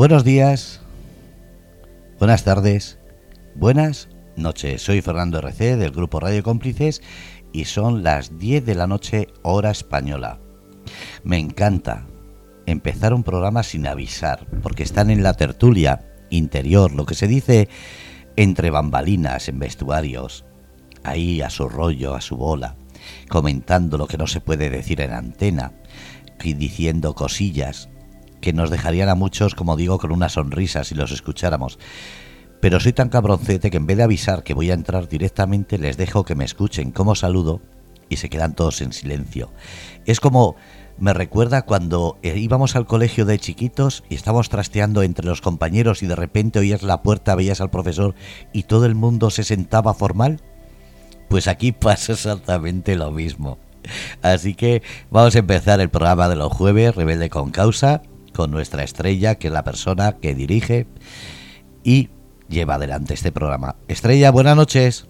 Buenos días, buenas tardes, buenas noches. Soy Fernando RC del grupo Radio Cómplices y son las 10 de la noche hora española. Me encanta empezar un programa sin avisar, porque están en la tertulia interior, lo que se dice entre bambalinas en vestuarios, ahí a su rollo, a su bola, comentando lo que no se puede decir en antena, y diciendo cosillas que nos dejarían a muchos, como digo, con una sonrisa si los escucháramos. Pero soy tan cabroncete que en vez de avisar que voy a entrar directamente, les dejo que me escuchen como saludo y se quedan todos en silencio. Es como me recuerda cuando eh, íbamos al colegio de chiquitos y estábamos trasteando entre los compañeros y de repente oías la puerta, veías al profesor y todo el mundo se sentaba formal. Pues aquí pasa exactamente lo mismo. Así que vamos a empezar el programa de los jueves, Rebelde con Causa, con nuestra estrella, que es la persona que dirige y lleva adelante este programa. Estrella, buenas noches.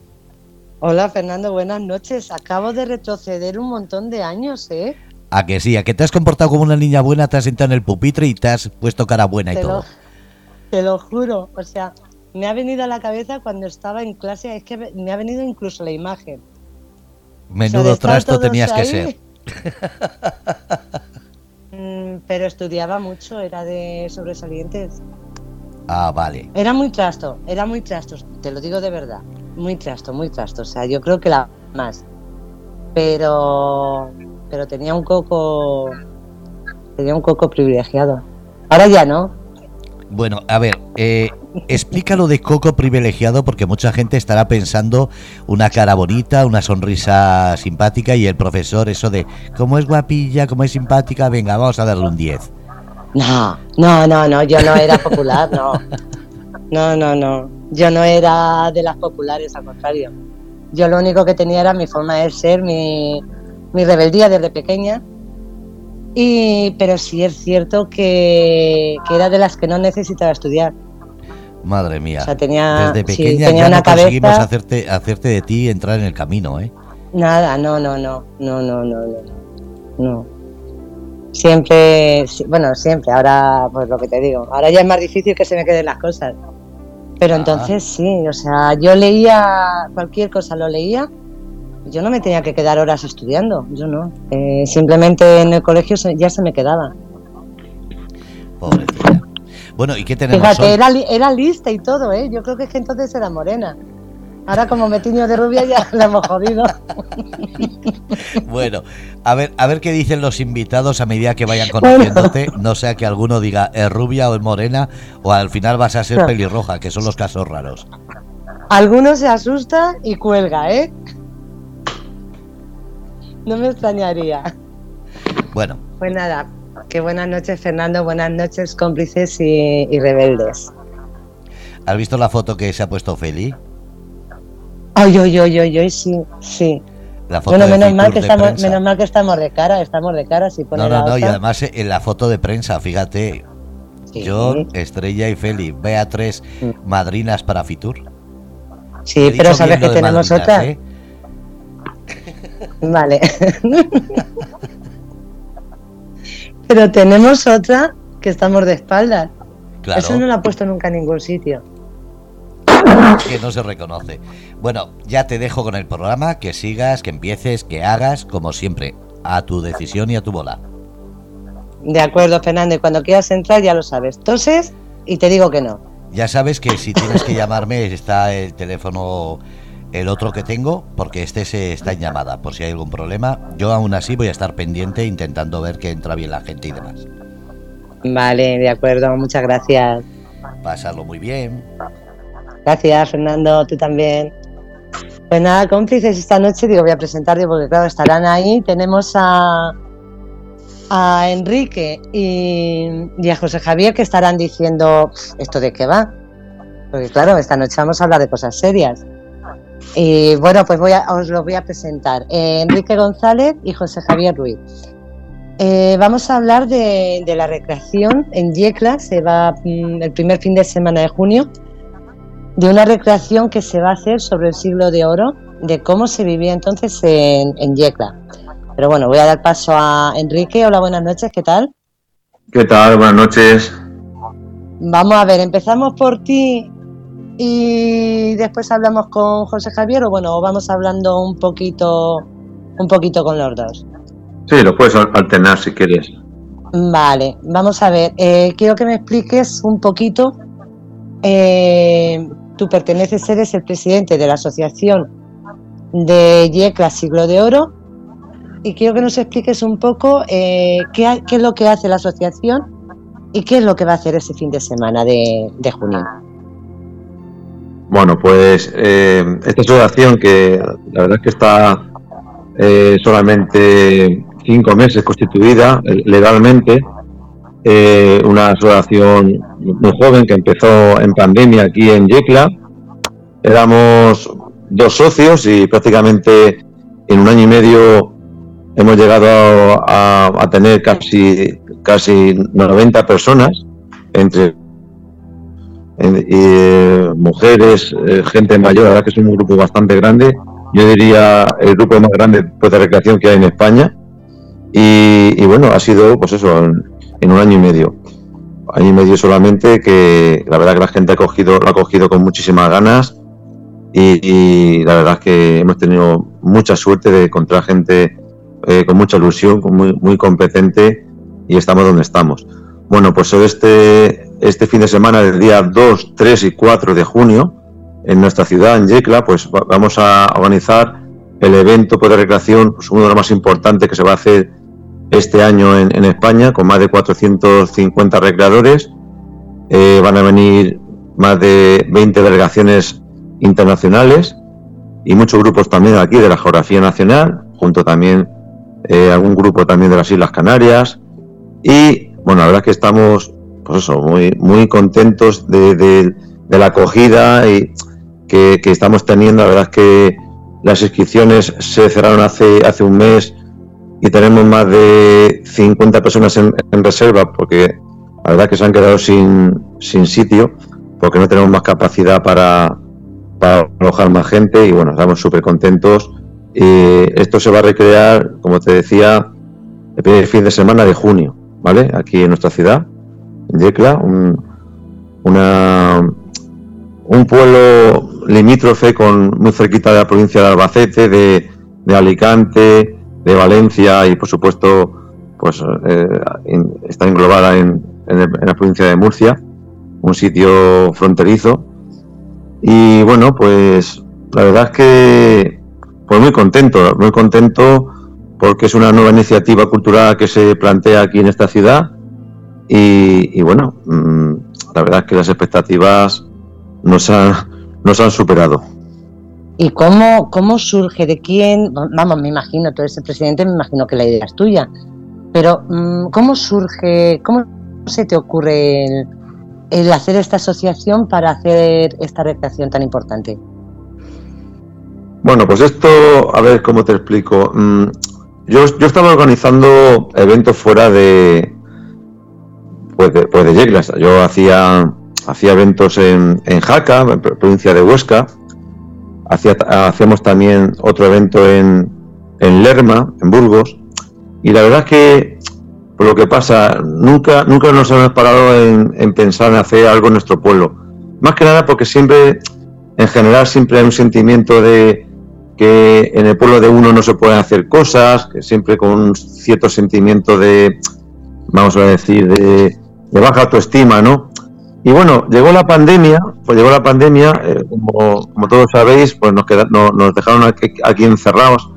Hola Fernando, buenas noches. Acabo de retroceder un montón de años, ¿eh? A que sí, a que te has comportado como una niña buena, te has sentado en el pupitre y te has puesto cara buena y todo. te lo juro, o sea, me ha venido a la cabeza cuando estaba en clase, es que me ha venido incluso la imagen. Menudo trasto tenías que ser. Mm, pero estudiaba mucho, era de sobresalientes. Ah, vale. Era muy trasto, era muy trasto, te lo digo de verdad. Muy trasto, muy trasto. O sea, yo creo que la más. Pero pero tenía un coco tenía un coco privilegiado. Ahora ya no. Bueno, a ver, eh, explícalo de coco privilegiado porque mucha gente estará pensando una cara bonita, una sonrisa simpática y el profesor eso de cómo es guapilla, cómo es simpática, venga, vamos a darle un 10. No, no, no, no, yo no era popular, no. No, no, no. Yo no era de las populares, al contrario. Yo lo único que tenía era mi forma de ser, mi, mi rebeldía desde pequeña. Y, pero sí es cierto que, era de las que no necesitaba estudiar. Madre mía. tenía, desde pequeña ya no conseguimos hacerte, hacerte de ti entrar en el camino, ¿eh? Nada, no, no, no, no, no, no, no. no. Siempre, bueno, siempre, ahora pues lo que te digo, ahora ya es más difícil que se me queden las cosas. Pero ah. entonces sí, o sea, yo leía cualquier cosa, lo leía yo no me tenía que quedar horas estudiando, yo no. Eh, simplemente en el colegio ya se me quedaba. Pobrecita. Bueno, ¿y qué tenemos Fíjate, Era, era lista y todo, ¿eh? Yo creo que es que entonces era morena. Ahora como me tiño de rubia ya la hemos jodido. bueno, a ver, a ver qué dicen los invitados a medida que vayan conociéndote. No sea que alguno diga es rubia o es morena o al final vas a ser pelirroja, que son los casos raros. Algunos se asusta y cuelga, ¿eh? No me extrañaría. Bueno. Pues nada, que buenas noches Fernando, buenas noches cómplices y, rebeldes. ¿Has visto la foto que se ha puesto Feli? Ay, ay, ay, ay, ay, sí, sí. La foto bueno, menos mal, que estamos, menos mal que estamos de cara, estamos de cara. Si no, no, no, y además en la foto de prensa, fíjate, yo, Estrella y Feli, vea tres mm. madrinas para Fitur. Sí, pero sabes que tenemos otra. ¿eh? Vale. Pero tenemos otra que estamos de espaldas. Eso no lo ha puesto nunca en ningún sitio. Que no se reconoce. Bueno, ya te dejo con el programa, que sigas, que empieces, que hagas, como siempre, a tu decisión y a tu bola. De acuerdo, Fernando, y cuando quieras entrar ya lo sabes. Toses y te digo que no. Ya sabes que si tienes que llamarme está el teléfono el otro que tengo, porque este se está en llamada, por si hay algún problema. Yo aún así voy a estar pendiente intentando ver que entra bien la gente y demás. Vale, de acuerdo, muchas gracias. Pasarlo muy bien. Gracias, Fernando, tú también. Pues nada, cómplices, esta noche digo, voy a presentarte porque claro, estarán ahí. Tenemos a, a Enrique y, y a José Javier que estarán diciendo, ¿esto de qué va? Porque claro, esta noche vamos a hablar de cosas serias. Y bueno, pues voy a, os lo voy a presentar. Eh, Enrique González y José Javier Ruiz. Eh, vamos a hablar de, la recreación en Yecla, se va mm, el primer fin de semana de junio, de una recreación que se va a hacer sobre el siglo de oro, de cómo se vivía entonces en, en Yecla. Pero bueno, voy a dar paso a Enrique. Hola, buenas noches, ¿qué tal? ¿Qué tal? Buenas noches. vamos a ver, empezamos por ti y después hablamos con José Javier o bueno, vamos hablando un poquito, un poquito con los dos. Sí, lo puedes alternar si quieres. Vale, vamos a ver. Eh, quiero que me expliques un poquito. Eh, tú perteneces, eres el presidente de la asociación de Yecla Siglo de Oro y quiero que nos expliques un poco eh, qué, es lo que hace la asociación y qué es lo que va a hacer ese fin de semana de, junio. Bueno, pues eh, esta asociación que la verdad es que está eh, solamente cinco meses constituida legalmente, una asociación muy joven que empezó en pandemia aquí en Yecla. Éramos dos socios y prácticamente en un año y medio hemos llegado a, tener casi, casi 90 personas entre eh, mujeres, eh, gente mayor, la verdad que es un grupo bastante grande. Yo diría el grupo más grande pues, de recreación que hay en España. Y, bueno, ha sido pues eso, en, un año y medio. Año y medio solamente que la verdad que la gente ha cogido, lo ha cogido con muchísimas ganas y, la verdad que hemos tenido mucha suerte de encontrar gente eh, con mucha ilusión, muy competente y estamos donde estamos. Bueno, pues este, este fin de semana, del día 2, 3 y 4 de junio, en nuestra ciudad, en Yecla, pues vamos a organizar el evento de recreación, pues uno de los más importantes que se va a hacer este año en, España, con más de 450 recreadores. Eh, van a venir más de 20 delegaciones internacionales y muchos grupos también aquí de la geografía nacional, junto también eh, algún grupo también de las Islas Canarias y bueno, la verdad es que estamos pues eso, muy, muy contentos de, la acogida y que, estamos teniendo. La verdad es que las inscripciones se cerraron hace, un mes y tenemos más de 50 personas en, reserva porque la verdad es que se han quedado sin, sitio porque no tenemos más capacidad para, alojar más gente y bueno, estamos súper contentos. Y esto se va a recrear, como te decía, el primer fin de semana de junio, ¿vale? Aquí en nuestra ciudad, en Yecla, un, una, un pueblo limítrofe con muy cerquita de la provincia de Albacete, de, de Alicante, de Valencia y por supuesto pues eh, está englobada en, en la provincia de Murcia, un sitio fronterizo y bueno, pues la verdad es que pues muy contento, muy contento porque es una nueva iniciativa cultural que se plantea aquí en esta ciudad y, bueno, mm, la verdad es que las expectativas nos han, nos han superado. ¿Y cómo, cómo surge? ¿De quién? Vamos, me imagino, tú eres el presidente, me imagino que la idea es tuya. Pero, mm, ¿cómo surge, cómo se te ocurre el, el hacer esta asociación para hacer esta recreación tan importante? Bueno, pues esto, a ver cómo te explico. Yo, yo estaba organizando eventos fuera de, pues de, pues de Yo hacía, hacía eventos en, en Jaca, en provincia de Huesca. Hacía, hacíamos también otro evento en, en Lerma, en Burgos. Y la verdad es que por lo que pasa, nunca, nunca nos hemos parado en, pensar en hacer algo en nuestro pueblo. Más que nada porque siempre, en general, siempre hay un sentimiento de que en el pueblo de uno no se pueden hacer cosas, que siempre con un cierto sentimiento de, vamos a decir, de, baja autoestima, ¿no? Y bueno, llegó la pandemia, pues llegó la pandemia, eh, como, todos sabéis, pues nos, nos dejaron aquí, aquí, encerrados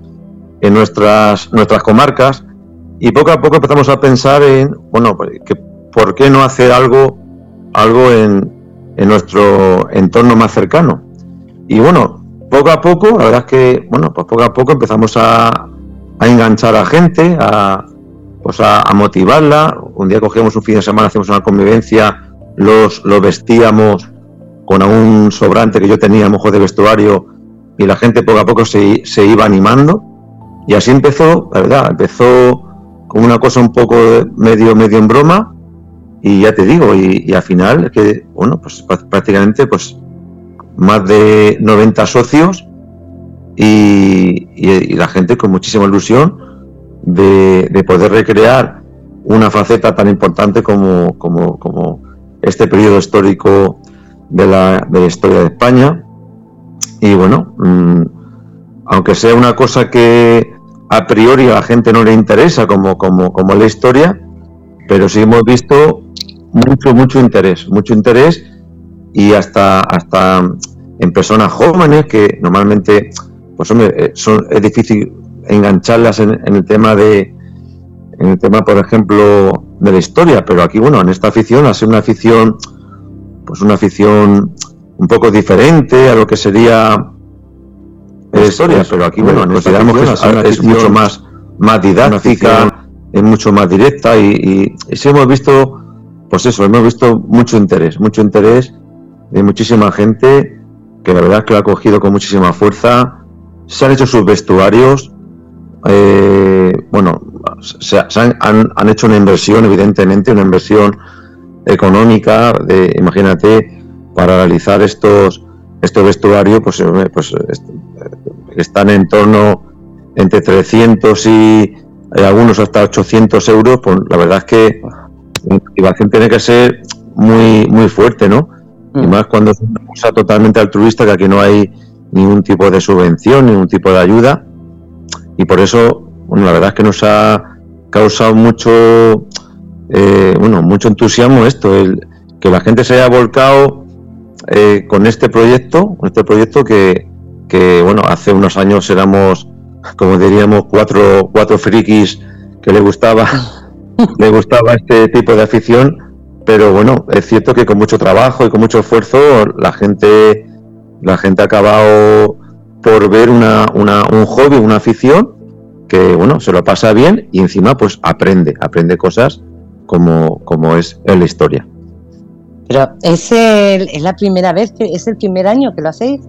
en nuestras, nuestras comarcas y poco a poco empezamos a pensar en, bueno, pues, que por qué no hacer algo, algo en, en nuestro entorno más cercano. Y bueno, poco a poco, la verdad es que, bueno, pues poco a poco empezamos a, enganchar a gente, a, pues a, motivarla. Un día cogíamos un fin de semana, hacíamos una convivencia, los, los vestíamos con algún sobrante que yo tenía, a lo mejor de vestuario, y la gente poco a poco se, se iba animando. Y así empezó, la verdad, empezó como una cosa un poco medio, medio en broma, y ya te digo, y, al final, que, bueno, pues prácticamente, pues más de 90 socios y, la gente con muchísima ilusión de, poder recrear una faceta tan importante como, este periodo histórico de la, de la historia de España. Y bueno, mm, aunque sea una cosa que a priori a la gente no le interesa como, como, como la historia, pero sí hemos visto mucho, mucho interés, mucho interés y hasta, hasta en personas jóvenes que normalmente, pues hombre, eh, son, es difícil engancharlas en, el tema de, en el tema, por ejemplo, de la historia, pero aquí, bueno, en esta afición, ha sido una afición, pues una afición un poco diferente a lo que sería la historia, pero aquí, bueno, pues que es, mucho más, más didáctica, es mucho más directa y, y, sí hemos visto, pues eso, hemos visto mucho interés, mucho interés de muchísima gente que la verdad es que lo ha cogido con muchísima fuerza. Se han hecho sus vestuarios, eh, bueno, se, han, hecho una inversión, evidentemente, una inversión económica, de, imagínate, para realizar estos estos vestuarios, pues, eh, pues están en torno entre 300 y algunos hasta 800 euros, pues la verdad es que la motivación tiene que ser muy muy fuerte, ¿no? Y mm. más cuando es una cosa totalmente altruista, que aquí no hay ningún tipo de subvención, ningún tipo de ayuda. Y por eso, bueno, la verdad es que nos ha causado mucho, eh, bueno, mucho entusiasmo esto, el, que la gente se haya volcado eh, con este proyecto, con este proyecto que, que, bueno, hace unos años éramos, como diríamos, cuatro, cuatro frikis que le gustaba, le gustaba este tipo de afición pero bueno, es cierto que con mucho trabajo y con mucho esfuerzo la gente, la gente ha acabado por ver una, una, un hobby, una afición que bueno, se lo pasa bien y encima pues aprende, aprende cosas como, como es en la historia. Pero es, es la primera vez, que es el primer año que lo hacéis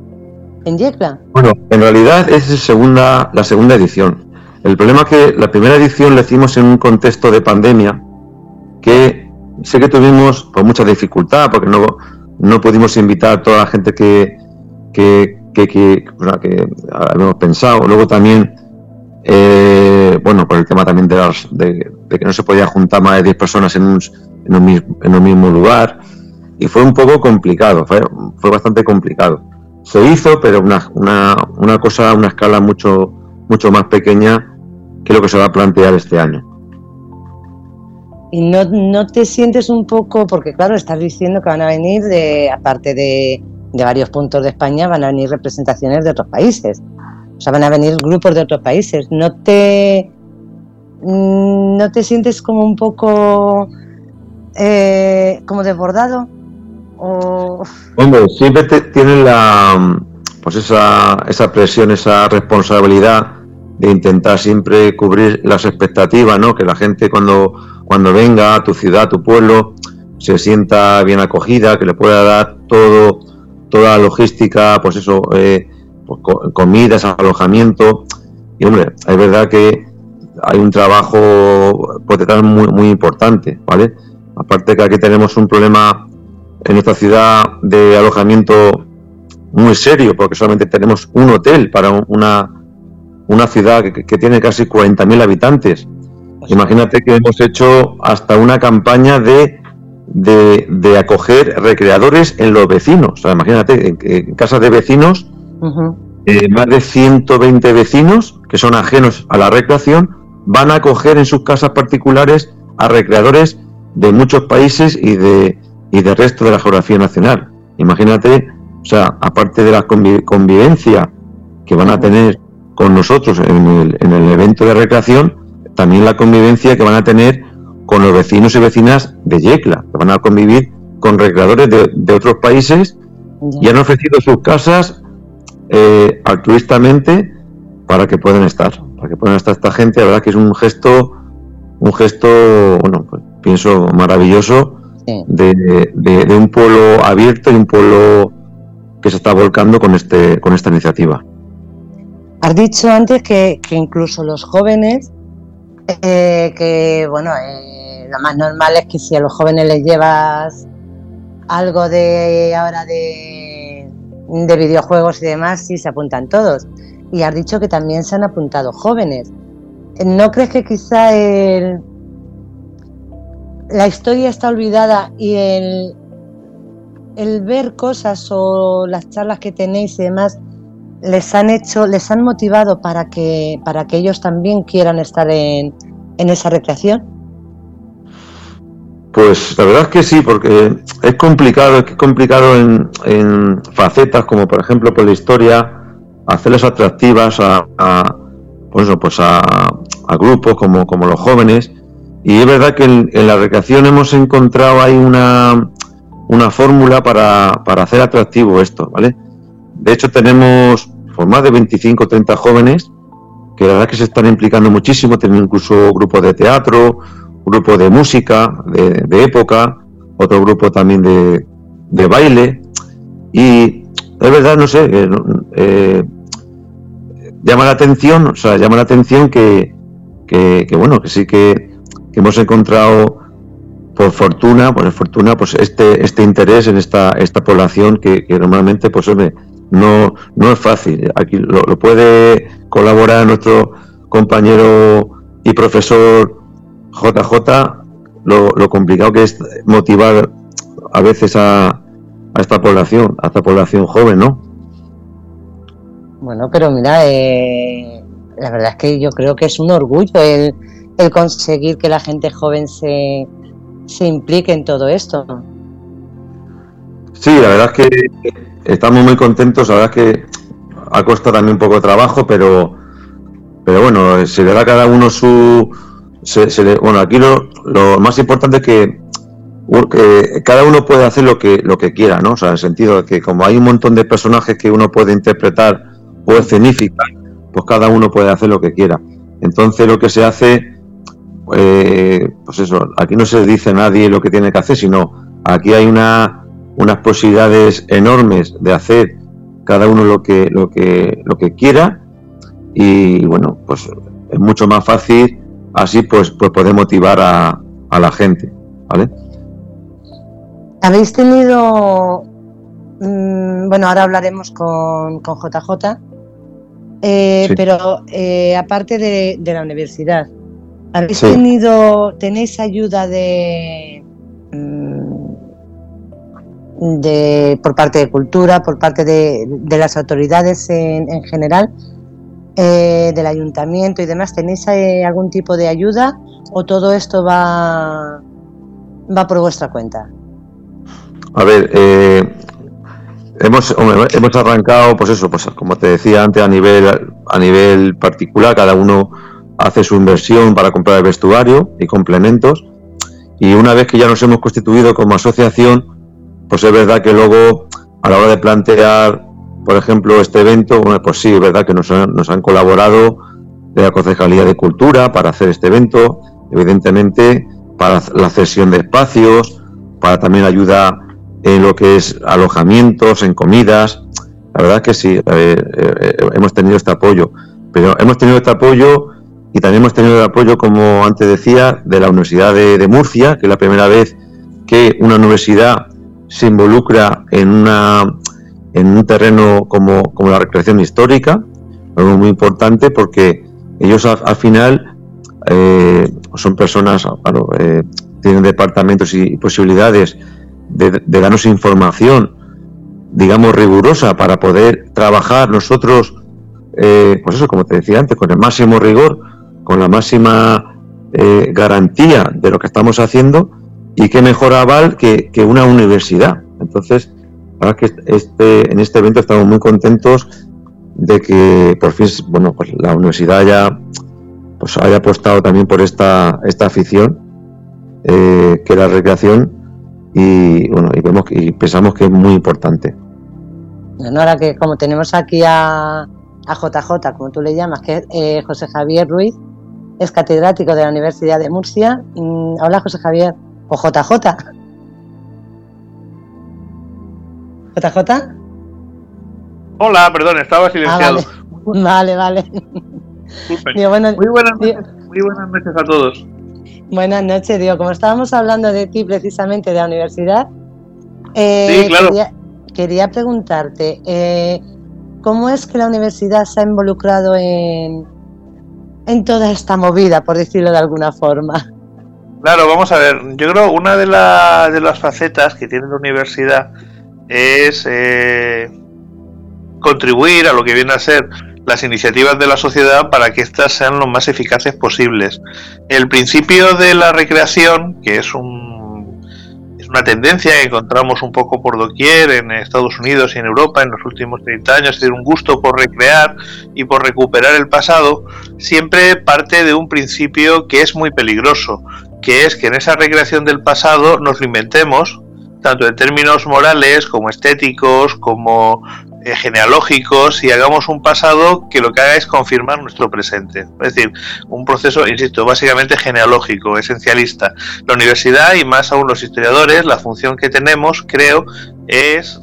en Yecla. Bueno, en realidad es segunda, la segunda edición. El problema es que la primera edición la hicimos en un contexto de pandemia que sé que tuvimos mucha dificultad porque no, no pudimos invitar a toda la gente que, que, que, habíamos pensado. Luego también, eh, bueno, por el tema también de, de, que no se podía juntar más de 10 personas en un, en un, en un mismo lugar. Y fue un poco complicado, fue, fue bastante complicado. Se hizo, pero una, una, una cosa una escala mucho, mucho más pequeña que lo que se va a plantear este año. Y no, no te sientes un poco, porque claro, estás diciendo que van a venir, de aparte de, de varios puntos de España, van a venir representaciones de otros países. O sea, van a venir grupos de otros países. ¿No te, mm, no te sientes como un poco eh, como desbordado? O... Hombre, siempre te, tienes la, pues esa, esa presión, esa responsabilidad de intentar siempre cubrir las expectativas, ¿no? Que la gente cuando cuando venga a tu ciudad, a tu pueblo, se sienta bien acogida, que le pueda dar todo, toda la logística, pues eso, eh, pues comidas, alojamiento. Y hombre, es verdad que hay un trabajo pues, detrás muy, importante, ¿vale? Aparte que aquí tenemos un problema en nuestra ciudad de alojamiento muy serio, porque solamente tenemos un hotel para una, una ciudad que tiene casi 40.000 habitantes. Imagínate que hemos hecho hasta una campaña de, de, acoger recreadores en los vecinos. O sea, imagínate, en, casas de vecinos, eh, más de 120 vecinos que son ajenos a la recreación van a acoger en sus casas particulares a recreadores de muchos países y de, y del resto de la geografía nacional. Imagínate, o sea, aparte de la convivencia que van a tener con nosotros en el, en el evento de recreación, también la convivencia que van a tener con los vecinos y vecinas de Yecla, que van a convivir con recreadores de, otros países y han ofrecido sus casas eh, altruistamente para que puedan estar, para que puedan estar esta gente. La verdad que es un gesto, un gesto, bueno, pues, pienso maravilloso de, de, un pueblo abierto y un pueblo que se está volcando con este, con esta iniciativa. Has dicho antes que, que incluso los jóvenes eh, que bueno, eh, lo más normal es que si a los jóvenes les llevas algo de ahora de, de videojuegos y demás, sí se apuntan todos. Y has dicho que también se han apuntado jóvenes. ¿No crees que quizá el, la historia está olvidada y el, el ver cosas o las charlas que tenéis y demás les han hecho, les han motivado para que, para que ellos también quieran estar en, en esa recreación? Pues la verdad es que sí, porque es complicado, es complicado en, en facetas como por ejemplo por la historia, hacerles atractivas a, a pues pues a, a, grupos como, como los jóvenes. Y es verdad que en, en la recreación hemos encontrado ahí una, una fórmula para, para hacer atractivo esto, ¿vale? De hecho tenemos por más de 25 o 30 jóvenes que la verdad que se están implicando muchísimo, tienen incluso grupos de teatro, grupo de música de, época, otro grupo también de, de, baile. Y es verdad, no sé, eh, llama la atención, o sea, llama la atención que, que, bueno, que sí que, que, hemos encontrado por fortuna, por fortuna, pues este, este interés en esta, esta población que, normalmente, pues hombre, no, no es fácil. Aquí lo, puede colaborar nuestro compañero y profesor JJ, lo, lo complicado que es motivar a veces a, a esta población, a esta población joven, ¿no? Bueno, pero mira, eh, la verdad es que yo creo que es un orgullo el, el conseguir que la gente joven se, se implique en todo esto. Sí, la verdad es que estamos muy contentos, la verdad que ha costado también un poco de trabajo, pero, pero bueno, se le da a cada uno su... Se, bueno, aquí lo, lo, más importante es que, cada uno puede hacer lo que, lo que quiera, ¿no? O sea, en el sentido de que como hay un montón de personajes que uno puede interpretar o escenificar, pues cada uno puede hacer lo que quiera. Entonces lo que se hace, eh, pues eso, aquí no se dice a nadie lo que tiene que hacer, sino aquí hay una unas posibilidades enormes de hacer cada uno lo que, lo que, lo que quiera y bueno, pues es mucho más fácil así pues, pues poder motivar a, a la gente, ¿vale? ¿Habéis tenido, mmm, bueno, ahora hablaremos con, con JJ, eh, sí. pero eh, aparte de, de, la universidad, ¿habéis sí. tenido, tenéis ayuda de, de, por parte de cultura, por parte de, de las autoridades en, en general, eh, del ayuntamiento y demás, ¿tenéis eh, algún tipo de ayuda o todo esto va, va por vuestra cuenta? A ver, eh, hemos, hemos arrancado, pues eso, pues como te decía antes, a nivel, a nivel particular, cada uno hace su inversión para comprar el vestuario y complementos. Y una vez que ya nos hemos constituido como asociación, pues es verdad que luego a la hora de plantear, por ejemplo, este evento, bueno, pues sí, es verdad que nos han, nos han colaborado de la Concejalía de Cultura para hacer este evento, evidentemente para la cesión de espacios, para también ayuda en lo que es alojamientos, en comidas. La verdad es que sí, eh, eh, hemos tenido este apoyo, pero hemos tenido este apoyo y también hemos tenido el apoyo, como antes decía, de la Universidad de Murcia, que es la primera vez que una universidad se involucra en, una, en un terreno como, como la recreación histórica, algo muy importante porque ellos al, al final eh, son personas, eh, tienen departamentos y posibilidades de, de, darnos información, digamos, rigurosa para poder trabajar nosotros, eh, pues eso, como te decía antes, con el máximo rigor, con la máxima eh, garantía de lo que estamos haciendo y qué mejor aval que, una universidad. Entonces, la verdad que este, en este evento estamos muy contentos de que por fin, bueno, pues la universidad haya, pues haya apostado también por esta, esta afición, eh, que es la recreación, y bueno, y vemos y pensamos que es muy importante. Bueno, ahora que como tenemos aquí a, a JJ, como tú le llamas, que es eh, José Javier Ruiz, es catedrático de la Universidad de Murcia. Mm, hola José Javier o JJ. JJ. Hola, perdón, estaba silenciado. Ah, vale, vale. vale. Digo, bueno, muy, buenas noches, muy buenas noches a todos. Buenas noches, digo, como estábamos hablando de ti precisamente de la universidad, eh, sí, claro. quería, quería, preguntarte, eh, ¿cómo es que la universidad se ha involucrado en, en toda esta movida, por decirlo de alguna forma? Claro, vamos a ver. Yo creo una de, la, de las facetas que tiene la universidad es eh, contribuir a lo que viene a ser las iniciativas de la sociedad para que éstas sean lo más eficaces posibles. El principio de la recreación, que es un es una tendencia que encontramos un poco por doquier en Estados Unidos y en Europa en los últimos 30 años, es decir, un gusto por recrear y por recuperar el pasado, siempre parte de un principio que es muy peligroso, que es que en esa recreación del pasado nos lo inventemos, tanto en términos morales como estéticos, como eh, genealógicos y hagamos un pasado que lo que haga es confirmar nuestro presente. Es decir, un proceso, insisto, básicamente genealógico, esencialista. La universidad y más aún los historiadores, la función que tenemos, creo, es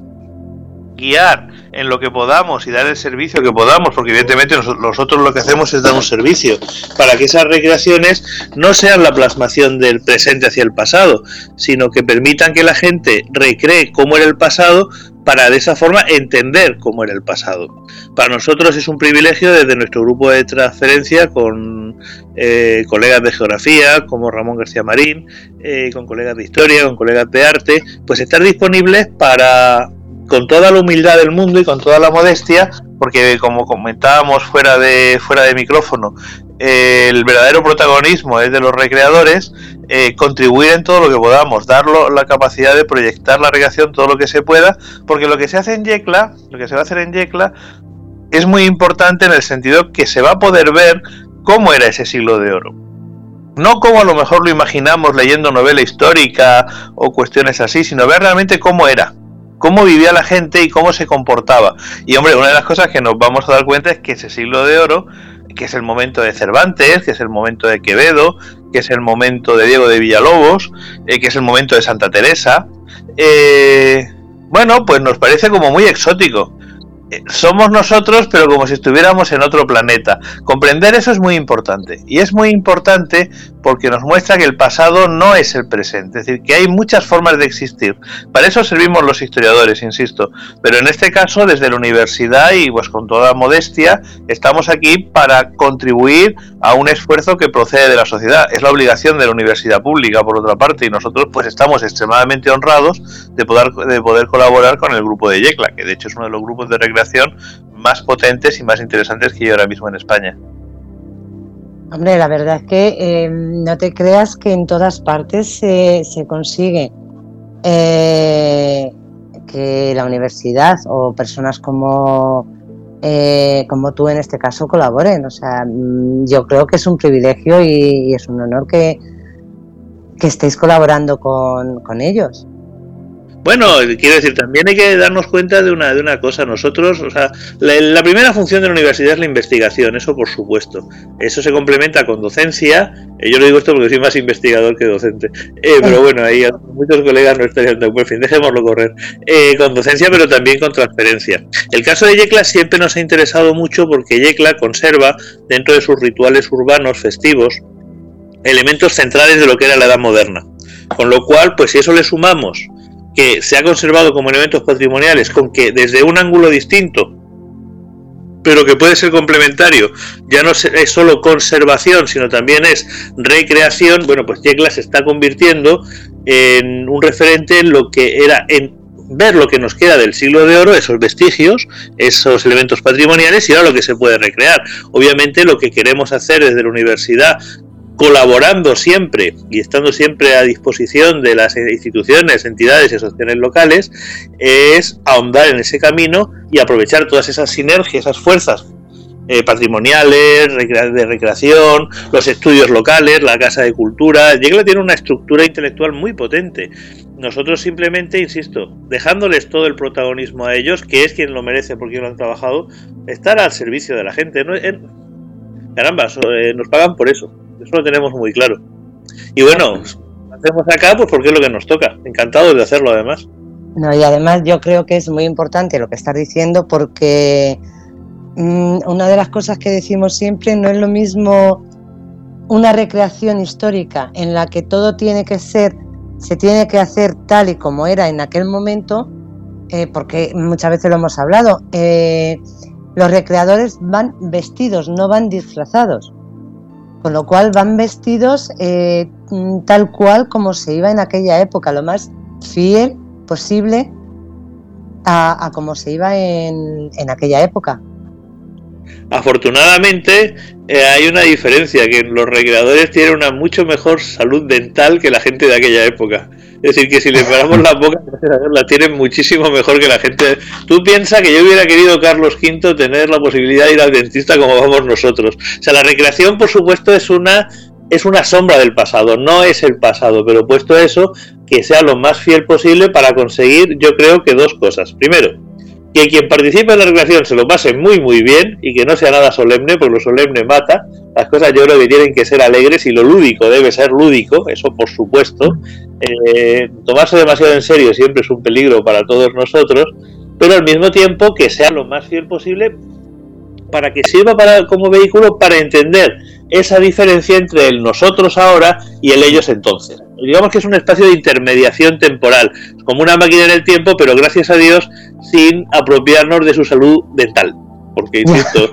guiar en lo que podamos y dar el servicio que podamos, porque evidentemente nosotros lo que hacemos es dar un servicio para que esas recreaciones no sean la plasmación del presente hacia el pasado, sino que permitan que la gente recree cómo era el pasado para de esa forma entender cómo era el pasado. Para nosotros es un privilegio desde nuestro grupo de transferencia con eh, colegas de geografía como Ramón García Marín, eh, con colegas de historia, con colegas de arte, pues estar disponibles para con toda la humildad del mundo y con toda la modestia, porque como comentábamos fuera de, fuera de micrófono, el verdadero protagonismo es de los recreadores, eh, contribuir en todo lo que podamos, dar la capacidad de proyectar la recreación todo lo que se pueda, porque lo que se hace en Yecla, lo que se va a hacer en Yecla, es muy importante en el sentido que se va a poder ver cómo era ese siglo de oro. No como a lo mejor lo imaginamos leyendo novela histórica o cuestiones así, sino ver realmente cómo era cómo vivía la gente y cómo se comportaba. Y hombre, una de las cosas que nos vamos a dar cuenta es que ese siglo de oro, que es el momento de Cervantes, que es el momento de Quevedo, que es el momento de Diego de Villalobos, eh, que es el momento de Santa Teresa, eh, bueno, pues nos parece como muy exótico somos nosotros, pero como si estuviéramos en otro planeta. Comprender eso es muy importante. Y es muy importante porque nos muestra que el pasado no es el presente. Es decir, que hay muchas formas de existir. Para eso servimos los historiadores, insisto. Pero en este caso, desde la universidad y pues con toda modestia, estamos aquí para contribuir a un esfuerzo que procede de la sociedad. Es la obligación de la universidad pública, por otra parte, y nosotros pues estamos extremadamente honrados de poder, de poder colaborar con el grupo de Yecla, que de hecho es uno de los grupos de recreación más potentes y más interesantes que hay ahora mismo en España. Hombre, la verdad es que eh, no te creas que en todas partes se, consigue eh, que la universidad o personas como, eh, como tú en este caso colaboren. O sea, mm, yo creo que es un privilegio y, es un honor que, que estéis colaborando con, con ellos. Bueno, quiero decir, también hay que darnos cuenta de una, de una cosa. Nosotros, o sea, la, primera función de la universidad es la investigación, eso por supuesto. Eso se complementa con docencia. Eh, yo lo digo esto porque soy más investigador que docente. Eh, pero bueno, ahí muchos colegas no estarían de fin, dejémoslo correr. Eh, con docencia, pero también con transferencia. El caso de Yecla siempre nos ha interesado mucho porque Yecla conserva, dentro de sus rituales urbanos festivos, elementos centrales de lo que era la edad moderna. Con lo cual, pues si eso le sumamos que se ha conservado como elementos patrimoniales, con que desde un ángulo distinto, pero que puede ser complementario, ya no es solo conservación, sino también es recreación, bueno, pues Yecla se está convirtiendo en un referente en lo que era en ver lo que nos queda del siglo de oro, esos vestigios, esos elementos patrimoniales y ahora lo que se puede recrear. Obviamente lo que queremos hacer desde la universidad colaborando siempre y estando siempre a disposición de las instituciones, entidades y asociaciones locales, es ahondar en ese camino y aprovechar todas esas sinergias, esas fuerzas eh, patrimoniales, de recreación, los estudios locales, la Casa de Cultura. Yegla tiene una estructura intelectual muy potente. Nosotros simplemente, insisto, dejándoles todo el protagonismo a ellos, que es quien lo merece porque lo han trabajado, estar al servicio de la gente. ¿no? caramba, eh, nos pagan por eso. Eso lo tenemos muy claro. Y bueno, hacemos acá pues porque es lo que nos toca. Encantado de hacerlo además. No, y además yo creo que es muy importante lo que estás diciendo porque mm, una de las cosas que decimos siempre no es lo mismo una recreación histórica en la que todo tiene que ser, se tiene que hacer tal y como era en aquel momento, eh, porque muchas veces lo hemos hablado, eh, los recreadores van vestidos, no van disfrazados con lo cual van vestidos eh, tal cual como se iba en aquella época, lo más fiel posible a, cómo se iba en, en aquella época. Afortunadamente eh, hay una diferencia, que los recreadores tienen una mucho mejor salud dental que la gente de aquella época. Es decir, que si le paramos la boca, la tienen muchísimo mejor que la gente. Tú piensas que yo hubiera querido, Carlos V, tener la posibilidad de ir al dentista como vamos nosotros. O sea, la recreación, por supuesto, es una, es una sombra del pasado, no es el pasado, pero puesto eso, que sea lo más fiel posible para conseguir, yo creo que dos cosas. Primero, que quien participe en la recreación se lo pase muy muy bien y que no sea nada solemne, porque lo solemne mata. Las cosas yo creo que tienen que ser alegres y lo lúdico debe ser lúdico, eso por supuesto. Eh, tomarse demasiado en serio siempre es un peligro para todos nosotros, pero al mismo tiempo que sea lo más fiel posible para que sirva como vehículo para entender esa diferencia entre el nosotros ahora y el ellos entonces. Digamos que es un espacio de intermediación temporal, como una máquina en el tiempo, pero gracias a Dios sin apropiarnos de su salud dental. Porque, insisto,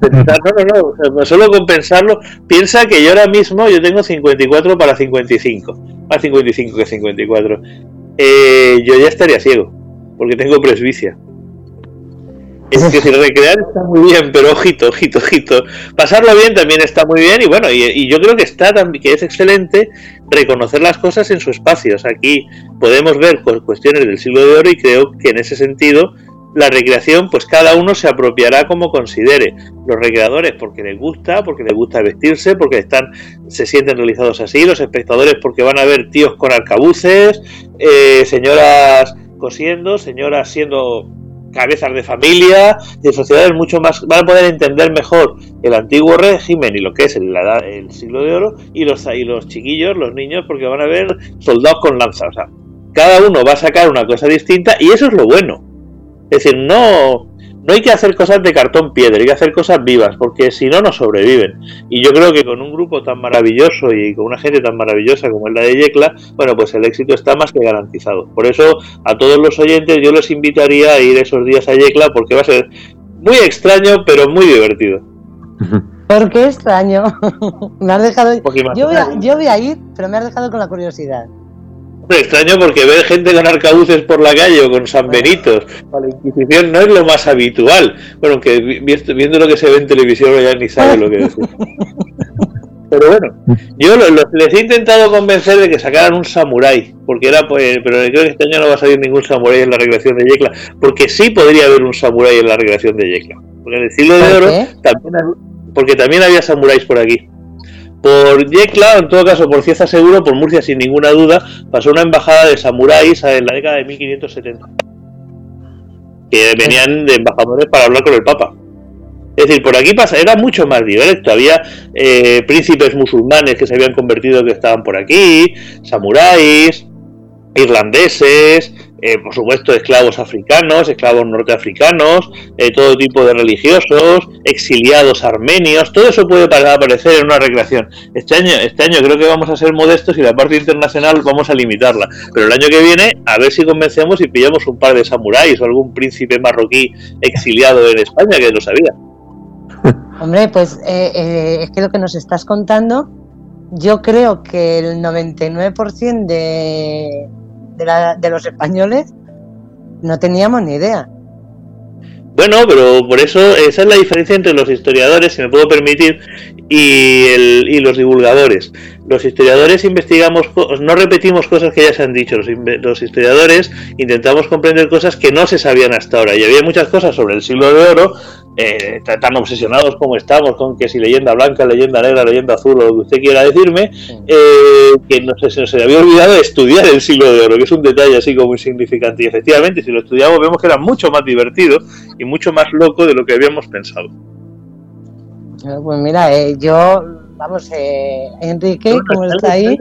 no, no, no, solo con pensarlo, piensa que yo ahora mismo yo tengo 54 para 55, más 55 que 54. Eh, yo ya estaría ciego, porque tengo presbicia. Es que si recrear está muy bien, pero ojito, ojito, ojito. Pasarlo bien también está muy bien y bueno, y, yo creo que está que es excelente reconocer las cosas en su espacio. aquí podemos ver cuestiones del siglo de oro y creo que en ese sentido la recreación, pues cada uno se apropiará como considere. Los recreadores porque les gusta, porque les gusta vestirse, porque están, se sienten realizados así. Los espectadores porque van a ver tíos con arcabuces, eh, señoras cosiendo, señoras siendo cabezas de familia, de sociedades mucho más, van a poder entender mejor el antiguo régimen y lo que es el, el siglo de oro y los, y los chiquillos, los niños, porque van a ver soldados con lanzas. O sea, cada uno va a sacar una cosa distinta y eso es lo bueno. Es decir, no, no hay que hacer cosas de cartón piedra, hay que hacer cosas vivas, porque si no, no sobreviven. Y yo creo que con un grupo tan maravilloso y con una gente tan maravillosa como es la de Yecla, bueno, pues el éxito está más que garantizado. Por eso, a todos los oyentes, yo les invitaría a ir esos días a Yecla, porque va a ser muy extraño, pero muy divertido. ¿Por qué extraño? me has dejado. Yo yo voy a ir, pero me has dejado con la curiosidad extraño porque ver gente con arcabuces por la calle o con San Benitos la Inquisición no es lo más habitual. Bueno, aunque viendo lo que se ve en televisión ya ni sabe lo que decir. Pero bueno, yo les he intentado convencer de que sacaran un samurái, porque era pues, pero creo que este año no va a salir ningún samurái en la recreación de Yecla, porque sí podría haber un samurái en la recreación de Yecla. Porque en el siglo de oro también, porque también había samuráis por aquí. Por Yecla, en todo caso por Cieza seguro, por Murcia sin ninguna duda, pasó una embajada de samuráis en la década de 1570. Que venían de embajadores para hablar con el Papa. Es decir, por aquí pasa, era mucho más directo. Había eh, príncipes musulmanes que se habían convertido que estaban por aquí, samuráis, irlandeses, eh, por supuesto, esclavos africanos, esclavos norteafricanos, eh, todo tipo de religiosos, exiliados armenios, todo eso puede aparecer en una recreación. Este año, este año creo que vamos a ser modestos y la parte internacional vamos a limitarla, pero el año que viene a ver si convencemos y pillamos un par de samuráis o algún príncipe marroquí exiliado en España que lo sabía. Hombre, pues eh, es que lo que nos estás contando, yo creo que el 99% de de, los españoles, no teníamos ni idea. Bueno, pero por eso esa es la diferencia entre los historiadores, si me puedo permitir, y, el, y los divulgadores. Los historiadores investigamos, no repetimos cosas que ya se han dicho, los, los, historiadores intentamos comprender cosas que no se sabían hasta ahora. Y había muchas cosas sobre el siglo de oro eh, tan obsesionados como estamos con que si leyenda blanca, leyenda negra, leyenda azul o lo que usted quiera decirme, eh, que no sé, se nos había olvidado de estudiar el siglo de oro, que es un detalle así como muy significante. Y efectivamente, si lo estudiamos, vemos que era mucho más divertido y mucho más loco de lo que habíamos pensado. Eh, pues mira, yo, vamos, Enrique, como está ahí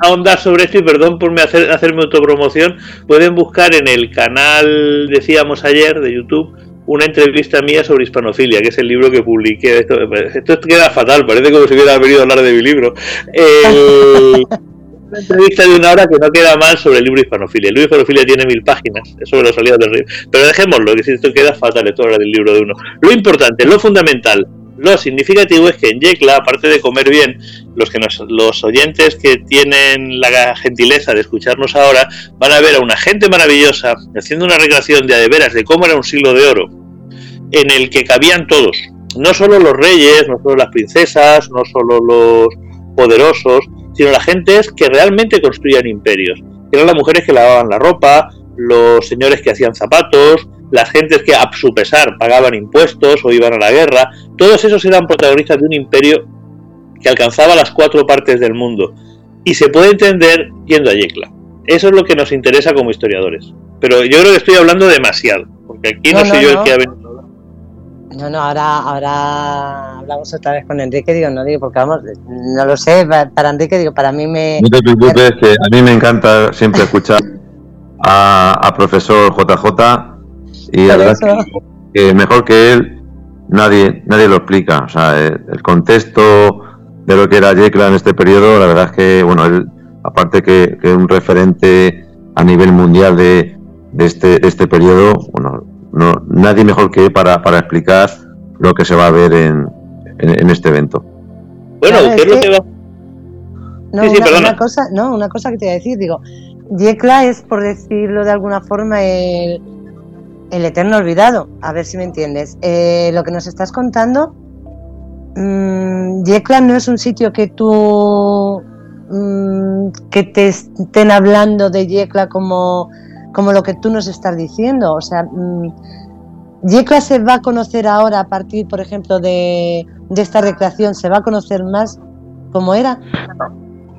ahondar sobre esto y perdón por me hacer, hacerme autopromoción, pueden buscar en el canal, decíamos ayer, de YouTube, una entrevista mía sobre hispanofilia, que es el libro que publiqué. Esto, esto queda fatal, parece como si hubiera venido a hablar de mi libro. una entrevista de una hora que no queda mal sobre el libro hispanofilia. El libro hispanofilia tiene mil páginas, es sobre los aliados del río. Pero dejémoslo, que si esto queda fatal, esto habla del libro de uno. Lo importante, lo fundamental, Lo significativo es que en Yecla, aparte de comer bien, los, que los oyentes que tienen la gentileza de escucharnos ahora van a ver a una gente maravillosa haciendo una recreación de de veras de cómo era un siglo de oro, en el que cabían todos, no solo los reyes, no solo las princesas, no solo los poderosos, sino las gentes que realmente construían imperios. Eran las mujeres que lavaban la ropa, los señores que hacían zapatos, las gentes que a su pesar pagaban impuestos o iban a la guerra, todos esos eran protagonistas de un imperio que alcanzaba las cuatro partes del mundo. Y se puede entender yendo a Yecla. Eso es lo que nos interesa como historiadores. Pero yo creo que estoy hablando demasiado, porque aquí no, soy yo el que ha venido no, no, ahora, ahora hablamos otra vez con Enrique, digo, no digo, porque vamos, no lo sé, para Enrique, digo, para mí me... No te preocupes, que a mí me encanta siempre escuchar a, profesor JJ y la verdad que, mejor que él nadie nadie lo explica, o sea, el, contexto de lo que era Yecla en este periodo, la verdad es que, bueno, él, aparte que, es un referente a nivel mundial de, de este, este periodo, bueno, no, nadie mejor que él para, para explicar lo que se va a ver en, en, este evento. Bueno, ¿qué es lo que va? No, una, cosa, no, una cosa que te voy a decir, digo, Yecla es, por decirlo de alguna forma, el, el eterno olvidado, a ver si me entiendes. Eh, lo que nos estás contando, mmm, Yecla no es un sitio que tú, mmm, que te estén hablando de Yecla como como lo que tú nos estás diciendo. O sea, mm, Yecla se va a conocer ahora a partir, por ejemplo, de, de esta recreación, se va a conocer más como era.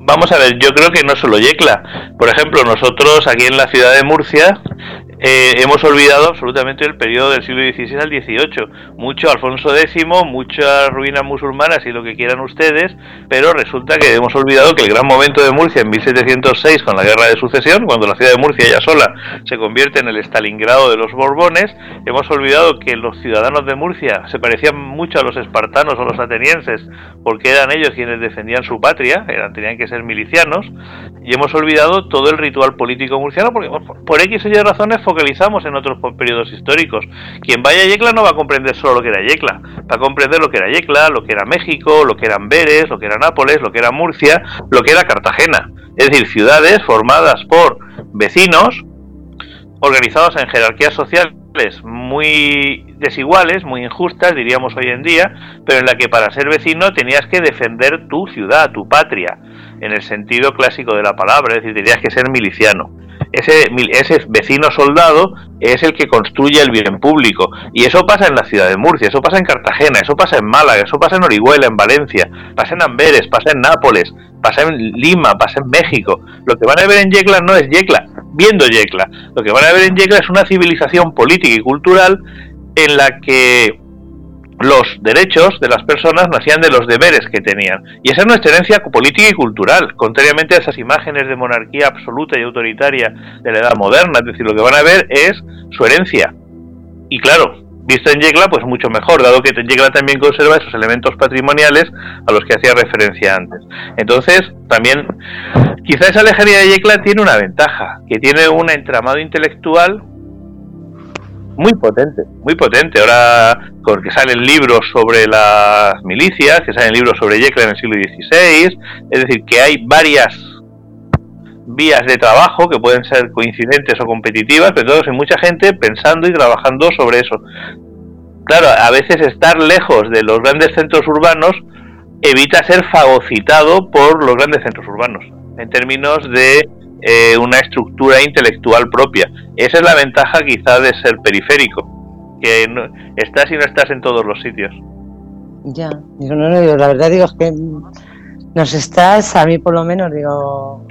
Vamos a ver, yo creo que no solo Yecla. Por ejemplo, nosotros aquí en la ciudad de Murcia eh, hemos olvidado absolutamente el periodo del siglo XVI al XVIII. Mucho Alfonso X, muchas ruinas musulmanas y lo que quieran ustedes, pero resulta que hemos olvidado que el gran momento de Murcia en 1706, con la guerra de sucesión, cuando la ciudad de Murcia ya sola se convierte en el Stalingrado de los Borbones, hemos olvidado que los ciudadanos de Murcia se parecían mucho a los espartanos o los atenienses, porque eran ellos quienes defendían su patria, eran, tenían que ser milicianos, y hemos olvidado todo el ritual político murciano, porque por X o Y razones focalizamos en otros periodos históricos. Quien vaya a Yecla no va a comprender solo lo que era Yecla, va a comprender lo que era Yecla, lo que era México, lo que eran Amberes, lo que era Nápoles, lo que era Murcia, lo que era Cartagena. Es decir, ciudades formadas por vecinos, organizados en jerarquías sociales muy desiguales, muy injustas, diríamos hoy en día, pero en la que para ser vecino tenías que defender tu ciudad, tu patria, en el sentido clásico de la palabra, es decir, tenías que ser miliciano ese, ese vecino soldado es el que construye el bien público. Y eso pasa en la ciudad de Murcia, eso pasa en Cartagena, eso pasa en Málaga, eso pasa en Orihuela, en Valencia, pasa en Amberes, pasa en Nápoles, pasa en Lima, pasa en México. Lo que van a ver en Yecla no es Yecla, viendo Yecla. Lo que van a ver en Yecla es una civilización política y cultural en la que los derechos de las personas nacían de los deberes que tenían. Y esa es nuestra herencia política y cultural, contrariamente a esas imágenes de monarquía absoluta y autoritaria de la edad moderna. Es decir, lo que van a ver es su herencia. Y claro, visto en Yecla, pues mucho mejor, dado que Yecla también conserva esos elementos patrimoniales a los que hacía referencia antes. Entonces, también, quizá esa lejanía de Yecla tiene una ventaja, que tiene un entramado intelectual muy potente, muy potente. Ahora porque salen libros sobre las milicias, que salen libros sobre Jekyll en el siglo XVI, es decir, que hay varias vías de trabajo que pueden ser coincidentes o competitivas, pero todos hay mucha gente pensando y trabajando sobre eso. Claro, a veces estar lejos de los grandes centros urbanos evita ser fagocitado por los grandes centros urbanos, en términos de eh, una estructura intelectual propia. Esa es la ventaja quizá de ser periférico, que estás y no estás en todos los sitios. Ya, digo, no, no, digo, la verdad digo es que nos estás, a mí por lo menos, digo,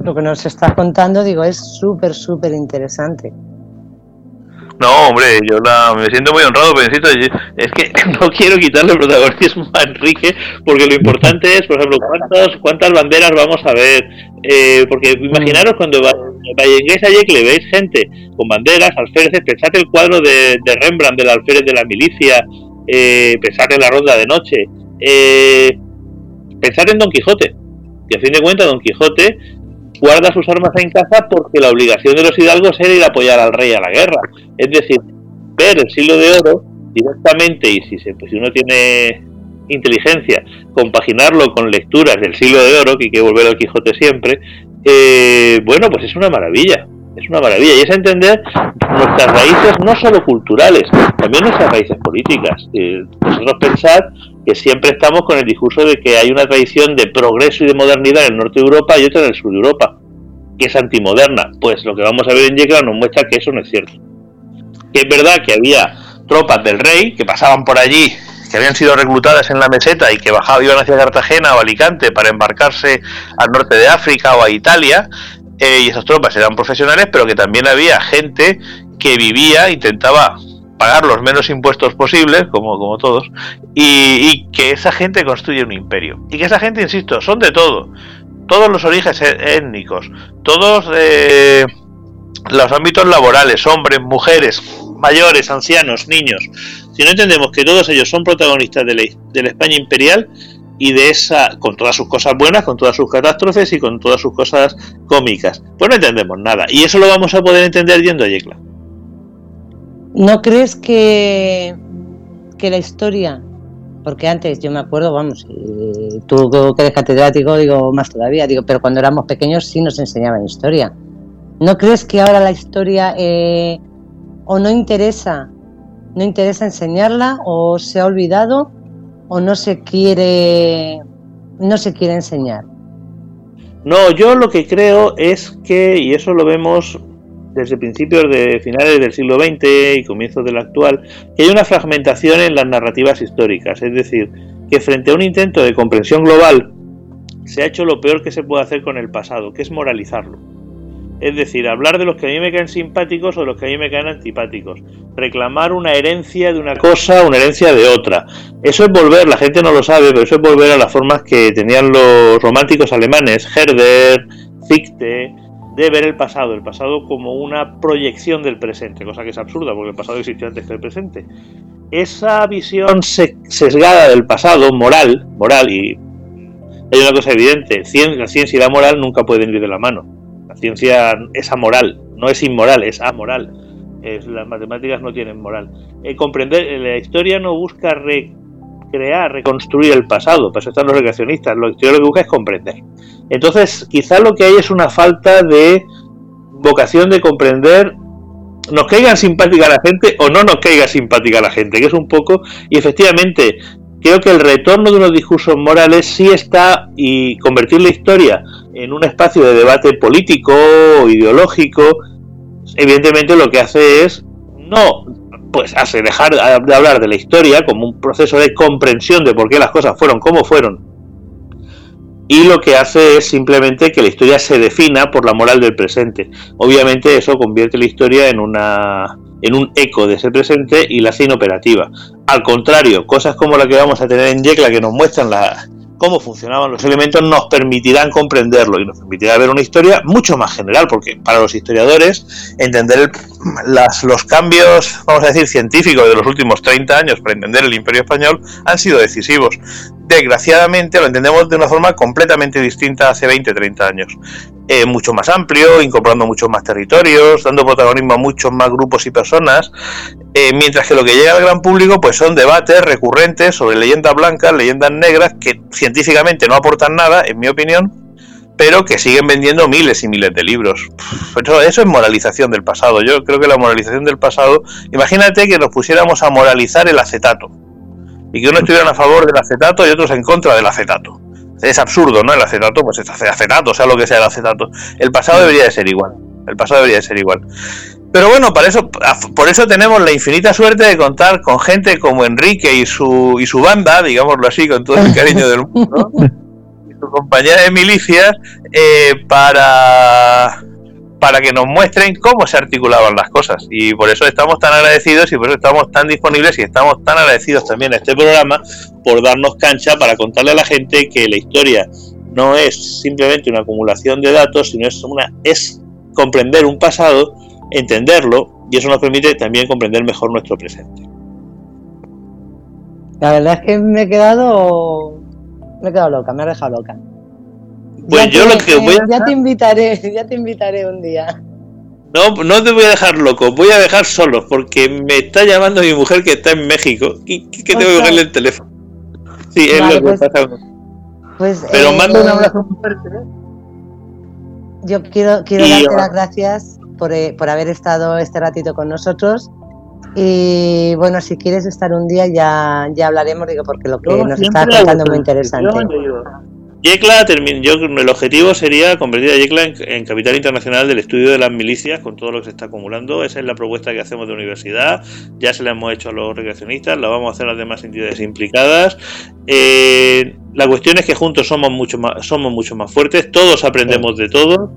lo que nos estás contando, digo, es súper, súper interesante. No, hombre, yo la, me siento muy honrado, pero es que no quiero quitarle protagonismo a Enrique, porque lo importante es, por ejemplo, cuántas, cuántas banderas vamos a ver. Eh, porque imaginaros cuando vayáis a que le veis gente con banderas, alféreces, pensad el cuadro de, Rembrandt del alférez de la milicia, eh, pensad en la ronda de noche, eh, pensad en Don Quijote, que a fin de cuentas Don Quijote guarda sus armas en casa porque la obligación de los hidalgos era ir a apoyar al rey a la guerra. Es decir, ver el siglo de oro directamente y si, se, pues, si uno tiene inteligencia, compaginarlo con lecturas del siglo de oro, que hay que volver al Quijote siempre, eh, bueno, pues es una maravilla, es una maravilla. Y es entender nuestras raíces no solo culturales, también nuestras raíces políticas. Eh, nosotros pensar que siempre estamos con el discurso de que hay una tradición de progreso y de modernidad en el norte de Europa y otra en el sur de Europa, que es antimoderna. Pues lo que vamos a ver en Yecla nos muestra que eso no es cierto. Que es verdad que había tropas del rey que pasaban por allí que habían sido reclutadas en la meseta y que bajaban, iban hacia Cartagena o Alicante para embarcarse al norte de África o a Italia, eh, y esas tropas eran profesionales, pero que también había gente que vivía, intentaba pagar los menos impuestos posibles, como, como todos, y, que esa gente construye un imperio. Y que esa gente, insisto, son de todo, todos los orígenes e-, étnicos, todos eh, los ámbitos laborales, hombres, mujeres, mayores, ancianos, niños. Si no entendemos que todos ellos son protagonistas de la, de la España imperial, y de esa, con todas sus cosas buenas, con todas sus catástrofes y con todas sus cosas cómicas. Pues no entendemos nada. Y eso lo vamos a poder entender yendo a Yecla. ¿No crees que, que la historia, porque antes yo me acuerdo, vamos, tú que eres catedrático, digo más todavía, digo, pero cuando éramos pequeños sí nos enseñaban historia. ¿No crees que ahora la historia eh, o no interesa, no interesa enseñarla o se ha olvidado o no se quiere no se quiere enseñar? No, yo lo que creo es que, y eso lo vemos desde principios de finales del siglo XX y comienzos del actual, que hay una fragmentación en las narrativas históricas, es decir, que frente a un intento de comprensión global se ha hecho lo peor que se puede hacer con el pasado, que es moralizarlo. Es decir, hablar de los que a mí me caen simpáticos o de los que a mí me caen antipáticos. Reclamar una herencia de una cosa, una herencia de otra. Eso es volver, la gente no lo sabe, pero eso es volver a las formas que tenían los románticos alemanes, Herder, Fichte, de ver el pasado, el pasado como una proyección del presente, cosa que es absurda porque el pasado existió antes que el presente. Esa visión sesgada del pasado, moral, moral, y hay una cosa evidente, la ciencia y la moral nunca pueden ir de la mano ciencia es amoral, no es inmoral, es amoral. las matemáticas no tienen moral. Eh, comprender, la historia no busca recrear, reconstruir el pasado, para eso están los recreacionistas, lo que busca es comprender. Entonces, quizá lo que hay es una falta de vocación de comprender nos caiga simpática la gente o no nos caiga simpática la gente, que es un poco, y efectivamente, creo que el retorno de unos discursos morales sí está y convertir la historia en un espacio de debate político o ideológico, evidentemente lo que hace es no pues hace dejar de hablar de la historia como un proceso de comprensión de por qué las cosas fueron como fueron y lo que hace es simplemente que la historia se defina por la moral del presente. Obviamente eso convierte la historia en una en un eco de ese presente y la hace inoperativa. Al contrario, cosas como la que vamos a tener en Yecla que nos muestran la, cómo funcionaban los elementos nos permitirán comprenderlo y nos permitirá ver una historia mucho más general, porque para los historiadores entender los cambios, vamos a decir, científicos de los últimos 30 años para entender el imperio español han sido decisivos. Desgraciadamente lo entendemos de una forma completamente distinta hace 20, 30 años. Eh, mucho más amplio, incorporando muchos más territorios, dando protagonismo a muchos más grupos y personas, eh, mientras que lo que llega al gran público pues son debates recurrentes sobre leyendas blancas, leyendas negras, que científicamente no aportan nada, en mi opinión, pero que siguen vendiendo miles y miles de libros. Eso, eso es moralización del pasado. Yo creo que la moralización del pasado, imagínate que nos pusiéramos a moralizar el acetato y que unos estuvieran a favor del acetato y otros en contra del acetato es absurdo, ¿no? El acetato, pues es acetato, sea lo que sea el acetato. El pasado debería de ser igual. El pasado debería de ser igual. Pero bueno, para eso, por eso tenemos la infinita suerte de contar con gente como Enrique y su, y su banda, digámoslo así, con todo el cariño del mundo, y su compañera de milicia, eh, para para que nos muestren cómo se articulaban las cosas. Y por eso estamos tan agradecidos y por eso estamos tan disponibles y estamos tan agradecidos también a este programa por darnos cancha para contarle a la gente que la historia no es simplemente una acumulación de datos, sino es una es comprender un pasado, entenderlo y eso nos permite también comprender mejor nuestro presente. La verdad es que me he quedado me he quedado loca, me ha dejado loca. Pues yo lo que voy Ya te invitaré, ya te invitaré un día. No, no te voy a dejar loco, voy a dejar solo, porque me está llamando mi mujer que está en México. ¿Qué, qué tengo que cogerle el teléfono? Sí, es lo que pues, pasa. Pues, Pero eh, mando un abrazo fuerte. ¿eh? Yo quiero, quiero Y darte las gracias por, eh, por haber estado este ratito con nosotros. Y bueno, si quieres estar un día ya, ya hablaremos, digo, porque lo que nos siempre está contando es muy interesante. Yecla, yo, el objetivo sería convertir a Yecla en, en capital internacional del estudio de las milicias con todo lo que se está acumulando. Esa es la propuesta que hacemos de universidad. Ya se la hemos hecho a los recreacionistas, la vamos a hacer a las demás entidades implicadas. Eh, la cuestión es que juntos somos mucho más, somos mucho más fuertes, todos aprendemos de todo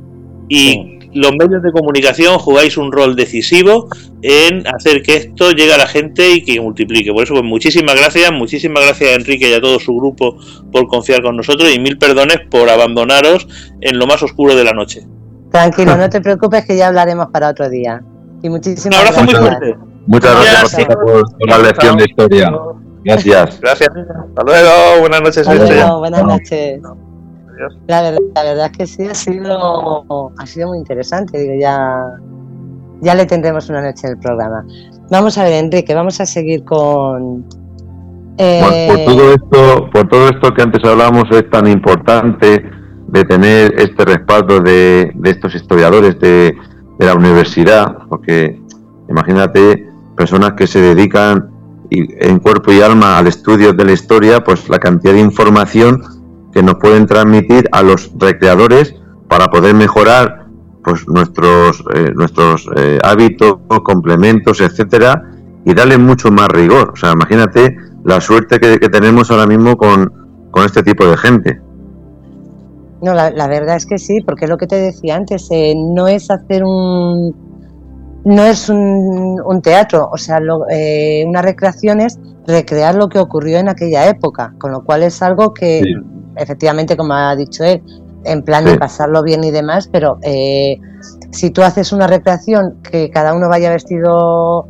y los medios de comunicación jugáis un rol decisivo en hacer que esto llegue a la gente y que multiplique. Por eso, pues muchísimas gracias, muchísimas gracias a Enrique y a todo su grupo por confiar con nosotros y mil perdones por abandonaros en lo más oscuro de la noche. Tranquilo, no te preocupes que ya hablaremos para otro día. Y Un muchísimas abrazo muy gracias. fuerte. Muchas gracias por, por la lección de historia. Gracias. Gracias. Hasta luego. Buenas noches. Hasta luego, buenas noches. La verdad, la verdad es que sí, ha sido, ha sido muy interesante. Digo, ya, ya le tendremos una noche en el programa. Vamos a ver, Enrique, vamos a seguir con. eh, Por, por todo esto, por todo esto que antes hablamos es tan importante de tener este respaldo de, de estos historiadores de, de la universidad, porque imagínate personas que se dedican y- en cuerpo y alma al estudio de la historia, pues la cantidad de información que nos pueden transmitir a los recreadores para poder mejorar pues nuestros eh, nuestros eh, hábitos, complementos, etcétera, y darle mucho más rigor. O sea, imagínate la suerte que, que tenemos ahora mismo con, con este tipo de gente. No, la, la verdad es que sí, porque es lo que te decía antes, eh, no es hacer un. No es un, un teatro, o sea, lo- eh, una recreación es recrear lo que ocurrió en aquella época, con lo cual es algo que, Sí. Efectivamente, como ha dicho él, en plan de pasarlo bien y demás, pero eh, si tú haces una recreación que cada uno vaya vestido,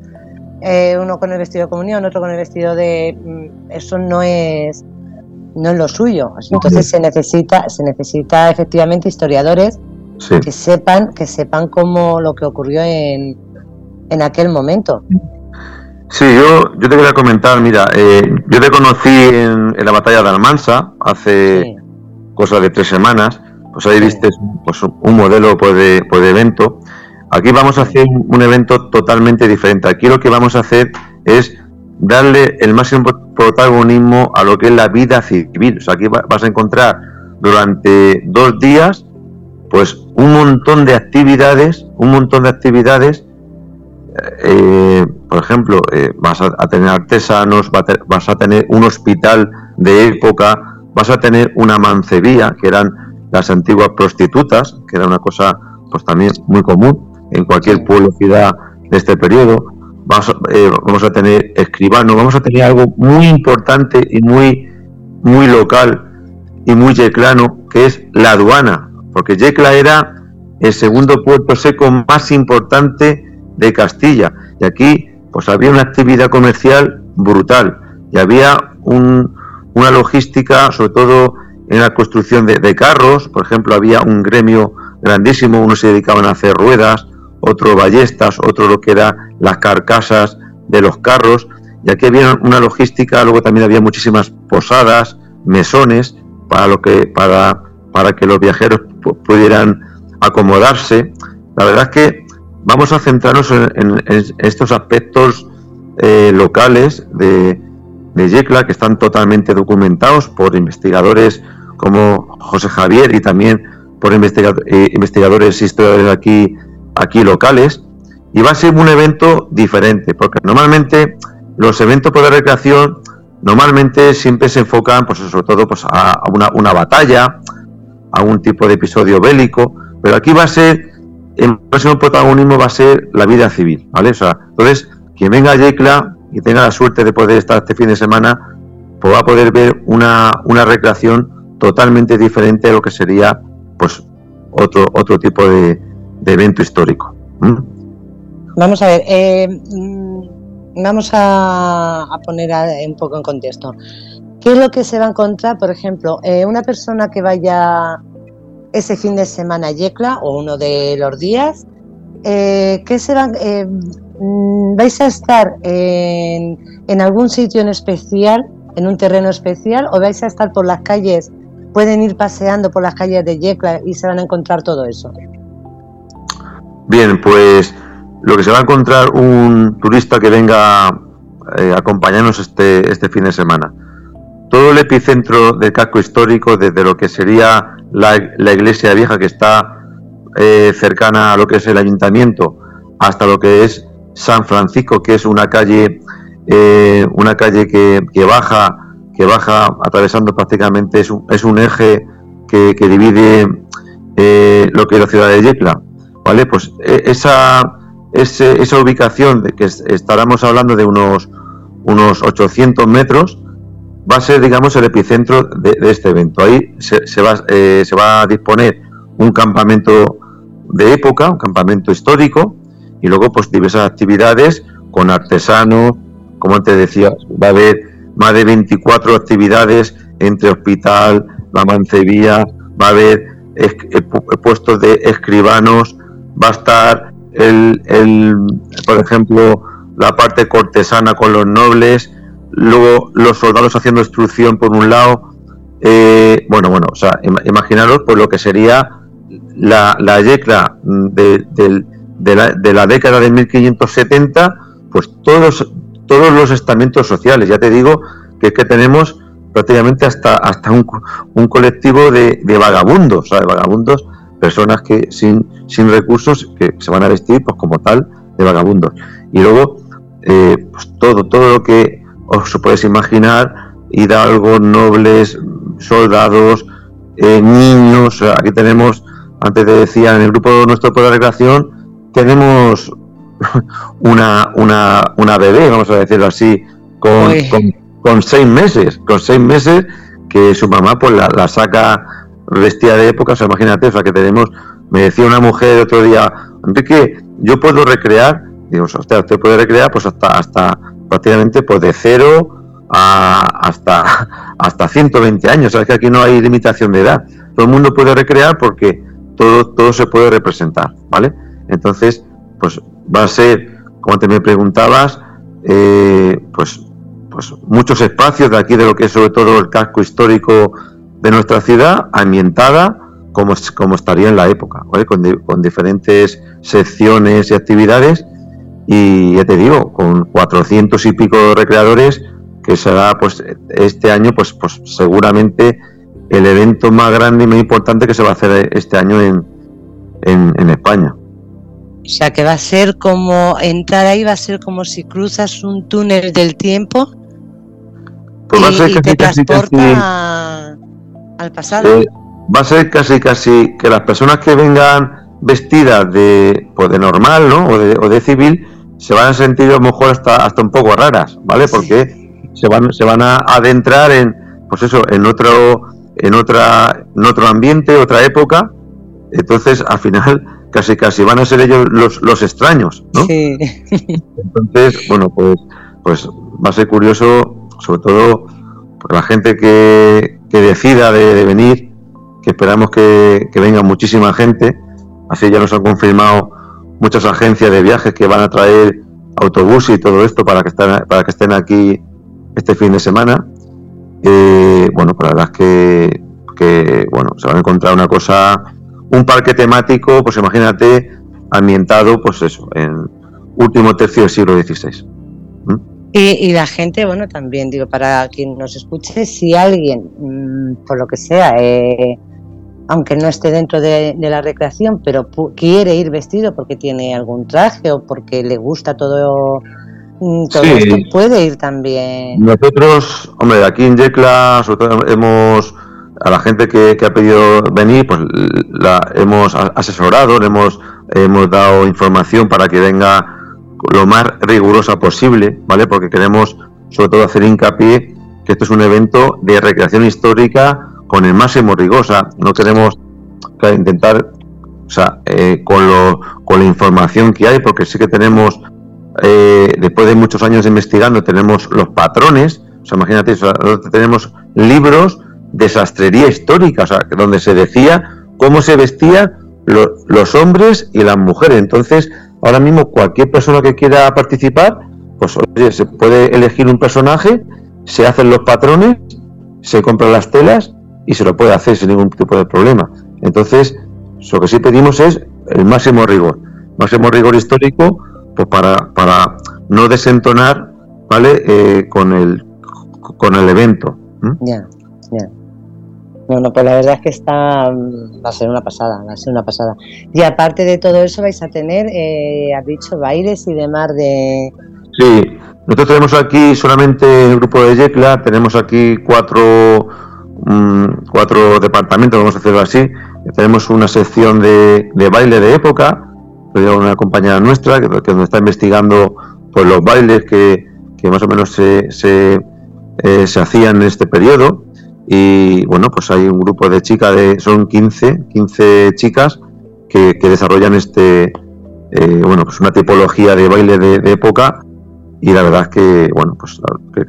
eh, uno con el vestido de comunión, otro con el vestido de... mm, Eso no es no es lo suyo. Entonces se necesita, se necesita efectivamente historiadores Sí. que sepan, que sepan cómo lo que ocurrió en, en aquel momento. Sí, yo, yo te quería comentar, mira, eh, yo te conocí en, en la batalla de Almansa hace Sí. cosa de tres semanas, pues ahí viste pues, un modelo pues, de, pues, de evento. Aquí vamos a hacer un evento totalmente diferente. Aquí lo que vamos a hacer es darle el máximo protagonismo a lo que es la vida civil. O sea, aquí va- vas a encontrar durante dos días pues un montón de actividades, un montón de actividades eh, por ejemplo, eh, vas a, a tener artesanos, va a te- vas a tener un hospital de época, vas a tener una mancebía, que eran las antiguas prostitutas, que era una cosa pues también muy común en cualquier pueblo ciudad de este periodo. Vamos a, eh, vamos a tener escribano, vamos a tener algo muy importante y muy, muy local y muy yeclano, que es la aduana, porque Yecla era el segundo puerto seco más importante de Castilla. Y aquí pues había una actividad comercial brutal y había un- una logística, sobre todo en la construcción de, carros. Por ejemplo, había un gremio grandísimo, unos se dedicaban a hacer ruedas, otro ballestas, otro lo que era las carcasas de los carros. Y aquí había una logística, luego también había muchísimas posadas, mesones, para, lo que, para, para que los viajeros pu- pudieran acomodarse. La verdad es que vamos a centrarnos en, en- en estos aspectos eh, locales de, de Yecla que están totalmente documentados por investigadores como José Javier y también por investiga- eh, investigadores historiadores aquí, aquí locales. Y va a ser un evento diferente, porque normalmente los eventos por la recreación normalmente siempre se enfocan, pues sobre todo, pues a, a una, una batalla, a un tipo de episodio bélico, pero aquí va a ser el máximo protagonismo va a ser la vida civil, ¿vale? O sea, entonces, quien venga a Yecla y tenga la suerte de poder estar este fin de semana, pues va a poder ver una, una recreación totalmente diferente a lo que sería, pues, otro, otro tipo de, evento histórico. Vamos a ver, eh, mm, vamos a, poner un poco en contexto. ¿Qué es lo que se va a encontrar, por ejemplo, eh, una persona que vaya ese fin de semana Yecla o uno de los días? eh, ¿qué se van, eh, mm, ¿vais a estar en, en algún sitio en especial, en un terreno especial, o vais a estar por las calles? Pueden ir paseando por las calles de Yecla y se van a encontrar todo eso. Bien, pues lo que se va a encontrar un turista que venga eh, a acompañarnos este, este fin de semana. Todo el epicentro del casco histórico, desde lo que sería la, iglesia vieja que está eh, cercana a lo que es el ayuntamiento, hasta lo que es San Francisco, que es una calle, eh, una calle que, baja, que baja atravesando prácticamente es un, eje que, divide lo que es la ciudad de Yecla ¿vale? Pues e, esa, esa ubicación de que estaremos hablando de unos, unos 800 metros va a ser, digamos, el epicentro de, este evento. Ahí se, va, eh, se va a disponer un campamento de época, un campamento histórico, y luego pues diversas actividades con artesanos, como antes decía, va a haber más de 24 actividades entre hospital, la mancebía, va a haber eh, puestos de escribanos, va a estar el, por ejemplo, la parte cortesana con los nobles, luego los soldados haciendo instrucción por un lado. Eh, bueno, bueno, o sea, imaginaros pues lo que sería la, la yecla de, de, la, de la década de 1570, pues todos, todos los estamentos sociales. Ya te digo que es que tenemos prácticamente hasta, hasta un, un colectivo de, de vagabundos, o de vagabundos personas que sin, sin recursos que se van a vestir pues como tal de vagabundos. Y luego eh, pues todo, todo lo que os podéis imaginar, hidalgos, nobles, soldados, eh, niños, aquí tenemos, antes te decía, en el grupo nuestro por la recreación, tenemos una, una, una bebé, vamos a decirlo así, con, con, seis meses, con seis meses, que su mamá pues la, la saca vestida de época, o sea, imagínate, o sea, que tenemos, me decía una mujer otro día, Enrique, yo puedo recrear, digo, usted, usted puede recrear pues hasta, hasta prácticamente pues de cero a, hasta, hasta 120 años, sabes que aquí no hay limitación de edad, todo el mundo puede recrear porque todo, todo se puede representar, ¿vale? Entonces, pues va a ser, como antes me preguntabas, eh, pues, pues muchos espacios de aquí de lo que es sobre todo el casco histórico de nuestra ciudad ambientada como, como estaría en la época, con, diferentes secciones y actividades y ya te digo, con 400 y pico recreadores que será pues este año pues, pues seguramente el evento más grande y más importante que se va a hacer este año en, en, España. O sea que va a ser como entrar ahí va a ser como si cruzas un túnel del tiempo pues va a ser te transporta al pasado. Eh, va a ser casi casi que las personas que vengan vestidas de, pues de normal, ¿no? O de, o de civil, se van a sentir a lo mejor hasta, hasta un poco raras, ¿vale? Porque se van, se van a adentrar en, pues eso, en otro, en otra, en otro ambiente, otra época. Entonces, al final, casi casi van a ser ellos los, los extraños, ¿no? Sí. Entonces, bueno, pues, pues va a ser curioso, sobre todo, por la gente que, que decida de, venir, que esperamos que, venga muchísima gente. Así ya nos han confirmado muchas agencias de viajes que van a traer autobús y todo esto para que estén, para que estén aquí este fin de semana. Eh, bueno, pues la verdad es que, bueno, se van a encontrar una cosa, un parque temático, pues imagínate, ambientado, pues eso, en último tercio del siglo XVI. Y, la gente, bueno, también digo, para quien nos escuche, si alguien, mm, por lo que sea, eh, aunque no esté dentro de, la recreación, pero quiere ir vestido porque tiene algún traje o porque le gusta todo, mm, todo esto, puede ir también. Nosotros, hombre, aquí en Yecla, hemos, a la gente que, ha pedido venir, pues la hemos asesorado, le hemos, hemos dado información para que venga lo más rigurosa posible, ¿vale? Porque queremos sobre todo hacer hincapié que esto es un evento de recreación histórica con el máximo rigor, o sea, no queremos intentar, o sea, eh, con, lo, con la información que hay, porque sí que tenemos, eh, después de muchos años investigando, tenemos los patrones, o sea, imagínate, tenemos libros de sastrería histórica, o sea, donde se decía cómo se vestía los hombres y las mujeres. Entonces, ahora mismo cualquier persona que quiera participar, pues oye, se puede elegir un personaje, se hacen los patrones, se compran las telas y se lo puede hacer sin ningún tipo de problema. Entonces, lo que sí pedimos es el máximo rigor, máximo rigor histórico, pues para, para no desentonar, ¿vale? Eh, con el con el evento. Ya, ya. Bueno, pues la verdad es que está mm, va a ser una pasada, va a ser una pasada. Y aparte de todo eso vais a tener, eh, has dicho bailes y demás de. Sí, nosotros tenemos aquí solamente el grupo de Yecla, tenemos aquí cuatro cuatro departamentos, vamos a hacerlo así. Tenemos una sección de, baile de época, una compañera nuestra que, nos está investigando pues los bailes que, más o menos se, se, eh, se hacían en este periodo y bueno, pues hay un grupo de chicas, de, son 15, 15 chicas que, desarrollan este, eh, bueno, pues una tipología de baile de, época y la verdad es que, bueno, pues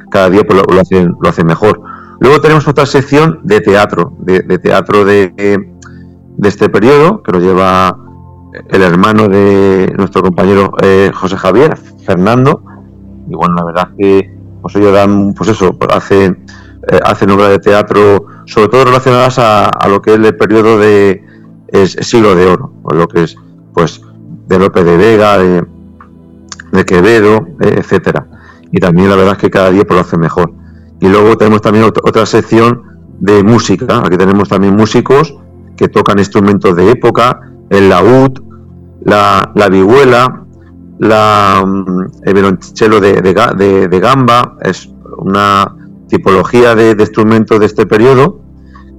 cada día pues, lo, hacen, lo hacen mejor. Luego tenemos otra sección de teatro, de, teatro de, de, este periodo, que lo lleva el hermano de nuestro compañero eh, José Javier, Fernando, y bueno, la verdad es que pues ellos dan, pues eso, hacen eh, hacen obras de teatro, sobre todo relacionadas a, lo que es el periodo de siglo de oro, lo que es pues de López de Vega, de, Quevedo, eh, etcétera. Y también la verdad es que cada día pues, lo hace mejor. Y luego tenemos también otra, sección de música. Aquí tenemos también músicos que tocan instrumentos de época, el laúd, la, la vihuela, la, mm, el violonchelo de, de, de, gamba, es una tipología de, instrumentos de este periodo,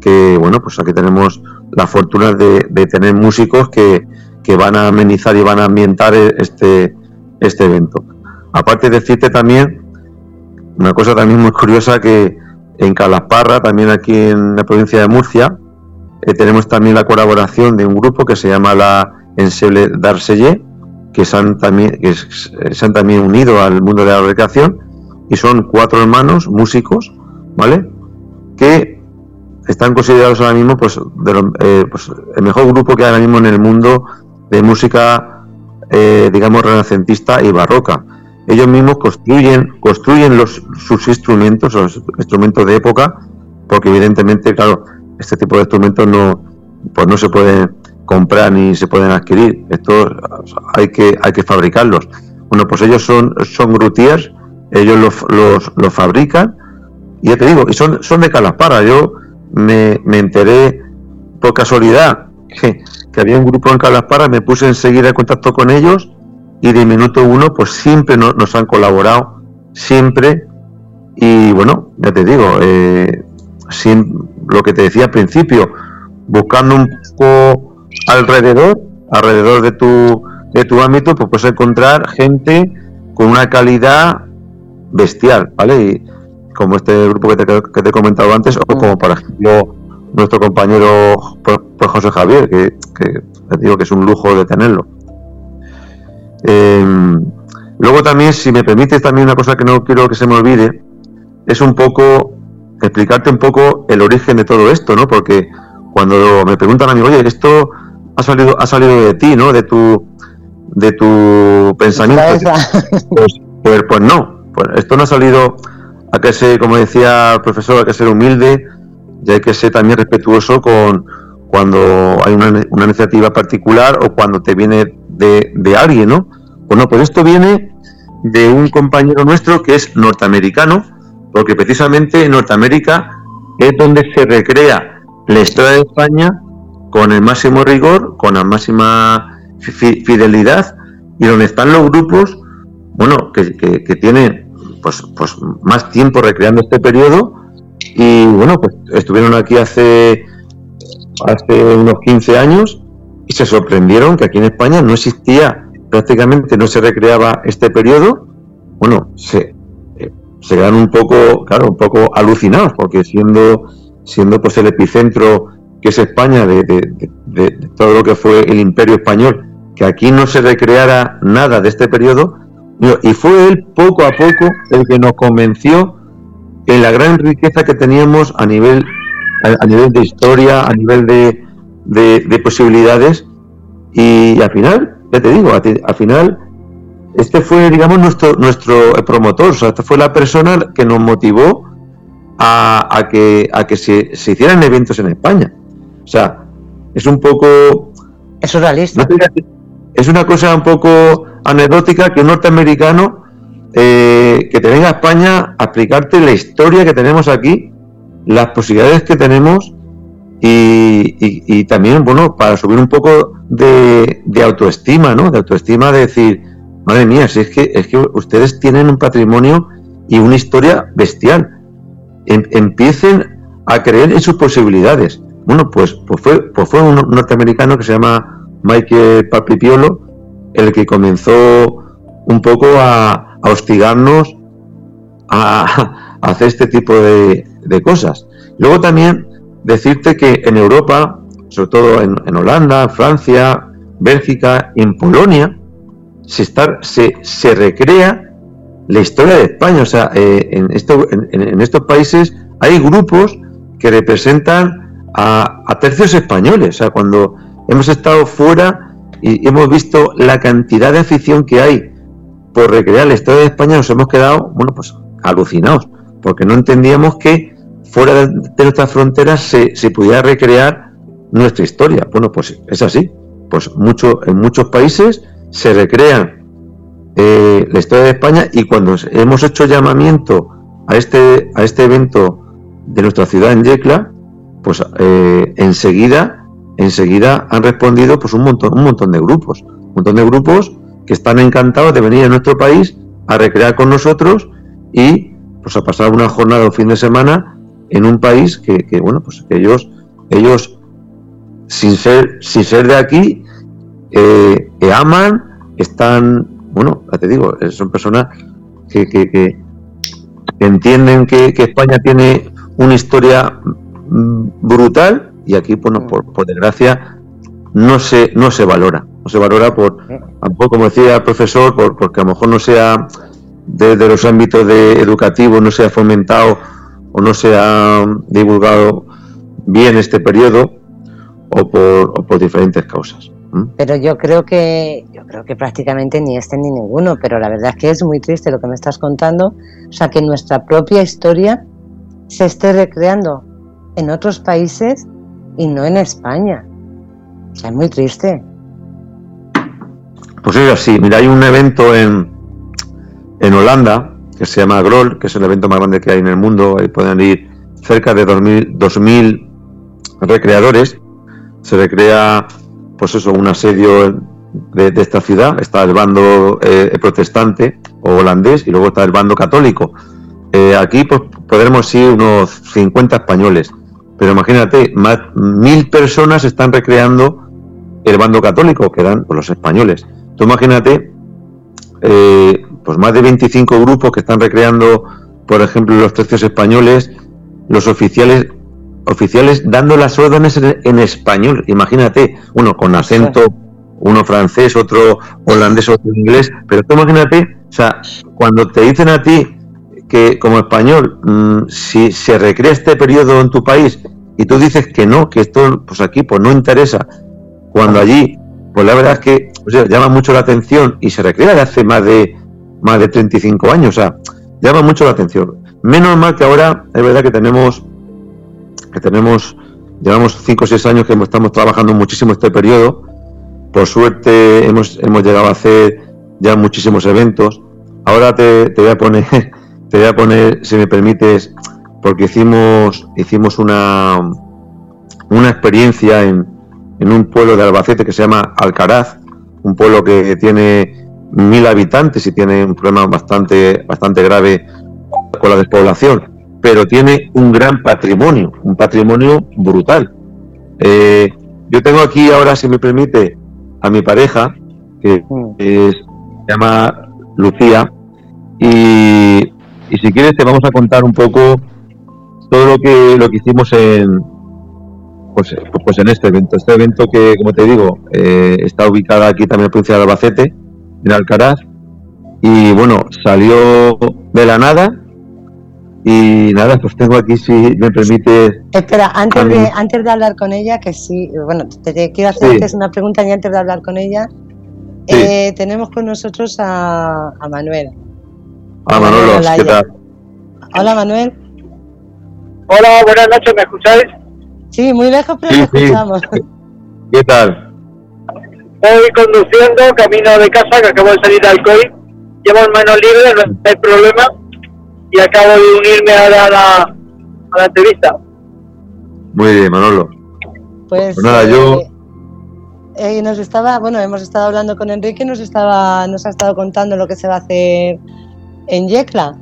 que bueno, pues aquí tenemos la fortuna de, tener músicos que, van a amenizar y van a ambientar e, este, este evento. Aparte de decirte también una cosa también muy curiosa que en Calasparra, también aquí en la provincia de Murcia, eh, tenemos también la colaboración de un grupo que se llama la Enseble d'Arselle, que se han también, que se han también unido al mundo de la recreación y son cuatro hermanos músicos, ¿vale? Que están considerados ahora mismo pues, eh, pues, el mejor grupo que hay ahora mismo en el mundo de música, eh, digamos, renacentista y barroca. Ellos mismos construyen, construyen los, sus instrumentos, los instrumentos de época, porque evidentemente, claro, este tipo de instrumentos no, pues no se pueden comprar ni se pueden adquirir. Esto hay que, hay que fabricarlos. Bueno, pues ellos son, son grutiers ellos los, los, fabrican y ya te digo, y son, son de Calaspara. Yo me, me enteré por casualidad que, había un grupo en Calaspara, me puse enseguida en contacto con ellos y de minuto uno pues siempre nos han colaborado, siempre. Y bueno, ya te digo, eh, sin, lo que te decía al principio, buscando un poco alrededor, alrededor de tu, de tu ámbito, pues puedes encontrar gente con una calidad bestial, ¿vale? Y como este grupo que te, que te he comentado antes, o como por ejemplo nuestro compañero pues, pues José Javier, que, que digo que es un lujo de tenerlo. Em, luego también, si me permites, también una cosa que no quiero que se me olvide, es un poco explicarte un poco el origen de todo esto, ¿no? Porque cuando me preguntan a mí, oye, esto ha salido, ha salido de ti, ¿no? De tu, de tu pensamiento. Pues, pues, pues no, pues esto no ha salido a que ser, como decía el profesor, hay que ser humilde y hay que ser también respetuoso con cuando hay una, iniciativa particular o cuando te viene de, de alguien, ¿no? Bueno, pues esto viene de un compañero nuestro que es norteamericano, porque precisamente en Norteamérica es donde se recrea la historia de España con el máximo rigor, con la máxima fidelidad y donde están los grupos bueno, que, que, tiene pues, pues más tiempo recreando este periodo y bueno, pues estuvieron aquí hace, hace unos 15 años y se sorprendieron que aquí en España no existía, prácticamente no se recreaba este periodo. Bueno, se, eh, se quedan un poco, claro, un poco alucinados porque siendo, siendo pues el epicentro que es España de, de todo lo que fue el imperio español, que aquí no se recreara nada de este periodo, y fue él poco a poco el que nos convenció en la gran riqueza que teníamos a nivel, a, nivel de historia, a nivel de, de, posibilidades, Y al final, ya te digo, al final, este fue, digamos, nuestro, nuestro promotor, o sea, esta fue la persona que nos motivó a, que, a que se, se, hicieran eventos en España. O sea, es un poco... Es realista. es una cosa un poco anecdótica que un norteamericano eh, que te venga a España a explicarte la historia que tenemos aquí, las posibilidades que tenemos y, también, bueno, para subir un poco de, autoestima, ¿no? De autoestima, de decir, madre mía, si es que, es que ustedes tienen un patrimonio y una historia bestial. Em, empiecen a creer en sus posibilidades. Bueno, pues, pues, fue, pues fue un norteamericano que se llama Michael Papipiolo el que comenzó un poco a, hostigarnos a, hacer este tipo de, cosas. Luego también decirte que en Europa, sobre todo en, Holanda, Francia, Bélgica y en Polonia, se, está, se, se recrea la historia de España. O sea, eh, en, esto, en, estos países hay grupos que representan a, a, tercios españoles. O sea, cuando hemos estado fuera y hemos visto la cantidad de afición que hay por recrear la historia de España, nos hemos quedado, bueno, pues alucinados, porque no entendíamos que fuera de, nuestras fronteras se, se, pudiera recrear nuestra historia. Bueno, pues es así. Pues mucho, en muchos países se recrean eh, la historia de España y cuando hemos hecho llamamiento a este, a este evento de nuestra ciudad en Yecla, pues eh, enseguida, enseguida han respondido pues un montón, un montón de grupos, un montón de grupos que están encantados de venir a nuestro país a recrear con nosotros y pues a pasar una jornada o fin de semana en un país que, bueno pues que ellos ellos sin ser sin ser de aquí eh, aman están bueno ya te digo son personas que, que, entienden que, España tiene una historia mm, brutal y aquí bueno, por, por desgracia no se no se valora. No se valora por como decía el profesor por, porque a lo mejor no sea desde los ámbitos de educativos no se ha fomentado o no se ha divulgado bien este periodo o por, por diferentes causas. Pero yo creo que yo creo que prácticamente ni este ni ninguno, pero la verdad es que es muy triste lo que me estás contando, o sea, que nuestra propia historia se esté recreando en otros países y no en España. O sea, es muy triste. Pues es así, mira, hay un evento en, en Holanda que se llama Groll, que es el evento más grande que hay en el mundo. Ahí pueden ir cerca de 2.000, recreadores. Se recrea, pues eso, un asedio de, esta ciudad. Está el bando eh, protestante o holandés y luego está el bando católico. Eh, aquí pues, podremos ir unos 50 españoles. Pero imagínate, más mil personas están recreando el bando católico, que eran pues, los españoles. Tú imagínate eh, pues más de 25 grupos que están recreando, por ejemplo, los tercios españoles, los oficiales oficiales dando las órdenes en, español. Imagínate, uno con acento, uno francés, otro holandés, otro inglés, pero tú imagínate, o sea, cuando te dicen a ti que como español, mm, si se recrea este periodo en tu país y tú dices que no, que esto pues aquí pues no interesa, cuando allí, pues la verdad es que llama mucho la atención y se recrea de hace más de más de 35 años, o sea, llama mucho la atención. Menos mal que ahora es verdad que tenemos, que tenemos, llevamos 5 o 6 años que estamos trabajando muchísimo este periodo. Por suerte hemos, hemos llegado a hacer ya muchísimos eventos. Ahora te, te voy a poner, te voy a poner, si me permites, porque hicimos, hicimos una, una experiencia en, en un pueblo de Albacete que se llama Alcaraz, un pueblo que tiene mil habitantes y tiene un problema bastante, bastante grave con la despoblación, pero tiene un gran patrimonio, un patrimonio brutal. Eh, yo tengo aquí ahora, si me permite, a mi pareja, que mm. se llama Lucía, y, y, si quieres te vamos a contar un poco todo lo que, lo que hicimos en, pues, pues en este evento. Este evento que, como te digo, eh, está ubicada aquí también en la provincia de Albacete, en Alcaraz y bueno, salió de la nada Y nada, pues tengo aquí, si me permite. Espera, antes de, antes de hablar con ella, que sí, bueno, te, quiero hacer antes una pregunta y antes de hablar con ella, eh, tenemos con nosotros a, a Manuel. A Manuel, ¿qué tal? Hola Manuel. Hola, buenas noches, ¿me escucháis? Sí, muy lejos, pero te escuchamos. ¿Qué tal? Voy conduciendo, camino de casa, que acabo de salir al COI. Llevo manos libres, no hay problema. Y acabo de unirme a la, a la entrevista. Muy bien, Manolo. Pues, pues nada, yo... Eh, eh, nos estaba, bueno, hemos estado hablando con Enrique, nos estaba, nos ha estado contando lo que se va a hacer en Yecla.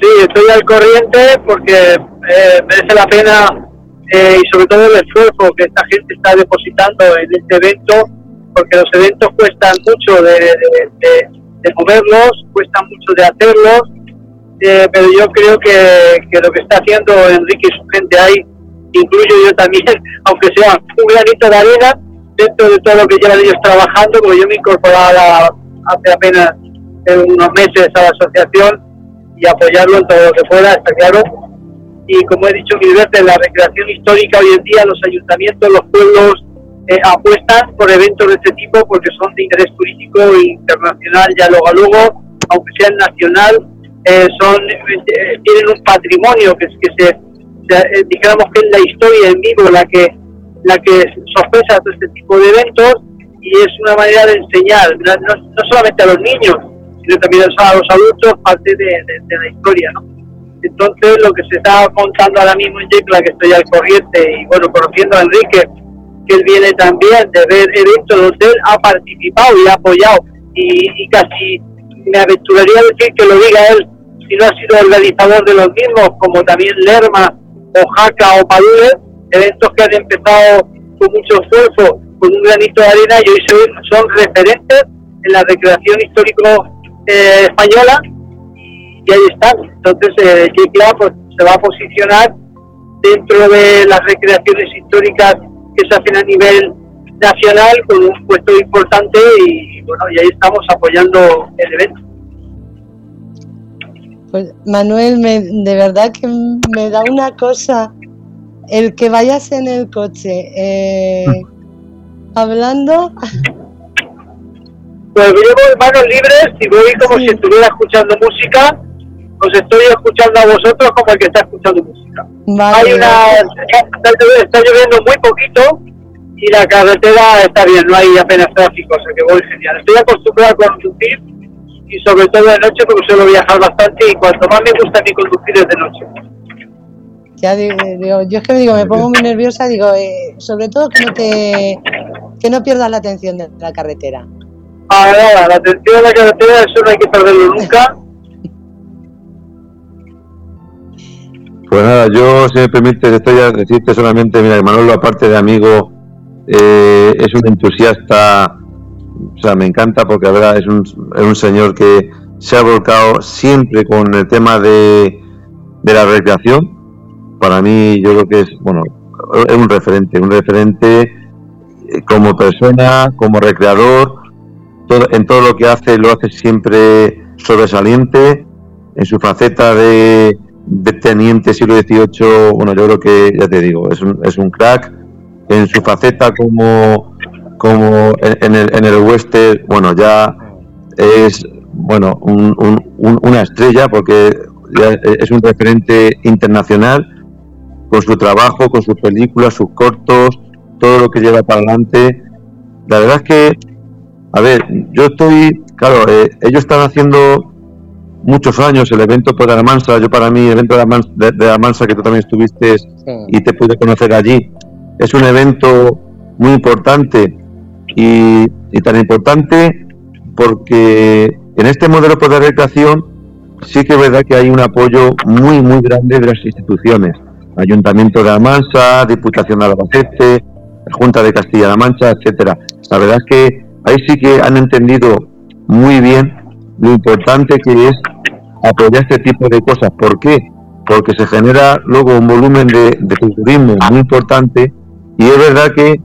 Sí, estoy al corriente porque eh, merece la pena eh, y sobre todo el esfuerzo que esta gente está depositando en este evento, porque los eventos cuestan mucho de, de, moverlos, cuestan mucho de hacerlos, eh, pero yo creo que, que, lo que está haciendo Enrique y su gente ahí, incluyo yo también, aunque sea un granito de arena, dentro de todo lo que llevan ellos trabajando, porque yo me incorporaba hace apenas unos meses a la asociación, y apoyarlo en todo lo que pueda, está claro. Y como he dicho mil veces, la recreación histórica hoy en día, los ayuntamientos, los pueblos eh, apuestan por eventos de este tipo porque son de interés turístico e internacional, ya luego a luego, aunque sean nacional, eh, son eh, tienen un patrimonio que, que se, digamos que es la historia en vivo la que la que todo este tipo de eventos y es una manera de enseñar, no, no solamente a los niños, también a los adultos parte de, la historia, ¿no? Entonces, lo que se está contando ahora mismo en Yecla, que estoy al corriente, y bueno, conociendo a Enrique, que él viene también de ver eventos donde él ha participado y ha apoyado, y, casi me aventuraría a decir que lo diga él, si no ha sido organizador de los mismos, como también Lerma, o Jaca, o Padule, eventos que han empezado con mucho esfuerzo, con un granito de arena, y hoy son referentes en la recreación histórico eh, española y ahí está. Entonces, eh, pues, se va a posicionar dentro de las recreaciones históricas que se hacen a nivel nacional con un puesto importante y bueno, y ahí estamos apoyando el evento. Pues Manuel, me, de verdad que me da una cosa el que vayas en el coche eh, hablando pues llevo manos libres y voy como si estuviera escuchando música, os estoy escuchando a vosotros como el que está escuchando música. Hay una, está, lloviendo muy poquito y la carretera está bien, no hay apenas tráfico, o sea que voy genial. Estoy acostumbrado a conducir y sobre todo de noche porque suelo viajar bastante y cuanto más me gusta mi conducir es de noche. Ya digo, yo es que digo, me pongo muy nerviosa, digo, eh, sobre todo que no te que no pierdas la atención de la carretera. Ahora, la atención a la carretera, eso no hay que perderlo nunca. Pues nada, yo, si me permite, estoy a decirte solamente, mira, Manolo, aparte de amigo, eh, es un entusiasta, o sea, me encanta porque la es un, es un señor que se ha volcado siempre con el tema de, de la recreación. Para mí, yo creo que es, bueno, es un referente, un referente eh, como persona, como recreador, en todo lo que hace lo hace siempre sobresaliente. En su faceta de, teniente siglo XVIII, bueno, yo creo que, ya te digo, es un, es un crack. En su faceta como, como en, el, en el western, bueno, ya es bueno una estrella porque es un referente internacional con su trabajo, con sus películas, sus cortos, todo lo que lleva para adelante. La verdad es que a ver, yo estoy, claro, eh, ellos están haciendo muchos años el evento por la Mansa. Yo para mí, el evento de la, Mansa, de, Mansa que tú también estuviste y te pude conocer allí, es un evento muy importante y, tan importante porque en este modelo de recreación sí que es verdad que hay un apoyo muy, muy grande de las instituciones. Ayuntamiento de la Mansa, Diputación de Albacete, Junta de Castilla-La Mancha, etcétera. La verdad es que ahí sí que han entendido muy bien lo importante que es apoyar este tipo de cosas. ¿Por qué? Porque se genera luego un volumen de, turismo muy importante y es verdad que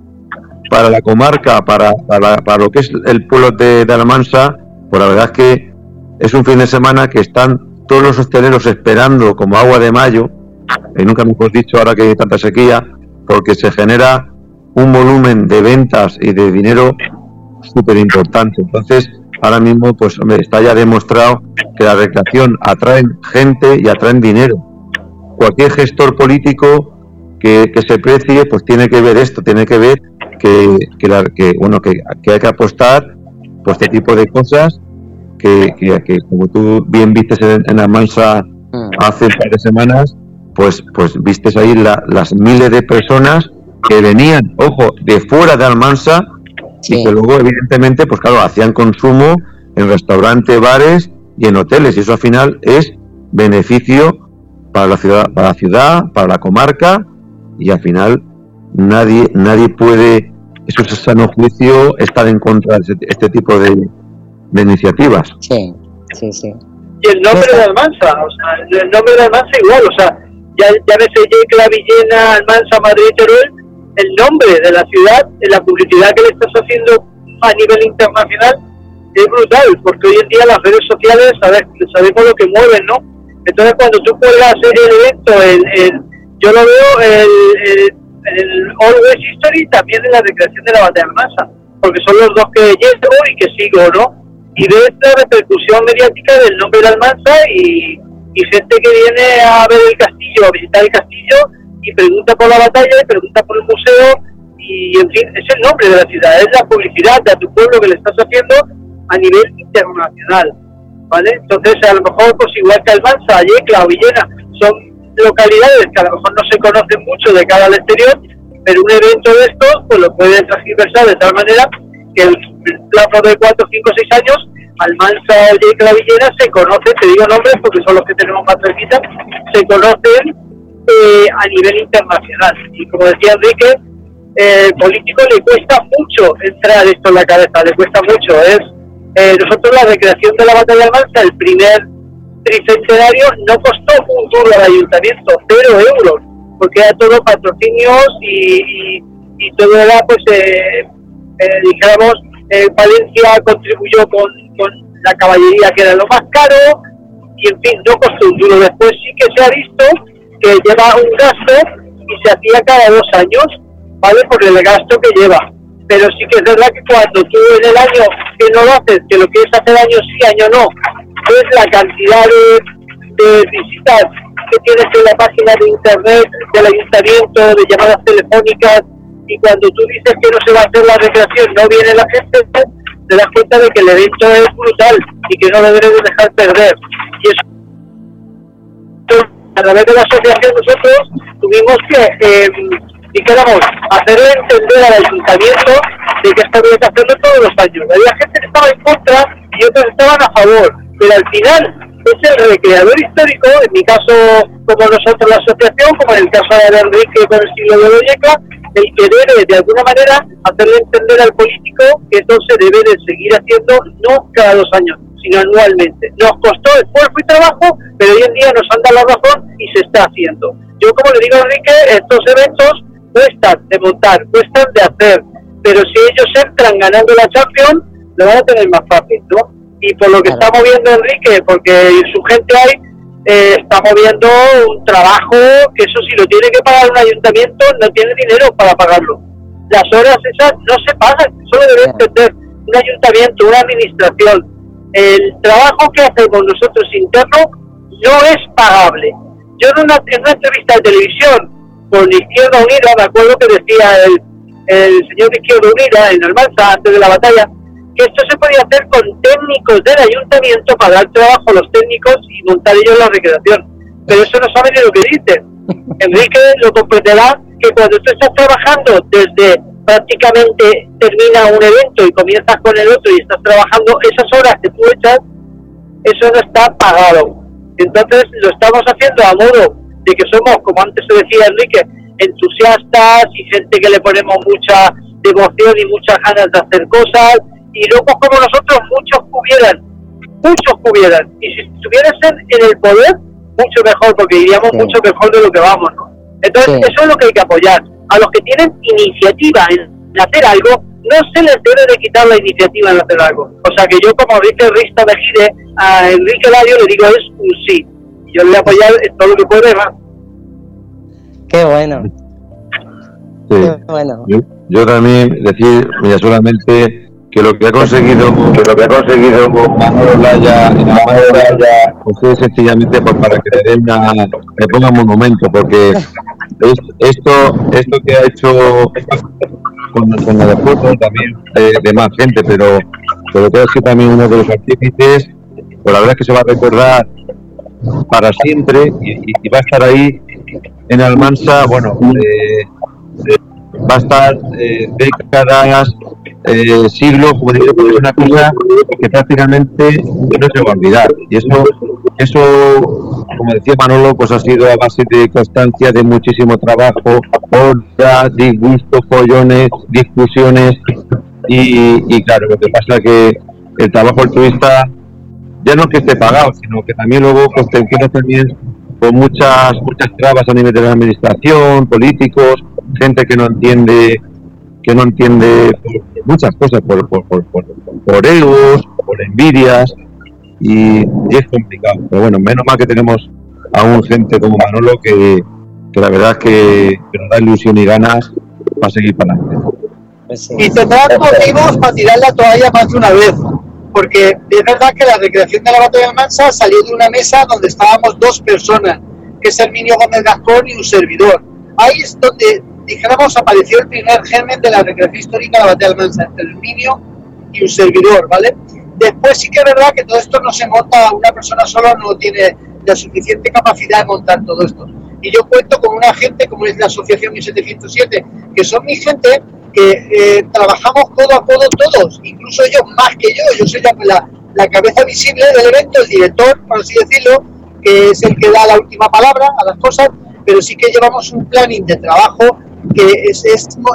para la comarca, para, para, lo que es el pueblo de, de Almansa, pues la verdad es que es un fin de semana que están todos los hosteleros esperando como agua de mayo, y nunca hemos dicho ahora que hay tanta sequía, porque se genera un volumen de ventas y de dinero súper importante. Entonces, ahora mismo, pues hombre, está ya demostrado que la recreación atrae gente y atrae dinero. Cualquier gestor político que, se precie, pues tiene que ver esto, tiene que ver que, que, bueno, que, hay que apostar por este tipo de cosas que, que, como tú bien vistes en, la mansa mm. hace un par de semanas, pues, pues vistes ahí las miles de personas que venían, ojo, de fuera de Almansa y que luego, evidentemente, pues claro, hacían consumo en restaurantes, bares y en hoteles. Y eso al final es beneficio para la ciudad, para la ciudad, para la comarca, y al final nadie, nadie puede, eso es sano juicio, estar en contra de este, tipo de, iniciativas. Sí, sí, sí. Y el nombre de Almansa, o sea, el nombre de Almansa igual, o sea, ya, ya ves la Villena, Almansa, Madrid, Teruel, el nombre de la ciudad, en la publicidad que le estás haciendo a nivel internacional, es brutal, porque hoy en día las redes sociales sabemos lo que mueven, ¿no? Entonces cuando tú cuelgas el evento, el, yo lo veo el, el, Always History también en la recreación de la batalla de masa, porque son los dos que llevo y que sigo, ¿no? Y ves la repercusión mediática del nombre de Almanza y, y gente que viene a ver el castillo, a visitar el castillo y pregunta por la batalla y pregunta por el museo y en fin, es el nombre de la ciudad, es la publicidad de tu pueblo que le estás haciendo a nivel internacional, ¿vale? Entonces a lo mejor pues igual que Almanza, Yecla o Villena son localidades que a lo mejor no se conocen mucho de cara al exterior, pero un evento de estos pues lo pueden transversar de tal manera que el plazo de 4, 5, 6 años Almanza o Yecla Villena se conocen, te digo nombres porque son los que tenemos más cerquita, se conocen eh, a nivel internacional. Y como decía Enrique, el político le cuesta mucho entrar esto en la cabeza, le cuesta mucho. Es eh, Nosotros la recreación de la batalla de Malta, el primer tricentenario, no costó un duro al ayuntamiento, cero euros, porque era todo patrocinios y, y, todo era, pues, eh, eh dijéramos, Valencia contribuyó con, con la caballería, que era lo más caro, y en fin, no costó un duro. Después sí que se ha visto que lleva un gasto y se hacía cada dos años, ¿vale? Por el gasto que lleva. Pero sí que es verdad que cuando tú en el año que no lo haces, que lo quieres hacer año sí, año no, es la cantidad de, visitas que tienes en la página de internet del ayuntamiento, de llamadas telefónicas, y cuando tú dices que no se va a hacer la recreación, no viene la gente, te das cuenta de que el evento es brutal y que no deberes dejar perder. Y eso a través de la asociación nosotros tuvimos que, eh, hacerle entender al ayuntamiento de que esto había que todos los años. Había gente que estaba en contra y otros estaban a favor, pero al final es el recreador histórico, en mi caso como nosotros la asociación, como en el caso de Enrique con el siglo de Olleca, el que debe de alguna manera hacerle entender al político que esto se debe de seguir haciendo no cada dos años, sino anualmente. Nos costó esfuerzo y trabajo, pero hoy en día nos han dado la razón y se está haciendo. Yo, como le digo a Enrique, estos eventos cuestan de montar, cuestan de hacer, pero si ellos entran ganando la Champions, lo van a tener más fácil, ¿no? Y por lo que está moviendo Enrique, porque su gente hay, eh, está moviendo un trabajo que eso si lo tiene que pagar un ayuntamiento, no tiene dinero para pagarlo. Las horas esas no se pagan, solo debe entender un ayuntamiento, una administración, el trabajo que hacemos nosotros interno no es pagable. Yo en una, entrevista de televisión con Izquierda Unida, me acuerdo que decía el, el señor de Izquierda Unida en Almanza, antes de la batalla, que esto se podía hacer con técnicos del ayuntamiento para dar trabajo a los técnicos y montar ellos la recreación. Pero eso no sabe ni lo que dice. Enrique lo comprenderá que cuando tú estás trabajando desde prácticamente termina un evento y comienzas con el otro y estás trabajando esas horas que tú echas, eso no está pagado. Entonces lo estamos haciendo a modo de que somos, como antes se decía Enrique, entusiastas y gente que le ponemos mucha devoción y muchas ganas de hacer cosas. Y luego como nosotros muchos pudieran, muchos pudieran. Y si estuvieras en, el poder, mucho mejor porque iríamos mucho mejor de lo que vamos. Entonces eso es lo que hay que apoyar a los que tienen iniciativa en hacer algo, no se les debe de quitar la iniciativa en hacer algo. O sea que yo, como dice Risto Mejide, a Enrique Ladio le digo es un sí. Yo le voy a apoyar en todo lo que pueda más. Qué bueno. Sí. Qué bueno. Yo, yo también decir, mira, solamente que lo que ha conseguido, que lo que ha conseguido Manolo Laya, pues es sencillamente pues, para que le den una, le ponga un monumento, porque es- esto, esto que ha hecho con, con de fútbol también eh, de más gente, pero pero creo que también uno de los artífices, pues la verdad es que se va a recordar para siempre y va a estar ahí en Almansa, bueno, eh, eh, va a estar eh, décadas, eh, siglos, como digo, es una cosa que prácticamente no se va a olvidar. Y eso, eso, como decía Manolo, pues ha sido a base de constancia, de muchísimo trabajo, horas, disgustos, follones, discusiones. Y, y claro, lo que pasa que el trabajo altruista ya no que esté pagado, sino que también luego pues, te también con muchas muchas trabas a nivel de la administración, políticos, gente que no entiende que no entiende pues, muchas cosas por, por, por, por, por egos, por envidias y, y es complicado. Pero bueno, menos mal que tenemos aún gente como Manolo que, que la verdad es que, que nos da ilusión y ganas para seguir para adelante. Y tendrán motivos para tirar la toalla más de una vez. Porque es verdad que la recreación de la batalla de Mansa salió de una mesa donde estábamos dos personas, que es Herminio Gómez Gascón y un servidor. Ahí es donde, dijéramos, apareció el primer germen de la recreación histórica de la batalla de Mansa, entre Herminio y un servidor, ¿vale? Después sí que es verdad que todo esto no se monta, una persona sola no tiene la suficiente capacidad de montar todo esto. Y yo cuento con una gente como es la Asociación 1707, que son mi gente que eh, trabajamos codo a codo todos, incluso ellos más que yo, yo soy la- la cabeza visible del evento, el director, por así decirlo, que es el que da la última palabra a las cosas, pero sí que llevamos un planning de trabajo que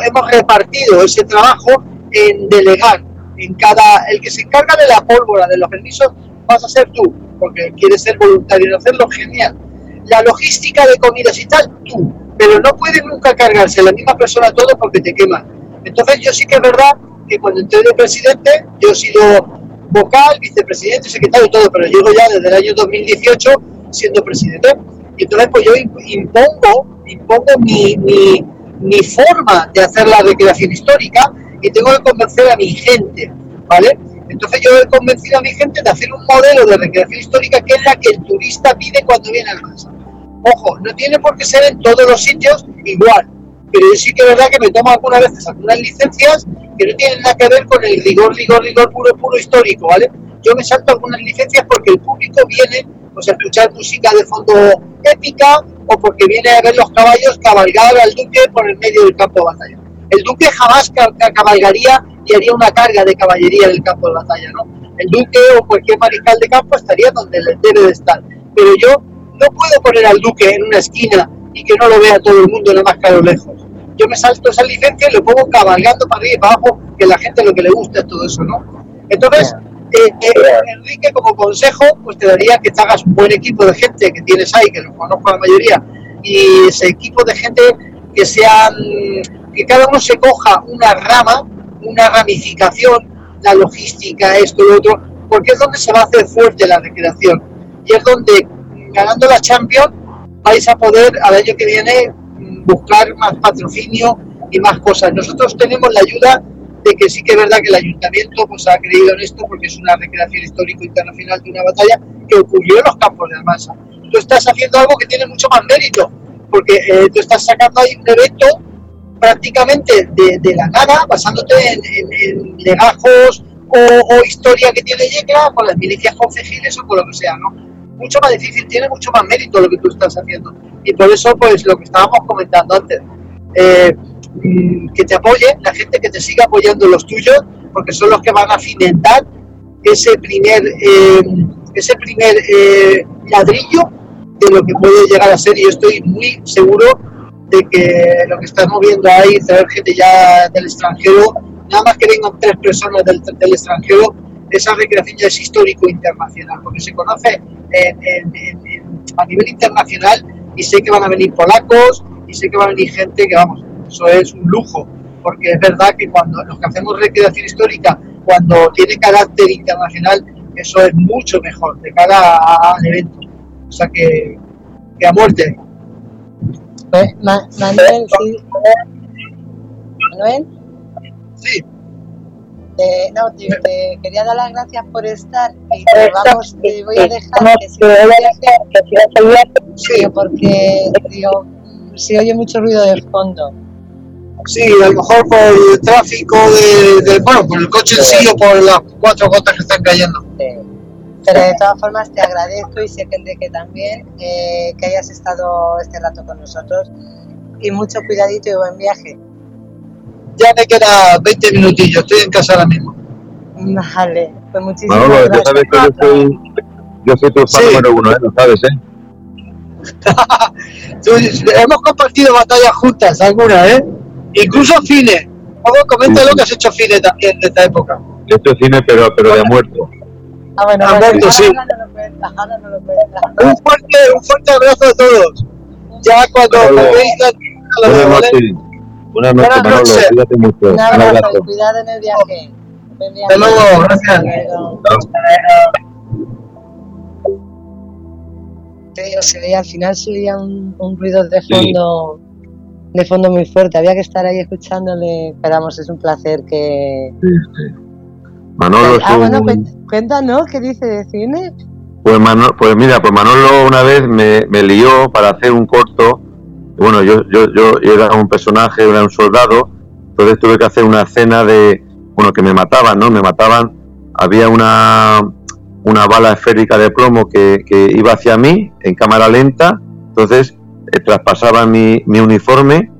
hemos repartido ese trabajo en delegar, en cada, el que se encarga de la pólvora, de los permisos, vas a ser tú, porque quieres ser voluntario en hacerlo, genial. La logística de comidas y tal, tú, pero no puede nunca cargarse la misma persona todo porque te quema. Entonces yo sí que es verdad que cuando entré de presidente, yo he sido vocal, vicepresidente, secretario, todo, pero llevo ya desde el año 2018 siendo presidente. Y entonces pues yo imp- impongo, impongo mi, mi forma de hacer la recreación histórica y tengo que convencer a mi gente, ¿vale? Entonces yo he convencido a mi gente de hacer un modelo de recreación histórica que es la que el turista pide cuando viene al Mansa. Ojo, no tiene por qué ser en todos los sitios igual, pero yo sí que es verdad que me tomo algunas veces algunas licencias que no tienen nada que ver con el rigor, rigor, rigor puro, puro histórico, ¿vale? Yo me salto algunas licencias porque el público viene pues, escuchar música de fondo épica o porque viene a ver los caballos cabalgar al duque por el medio del campo de batalla. El duque jamás ca- ca- cabalgaría y haría una carga de caballería en el campo de batalla, ¿no? El duque o cualquier mariscal de campo estaría donde le debe de estar. Pero yo no puedo poner al duque en una esquina y que no lo vea todo el mundo nada más que a lo lejos. Yo me salto esa licencia y lo pongo cabalgando para arriba y para abajo, que la gente lo que le gusta es todo eso, ¿no? Entonces, eh, eh, Enrique, como consejo, pues te daría que te hagas un buen equipo de gente que tienes ahí, que los conozco la mayoría, y ese equipo de gente que sean, que cada uno se coja una rama, una ramificación, la logística, esto y lo otro, porque es donde se va a hacer fuerte la recreación. Y es donde, ganando la Champions, vais a poder al año que viene mm, buscar más patrocinio y más cosas. Nosotros tenemos la ayuda de que sí que es verdad que el ayuntamiento pues, ha creído en esto porque es una recreación histórico internacional de una batalla que ocurrió en los campos de Almansa. Tú estás haciendo algo que tiene mucho más mérito, porque eh, tú estás sacando ahí un evento prácticamente de, la nada, basándote en, en- en legajos o, o historia que tiene Yecla con las milicias concejiles o con lo que sea, ¿no? Mucho más difícil, tiene mucho más mérito lo que tú estás haciendo. Y por eso, pues, lo que estábamos comentando antes, eh, mm, que te apoye, la gente que te siga apoyando los tuyos, porque son los que van a cimentar ese primer, eh, ese primer eh, ladrillo de lo que puede llegar a ser. Y yo estoy muy seguro de que lo que estamos viendo ahí, traer gente ya del extranjero, nada más que vengan tres personas del, del extranjero, esa recreación ya es histórico internacional, porque se conoce en- en- en- a nivel internacional y sé que van a venir polacos y sé que va a venir gente que, vamos, eso es un lujo. porque es verdad que cuando los que hacemos recreación histórica, cuando tiene carácter internacional, eso es mucho mejor de cara al evento. O sea que, que a muerte. Pues, Manuel, sí. Manuel. Sí. Eh, no, te, te, quería dar las gracias por estar y te, vamos, te voy a dejar que sigas el viaje, sí, porque digo, se oye mucho ruido de fondo. Sí, a lo mejor por el tráfico de, de bueno, por el coche en sí o por las cuatro gotas que están cayendo. Sí. Pero de todas formas te agradezco y sé que también eh, que hayas estado este rato con nosotros y mucho cuidadito y buen viaje. Ya me queda 20 minutillos, estoy en casa ahora mismo. Vale, pues muchísimas Manolo, ya gracias. sabes que yo soy, yo soy tu fan Sí. número uno, ¿eh? Lo sabes, ¿eh? Hemos compartido batallas juntas, algunas, ¿eh? Incluso cine. Luego comenta lo sí. que has hecho cine también de esta época. He hecho cine, pero, pero de muerto. Ah, bueno, vale, muerto, ahora sí. no lo cuentas, ahora no lo. Un fuerte, un fuerte abrazo a todos. Ya cuando volvéis la la Buenas noches. Buenas noches, Manolo. Cuídate mucho. Un Un abrazo abrazo. cuidado en el viaje. Hasta luego, gracias. Se veía, al final se oía un, un ruido de Sí. fondo de fondo muy fuerte. Había que estar ahí escuchándole. Pero vamos, es un placer que. Sí, sí. Manolo ah, un... bueno, cuéntanos qué dice de cine. Pues, Mano- pues mira, pues Manolo una vez me, me lió para hacer un corto. Bueno, yo, yo, yo era un personaje, era un soldado, entonces tuve que hacer una escena de, bueno, que me mataban, ¿no? Me mataban, había una, una bala esférica de plomo que, que iba hacia mí en cámara lenta, entonces eh, traspasaba mi, mi uniforme,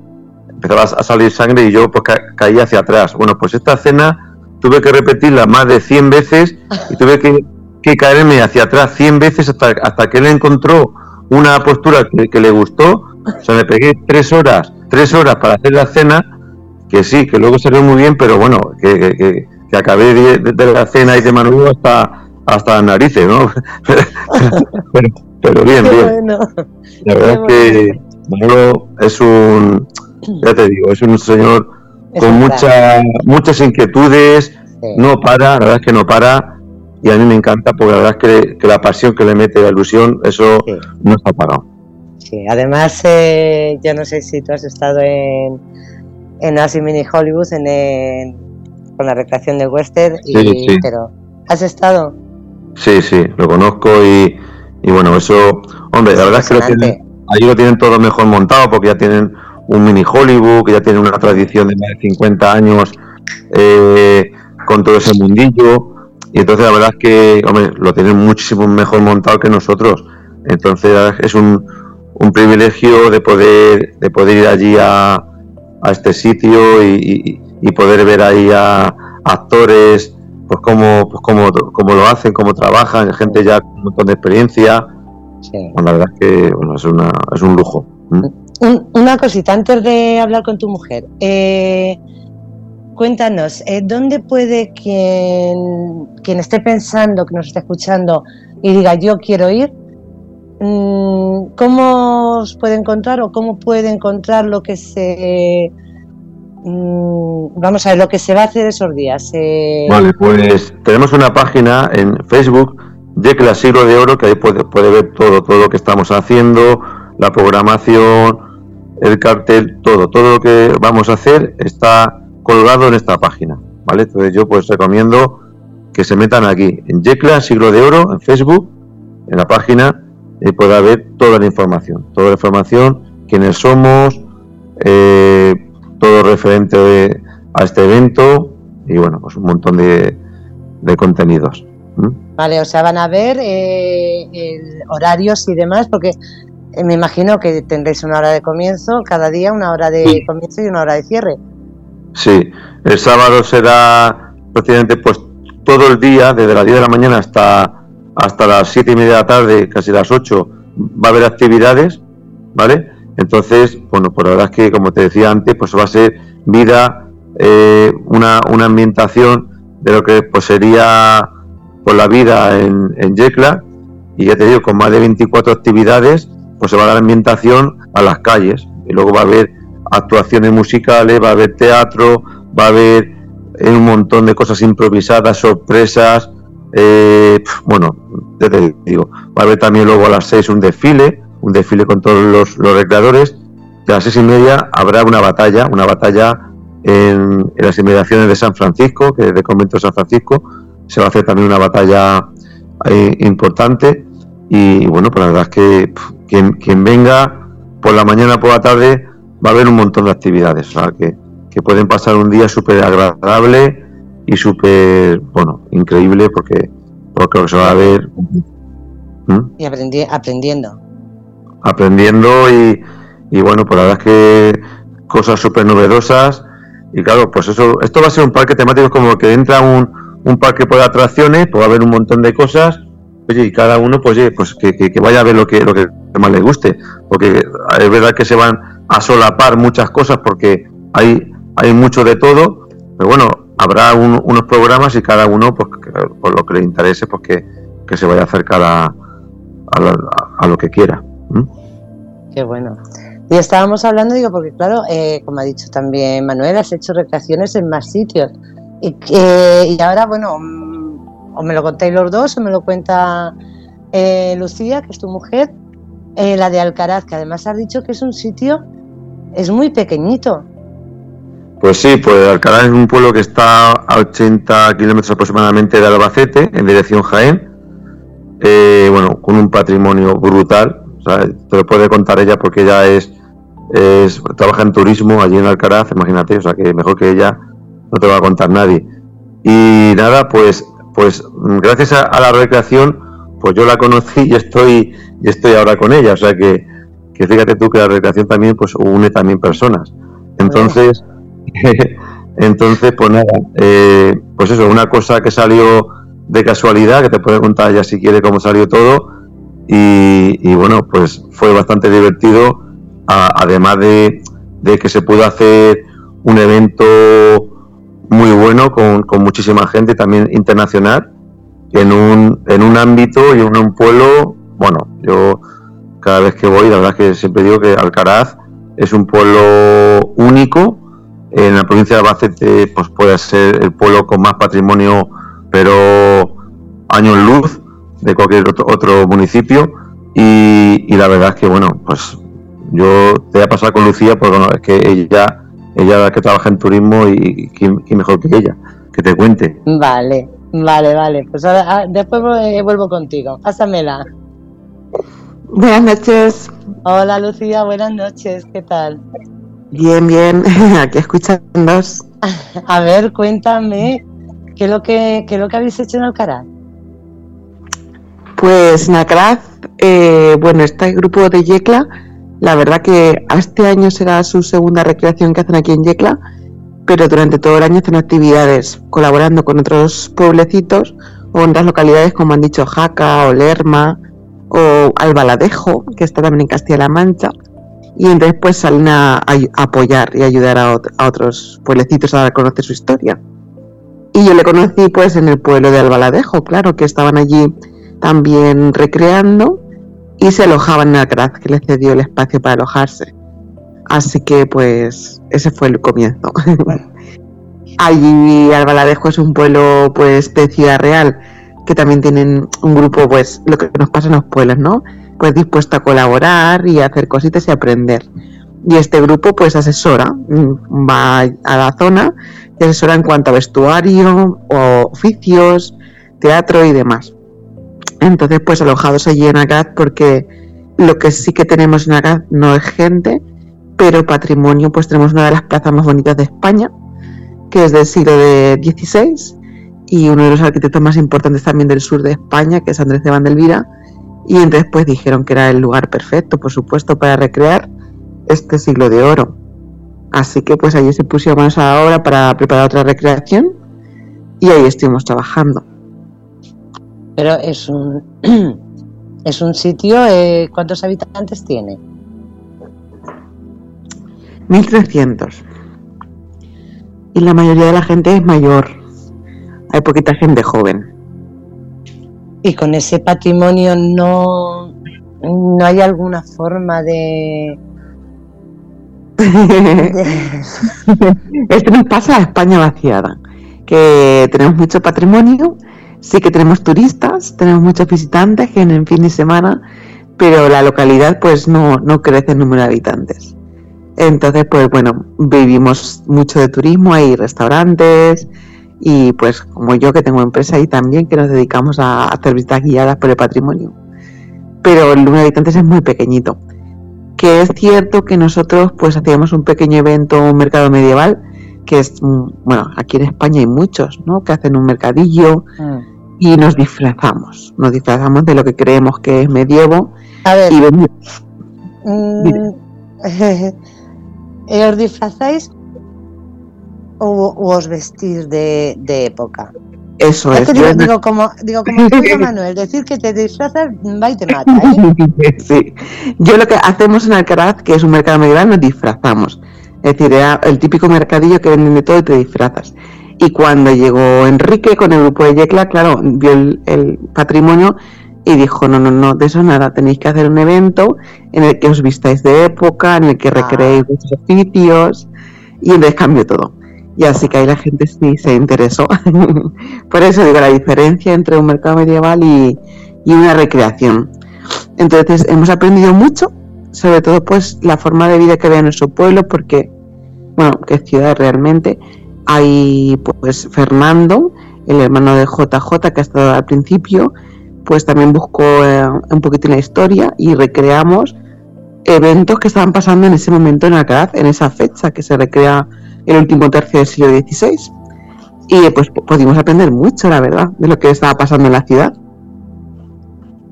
empezaba a salir sangre y yo pues ca- caía hacia atrás. Bueno, pues esta escena tuve que repetirla más de 100 veces y tuve que, caerme hacia atrás 100 veces hasta, hasta que él encontró una postura que le gustó. O sea, me pegué tres horas, tres horas para hacer la escena, que sí, que luego salió muy bien, pero bueno, que, que, que- que acabé de, de- la escena y de Manolo hasta, hasta las narices, ¿no? pero, pero bien, bien. bueno. La verdad es que Manolo es un, ya te digo, es un señor Es con un crack. mucha, muchas inquietudes, Sí. no para, la verdad es que no para, y a mí me encanta porque la verdad es que, que la pasión que le mete a ilusión, eso Sí. no está parado. Sí, además, eh, yo no sé si tú has estado en, en Asi Mini Hollywood, en, con la recreación de western, y, Sí, sí. pero ¿has estado? Sí, sí, lo conozco y, y bueno, eso, hombre, la verdad es que lo tienen, allí lo tienen todo mejor montado porque ya tienen un mini Hollywood, que ya tienen una tradición de más de 50 años eh, con todo ese mundillo. Y entonces la verdad es que, hombre, lo tienen muchísimo mejor montado que nosotros. Entonces es un, un privilegio de poder, de poder ir allí a, a este sitio y, y- y poder ver ahí a actores, pues cómo, pues cómo, cómo lo hacen, cómo trabajan, gente ya con un montón de experiencia. Sí. Bueno, la verdad es que bueno, es, una, es un lujo. ¿Mm? Un- una cosita, antes de hablar con tu mujer, eh, cuéntanos, eh, ¿dónde puede quien, quien esté pensando, que nos esté escuchando y diga yo quiero ir, cómo os puede encontrar o cómo puede encontrar lo que se... mm, vamos a ver, lo que se va a hacer esos días? eh, Vale, pues tenemos una página en Facebook, Yecla Siglo de Oro, que ahí puede, puede ver todo, todo lo que estamos haciendo, la programación, el cartel, todo, todo lo que vamos a hacer está colgado en esta página, ¿vale? Entonces yo pues recomiendo que se metan aquí, en Yecla Siglo de Oro, en Facebook, en la página, y pueda ver toda la información, toda la información, quiénes somos, eh, todo referente a este evento y bueno, pues un montón de, de contenidos. Vale, o sea, van a ver eh, el horarios y demás, porque eh, me imagino que tendréis una hora de comienzo, cada día una hora de Sí. comienzo y una hora de cierre. Sí, el sábado será prácticamente pues todo el día, desde las 10 de la mañana hasta, hasta las 7 y media de la tarde, casi las 8, va a haber actividades, ¿vale? Entonces, bueno, pues la verdad es que, como te decía antes, pues va a ser vida, eh, una, una ambientación de lo que pues sería pues la vida en, en Yecla, y ya te digo, con más de 24 actividades, pues se va a dar ambientación a las calles, y luego va a haber actuaciones musicales, va a haber teatro, va a haber eh, un montón de cosas improvisadas, sorpresas. Eh, bueno, ya te digo, va a haber también luego a las seis un desfile, un desfile con todos los, los recreadores. a las seis y media habrá una batalla, una batalla en, las inmediaciones de San Francisco, que es de convento de San Francisco. Se va a hacer también una batalla eh, importante. Y bueno, pues la verdad es que quien, quien venga por la mañana, por la tarde, va a haber un montón de actividades. Que, que pueden pasar un día súper agradable y súper, bueno, increíble porque, porque se va a ver. ¿Mm? Y aprendiendo. Aprendiendo y, y, bueno, pues la verdad es que cosas súper novedosas. Y claro, pues eso, esto va a ser un parque temático como que entra un, un parque por atracciones, pues va a haber un montón de cosas. Oye, y cada uno, pues, oye, pues que, que, vaya a ver lo que, lo que más le guste. Porque es verdad que se van a solapar muchas cosas porque hay hay mucho de todo, pero bueno, habrá unos programas y cada uno, pues, por lo que le interese, pues que, se vaya a acercar a, a, lo que quiera. Qué bueno. Y estábamos hablando, digo, porque claro, eh, como ha dicho también Manuel, has hecho recreaciones en más sitios. Y, y ahora, bueno, mm, o me lo contáis los dos, o me lo cuenta eh, Lucía, que es tu mujer, eh, la de Alcaraz, que además has dicho que es un sitio, es muy pequeñito. Pues sí, pues Alcalá es un pueblo que está a 80 kilómetros aproximadamente de Albacete, en dirección Jaén. Eh, bueno, con un patrimonio brutal. te lo puede contar ella porque ella es, trabaja en turismo allí en Alcaraz, imagínate, o sea que mejor que ella no te va a contar nadie. Y nada, pues, pues gracias a, la recreación, pues yo la conocí y estoy, y estoy ahora con ella. O sea que, que fíjate tú que la recreación también pues une también personas. Entonces, Entonces, pues nada, eh, pues eso, una cosa que salió de casualidad, que te puede contar ya si quiere cómo salió todo. Y, bueno, pues fue bastante divertido, además de, que se pudo hacer un evento muy bueno con, muchísima gente, también internacional, en un, en un ámbito y en un pueblo, bueno, yo cada vez que voy, la verdad es que siempre digo que Alcaraz es un pueblo único, en la provincia de Albacete pues puede ser el pueblo con más patrimonio, pero años luz de cualquier otro, municipio. Y, la verdad es que, bueno, pues yo te voy a pasar con Lucía porque bueno, es que ella, ella la que trabaja en turismo y, quién, mejor que ella, que te cuente. Vale, vale, vale. Pues ahora, ah, después vuelvo contigo. Pásamela. Buenas noches. Hola Lucía, buenas noches. ¿Qué tal? Bien, bien, aquí escuchando. A ver, cuéntame, ¿qué es lo que, qué es lo que habéis hecho en Alcaraz? Pues en Alcaraz, eh, bueno, este grupo de Yecla, la verdad que este año será su segunda recreación que hacen aquí en Yecla, pero durante todo el año hacen actividades colaborando con otros pueblecitos o otras localidades como han dicho Jaca o Lerma o Albaladejo, que está también en Castilla-La Mancha y pues salen a, apoyar y ayudar a, otros pueblecitos a conocer su historia. Y yo le conocí pues en el pueblo de Albaladejo, claro, que estaban allí también recreando y se alojaban en Alcaraz, que les cedió el espacio para alojarse. Así que pues ese fue el comienzo. allí Albaladejo es un pueblo pues de Ciudad Real, que también tienen un grupo pues lo que nos pasa en los pueblos, ¿no? Pues dispuesto a colaborar y a hacer cositas y aprender. Y este grupo pues asesora, mm, va a la zona y asesora en cuanto a vestuario, o oficios, teatro y demás. Entonces pues alojados allí en Agad porque lo que sí que tenemos en Agad no es gente, pero patrimonio pues tenemos una de las plazas más bonitas de España, que es del siglo XVI y uno de los arquitectos más importantes también del sur de España, que es Andrés de Vandelvira, y entonces pues dijeron que era el lugar perfecto, por supuesto, para recrear este siglo de oro. Así que pues allí se pusieron manos a la obra para preparar otra recreación y ahí estuvimos trabajando. Pero es un, es un sitio, eh, ¿cuántos habitantes tiene? 1300. Y la mayoría de la gente es mayor. Hay poquita gente joven y con ese patrimonio no, no hay alguna forma de Esto nos pasa a España vaciada, que tenemos mucho patrimonio, sí que tenemos turistas, tenemos muchos visitantes que en el fin de semana, pero la localidad pues no, no crece en número de habitantes. Entonces, pues bueno, vivimos mucho de turismo, hay restaurantes y pues como yo que tengo empresa ahí también que nos dedicamos a hacer visitas guiadas por el patrimonio. Pero el número de habitantes es muy pequeñito que es cierto que nosotros pues hacíamos un pequeño evento, un mercado medieval, que es, mm, bueno, aquí en España hay muchos, ¿no? Que hacen un mercadillo mm. y nos disfrazamos, nos disfrazamos de lo que creemos que es medievo. A ver. Y mm, ¿Os disfrazáis o, os vestís de, de época? Eso es. digo, como, digo, como Manuel, decir que te disfrazas va y te mata. ¿eh? Sí. Yo lo que hacemos en Alcaraz, que es un mercado medieval, nos disfrazamos. Es decir, era el típico mercadillo que venden de todo y te disfrazas. Y cuando llegó Enrique con el grupo de Yecla, claro, vio el, patrimonio y dijo, no, no, no, de eso nada, tenéis que hacer un evento en el que os vistáis de época, en el que recreéis vuestros oficios, y entonces cambió todo. Y así que ahí la gente sí se interesó. Por eso digo la diferencia entre un mercado medieval y, una recreación. Entonces hemos aprendido mucho, sobre todo pues la forma de vida que había en nuestro pueblo, porque, bueno, que ciudad realmente. Hay pues Fernando, el hermano de JJ que ha estado al principio, pues también buscó eh, un poquito la historia y recreamos eventos que estaban pasando en ese momento en Alcaraz, en esa fecha que se recrea el último tercio del siglo XVI. Y pues pudimos aprender mucho, la verdad, de lo que estaba pasando en la ciudad.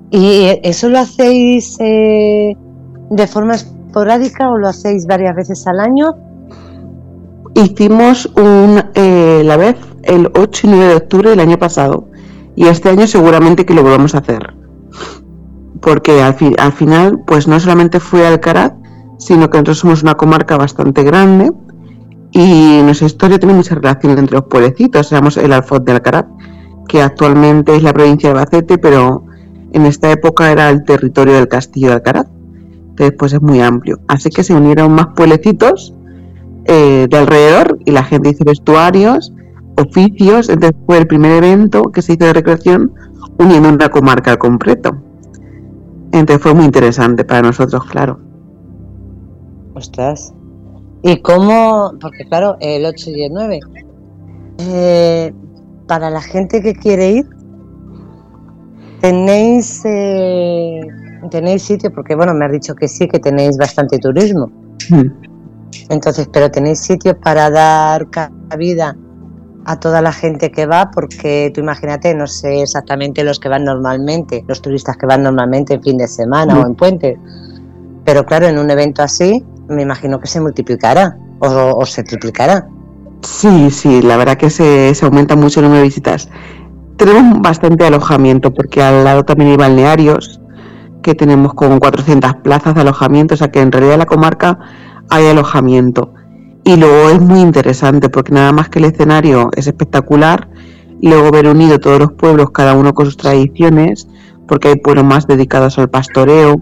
¿Y eso lo hacéis eh, de forma esporádica o lo hacéis varias veces al año? Hicimos un, eh, la vez el 8 y 9 de octubre del año pasado y este año seguramente que lo volvamos a hacer. Porque al, al final, pues no solamente fue Alcaraz, sino que nosotros somos una comarca bastante grande y nuestra historia tiene mucha relación entre los pueblecitos. Seamos el Alfoz de Alcaraz, que actualmente es la provincia de Albacete, pero en esta época era el territorio del castillo de Alcaraz. Entonces, pues es muy amplio. Así que se unieron más pueblecitos eh, de alrededor y la gente hizo vestuarios, oficios. Entonces fue el primer evento que se hizo de recreación uniendo una comarca al completo. Entonces fue muy interesante para nosotros, claro. Ostras, ¿Y cómo? Porque claro, el 8 y el 9. Eh, para la gente que quiere ir, tenéis eh, tenéis sitio, porque bueno, me has dicho que sí, que tenéis bastante turismo. Entonces, pero tenéis sitio para dar cabida a toda la gente que va, porque tú imagínate, no sé exactamente los que van normalmente, los turistas que van normalmente en fin de semana o en puente, pero claro, en un evento así, me imagino que se multiplicará o, se triplicará. Sí, sí, la verdad que se, aumenta mucho el número de visitas. Tenemos bastante alojamiento porque al lado también hay balnearios que tenemos con 400 plazas de alojamiento, o sea que en realidad la comarca hay alojamiento. Y luego es muy interesante porque nada más que el escenario es espectacular, luego ver unido todos los pueblos, cada uno con sus tradiciones, porque hay pueblos más dedicados al pastoreo,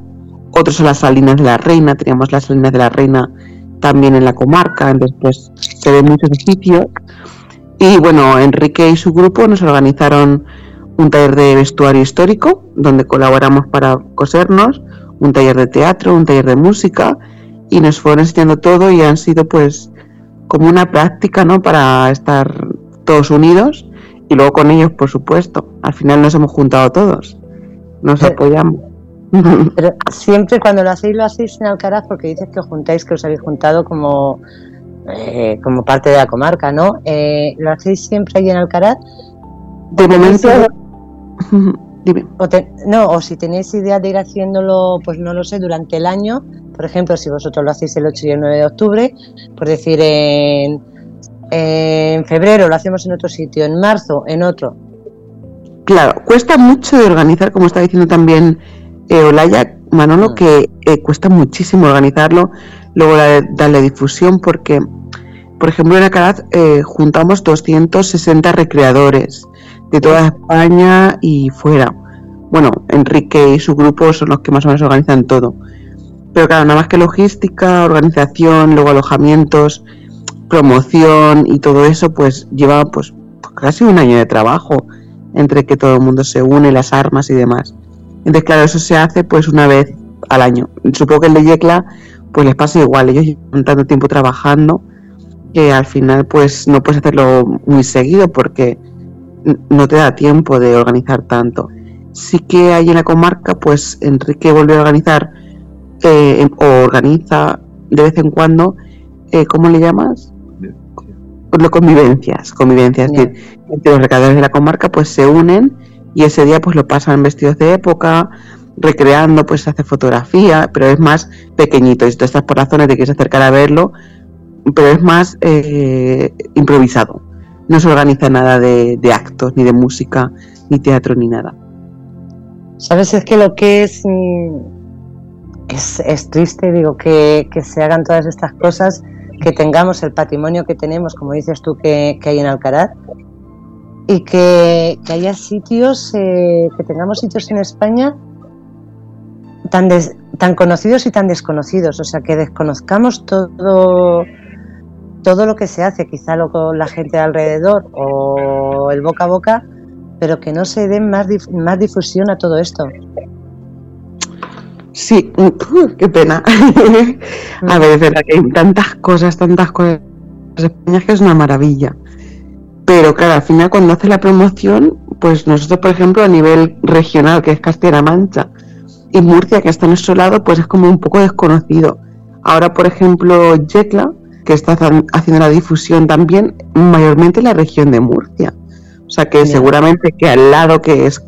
otros son las Salinas de la Reina, teníamos las Salinas de la Reina también en la comarca, después se ven muchos edificios. Y bueno, Enrique y su grupo nos organizaron un taller de vestuario histórico, donde colaboramos para cosernos, un taller de teatro, un taller de música, y nos fueron enseñando todo y han sido pues como una práctica, ¿no? Para estar todos unidos y luego con ellos, por supuesto. Al final nos hemos juntado todos, nos apoyamos. Pero siempre cuando lo hacéis, lo hacéis en Alcaraz porque dices que os juntáis, que os habéis juntado como, eh, como parte de la comarca, ¿no? Eh, ¿Lo hacéis siempre ahí en Alcaraz? De momento... O no, o si tenéis idea de ir haciéndolo, pues no lo sé, durante el año, por ejemplo, si vosotros lo hacéis el 8 y el 9 de octubre, por decir en, en febrero lo hacemos en otro sitio, en marzo en otro. Claro, cuesta mucho de organizar, como está diciendo también eh, Olaya, Manolo, mm. que eh, cuesta muchísimo organizarlo, luego darle difusión, porque, por ejemplo, en Alcaraz eh, juntamos 260 recreadores de toda España y fuera. Bueno, Enrique y su grupo son los que más o menos organizan todo. Pero claro, nada más que logística, organización, luego alojamientos, promoción y todo eso, pues lleva pues casi un año de trabajo entre que todo el mundo se une, las armas y demás. Entonces, claro, eso se hace pues una vez al año. Supongo que el de Yecla pues les pasa igual, ellos llevan tanto tiempo trabajando que al final pues no puedes hacerlo muy seguido porque no te da tiempo de organizar tanto. Sí que hay en la comarca, pues Enrique volvió a organizar eh, o organiza de vez en cuando, eh, ¿cómo le llamas? Pues convivencias, convivencias. Es decir, los recadores de la comarca pues se unen y ese día pues lo pasan vestidos de época, recreando, pues se hace fotografía, pero es más pequeñito. Y si tú estás por la zona te quieres acercar a verlo, pero es más eh, improvisado. No se organiza nada de, actos, ni de música, ni teatro, ni nada. Sabes, es que lo que es, mm, es, triste, digo, que, se hagan todas estas cosas, que tengamos el patrimonio que tenemos, como dices tú, que, hay en Alcaraz, y que, haya sitios, eh, que tengamos sitios en España tan, tan conocidos y tan desconocidos, o sea, que desconozcamos todo todo lo que se hace, quizá lo con la gente alrededor o el boca a boca, pero que no se dé más, más difusión a todo esto. Sí, qué pena. a ver, es verdad que hay tantas cosas, tantas cosas España que es una maravilla. Pero claro, al final cuando hace la promoción, pues nosotros, por ejemplo, a nivel regional, que es Castilla-La Mancha, y Murcia, que está en nuestro lado, pues es como un poco desconocido. Ahora, por ejemplo, Yecla, que está haciendo la difusión también mayormente en la región de Murcia. O sea que seguramente que al lado que es,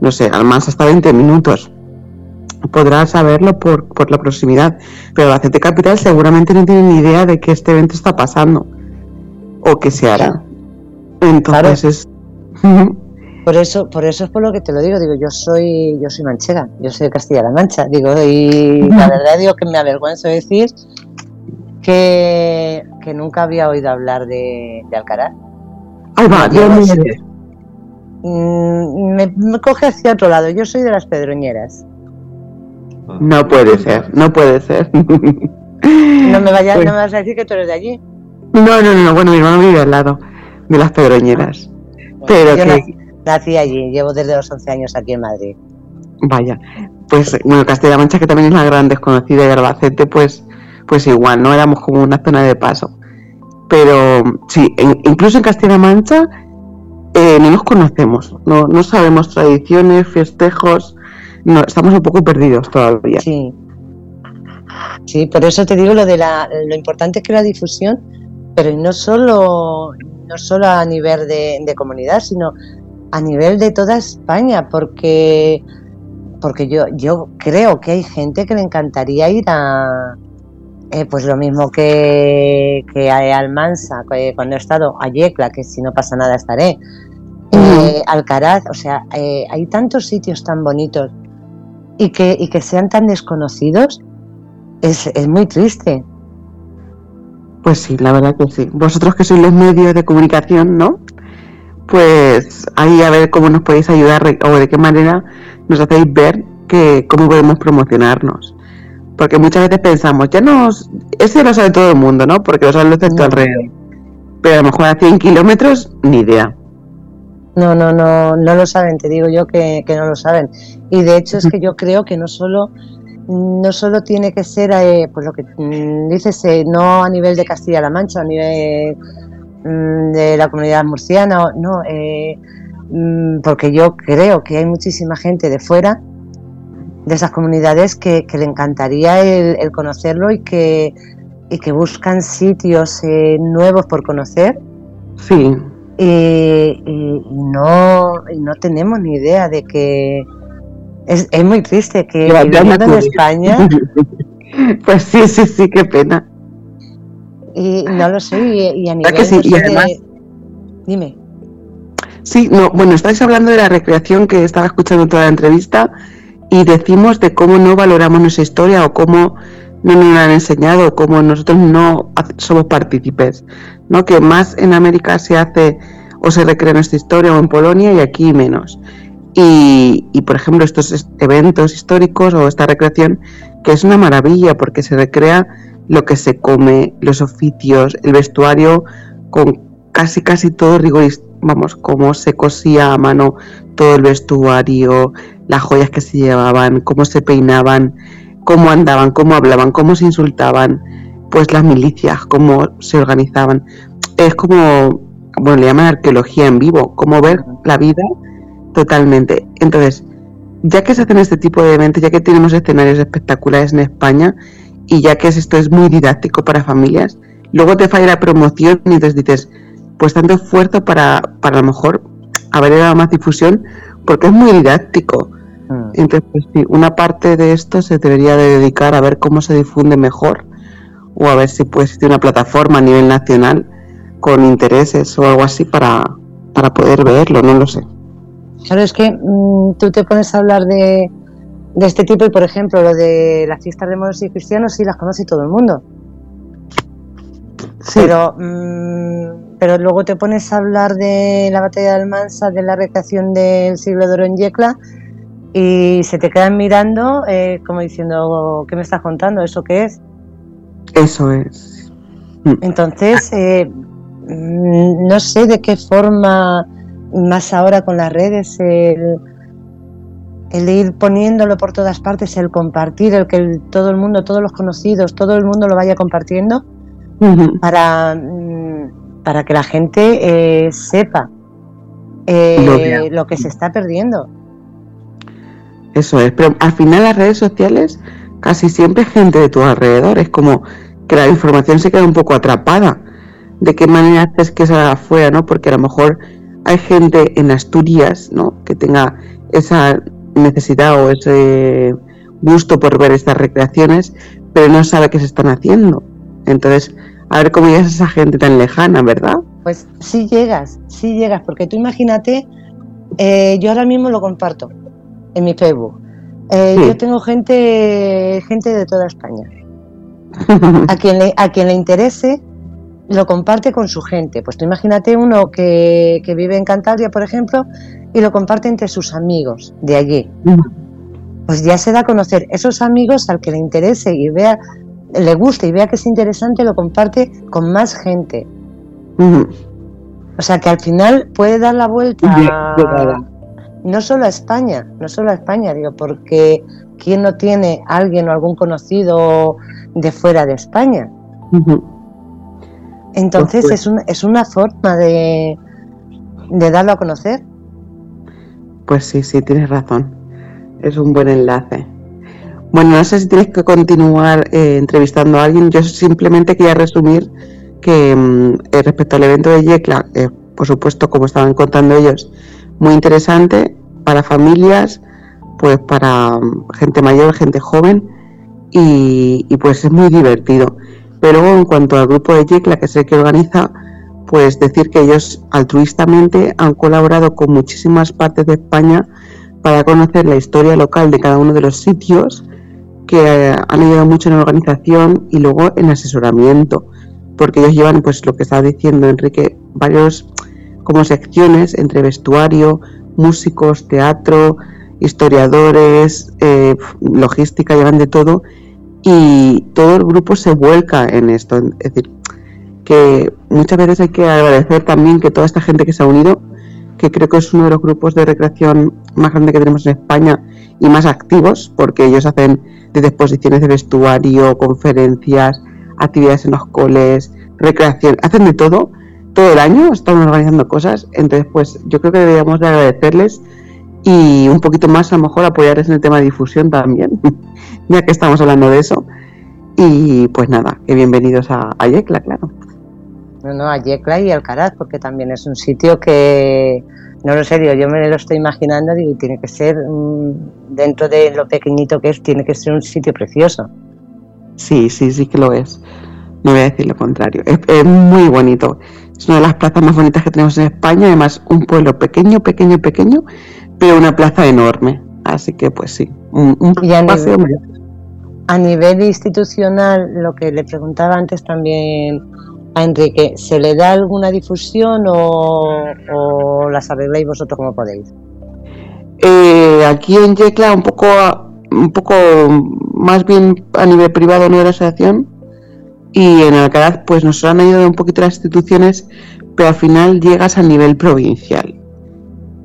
no sé, al más hasta 20 minutos, podrás saberlo por, por la proximidad. Pero la CT Capital seguramente no tiene ni idea de que este evento está pasando o que se hará. Entonces es... Por eso, por eso es por lo que te lo digo, digo, yo soy, yo soy manchega, yo soy de Castilla-La Mancha, digo, y la verdad digo que me avergüenzo decir que, nunca había oído hablar de, de Alcaraz. Ahí va, mm, me, me, coge hacia otro lado. Yo soy de las Pedroñeras. No puede ser, no puede ser. No me, vayas, pues no me vas a decir que tú eres de allí. No, no, no, bueno, mi hermano vive al lado de las Pedroñeras. pero yo nací, allí, llevo desde los 11 años aquí en Madrid. Vaya, pues bueno, Castilla-La Mancha, que también es la gran desconocida, y Albacete, pues pues igual, no éramos como una zona de paso. Pero sí, incluso en Castilla-La Mancha eh, no nos conocemos, no, no sabemos tradiciones, festejos, no, estamos un poco perdidos todavía. Sí. Sí, por eso te digo lo de la, lo importante es que la difusión, pero no solo, no solo a nivel de, comunidad, sino a nivel de toda España, porque porque yo, yo creo que hay gente que le encantaría ir a, eh, pues lo mismo que, que a Almansa, cuando he estado a Yecla, que si no pasa nada estaré, eh, Alcaraz, o sea, eh, hay tantos sitios tan bonitos y que, y que sean tan desconocidos, es, es muy triste. Pues sí, la verdad que sí. Vosotros que sois los medios de comunicación, ¿no? Pues ahí a ver cómo nos podéis ayudar o de qué manera nos hacéis ver que cómo podemos promocionarnos. Porque muchas veces pensamos, ya no, ese lo sabe todo el mundo, ¿no? Porque lo saben los de alrededor. Pero a lo mejor a 100 kilómetros, ni idea. No, no, no, no lo saben, te digo yo que, no lo saben. Y de hecho es que yo creo que no solo, no solo tiene que ser, eh, pues lo que mm, dices, eh, no a nivel de Castilla-La Mancha, a nivel mm, de la comunidad murciana, no, eh, mm, porque yo creo que hay muchísima gente de fuera de esas comunidades que, le encantaría el, conocerlo y que, y que buscan sitios eh, nuevos por conocer. Sí. Y, no, no tenemos ni idea de que es, es muy triste que viviendo en España. pues sí, sí, sí, qué pena. Y no lo sé, y, a nivel de... Dime. Sí, no, bueno, estáis hablando de la recreación que estaba escuchando toda la entrevista y decimos de cómo no valoramos nuestra historia o cómo no nos la han enseñado o cómo nosotros no somos partícipes, ¿no? Que más en América se hace o se recrea nuestra historia o en Polonia y aquí menos. Y, y, por ejemplo, estos eventos históricos o esta recreación, que es una maravilla porque se recrea lo que se come, los oficios, el vestuario con casi casi todo rigorista, vamos, cómo se cosía a mano todo el vestuario, las joyas que se llevaban, cómo se peinaban, cómo andaban, cómo hablaban, cómo se insultaban, pues las milicias, cómo se organizaban. Es como, bueno, le llaman arqueología en vivo, como ver la vida totalmente. Entonces, ya que se hacen este tipo de eventos, ya que tenemos escenarios espectaculares en España y ya que esto es muy didáctico para familias, luego te falla la promoción y entonces dices, pues tanto esfuerzo para, para a lo mejor haber dado más difusión porque es muy didáctico. Mm. Entonces, pues, sí, una parte de esto se debería de dedicar a ver cómo se difunde mejor o a ver si puede existir una plataforma a nivel nacional con intereses o algo así para, para poder verlo, no lo sé. Claro, es que mm, tú te pones a hablar de, de este tipo y, por ejemplo, lo de las fiestas de moros y cristianos sí las conoce todo el mundo. Pero, mm, pero luego te pones a hablar de la batalla de Almansa, de la recreación del siglo de oro en Yecla y se te quedan mirando eh, como diciendo, ¿qué me estás contando? ¿Eso qué es? Eso es. Entonces, eh, mm, no sé de qué forma, más ahora con las redes, el, el ir poniéndolo por todas partes, el compartir, el que todo el mundo, todos los conocidos, todo el mundo lo vaya compartiendo, para, mm, para que la gente eh, sepa eh, lo que se está perdiendo. Eso es, pero al final las redes sociales casi siempre gente de tu alrededor, es como que la información se queda un poco atrapada. ¿De qué manera haces que salga afuera, no? Porque a lo mejor hay gente en Asturias, ¿no? Que tenga esa necesidad o ese gusto por ver estas recreaciones, pero no sabe qué se están haciendo. Entonces, a ver cómo llegas a esa gente tan lejana, ¿verdad? Pues sí llegas, sí llegas, porque tú imagínate, eh, yo ahora mismo lo comparto en mi Facebook. Eh, yo tengo gente, gente de toda España. A quien, le, a quien le interese, lo comparte con su gente. Pues tú imagínate uno que, que vive en Cantabria, por ejemplo, y lo comparte entre sus amigos de allí. Pues ya se da a conocer esos amigos al que le interese y vea le guste y vea que es interesante, lo comparte con más gente. O sea que al final puede dar la vuelta no solo a España, no solo a España, digo, porque ¿quién no tiene alguien o algún conocido de fuera de España? Entonces pues, es, es una forma de, de darlo a conocer. Pues sí, sí, tienes razón. Es un buen enlace. Bueno, no sé si tienes que continuar eh, entrevistando a alguien. Yo simplemente quería resumir que mm, eh, respecto al evento de Yecla, eh, por supuesto, como estaban contando ellos, muy interesante para familias, pues para mm, gente mayor, gente joven, y, pues es muy divertido. Pero en cuanto al grupo de Yecla, que es el que organiza, pues decir que ellos altruistamente han colaborado con muchísimas partes de España para conocer la historia local de cada uno de los sitios que han ayudado mucho en la organización y luego en asesoramiento, porque ellos llevan, pues lo que estaba diciendo Enrique, varios como secciones entre vestuario, músicos, teatro, historiadores, eh, logística, llevan de todo y todo el grupo se vuelca en esto. Es decir, que muchas veces hay que agradecer también que toda esta gente que se ha unido, que creo que es uno de los grupos de recreación más grande que tenemos en España y más activos, porque ellos hacen desde exposiciones de vestuario, conferencias, actividades en los coles, recreación, hacen de todo, todo el año están organizando cosas, entonces pues yo creo que deberíamos de agradecerles y un poquito más a lo mejor apoyarles en el tema de difusión también, ya que estamos hablando de eso. Y pues nada, que bienvenidos a, a Yecla, claro. No, no, a Yecla y Alcaraz, porque también es un sitio que, no lo sé, yo me lo estoy imaginando, digo, tiene que ser, mm, dentro de lo pequeñito que es, tiene que ser un sitio precioso. Sí, sí, sí que lo es. No voy a decir lo contrario. Es, muy bonito. Es una de las plazas más bonitas que tenemos en España. Además, un pueblo pequeño, pequeño, pequeño, pero una plaza enorme. Así que, pues sí, un, un nivel, a nivel institucional, lo que le preguntaba antes también a Enrique, ¿se le da alguna difusión o, las arregláis vosotros como podéis? Eh, aquí en Yecla un poco, un poco más bien a nivel privado, no de la asociación. Y en Alcaraz, pues nos han ayudado un poquito las instituciones, pero al final llegas a nivel provincial.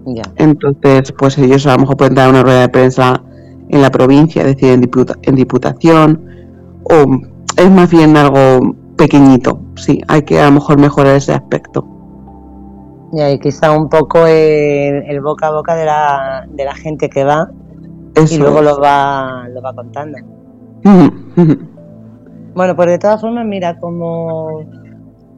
Ya. Entonces, pues ellos a lo mejor pueden dar una rueda de prensa en la provincia, es decir, en, diputa- en diputación, o es más bien algo pequeñito. Sí, hay que a lo mejor mejorar ese aspecto. Y ahí quizá un poco el, el boca a boca de la, de la gente que va Eso y luego es. lo va, lo va contando. Bueno, pues de todas formas, mira, como,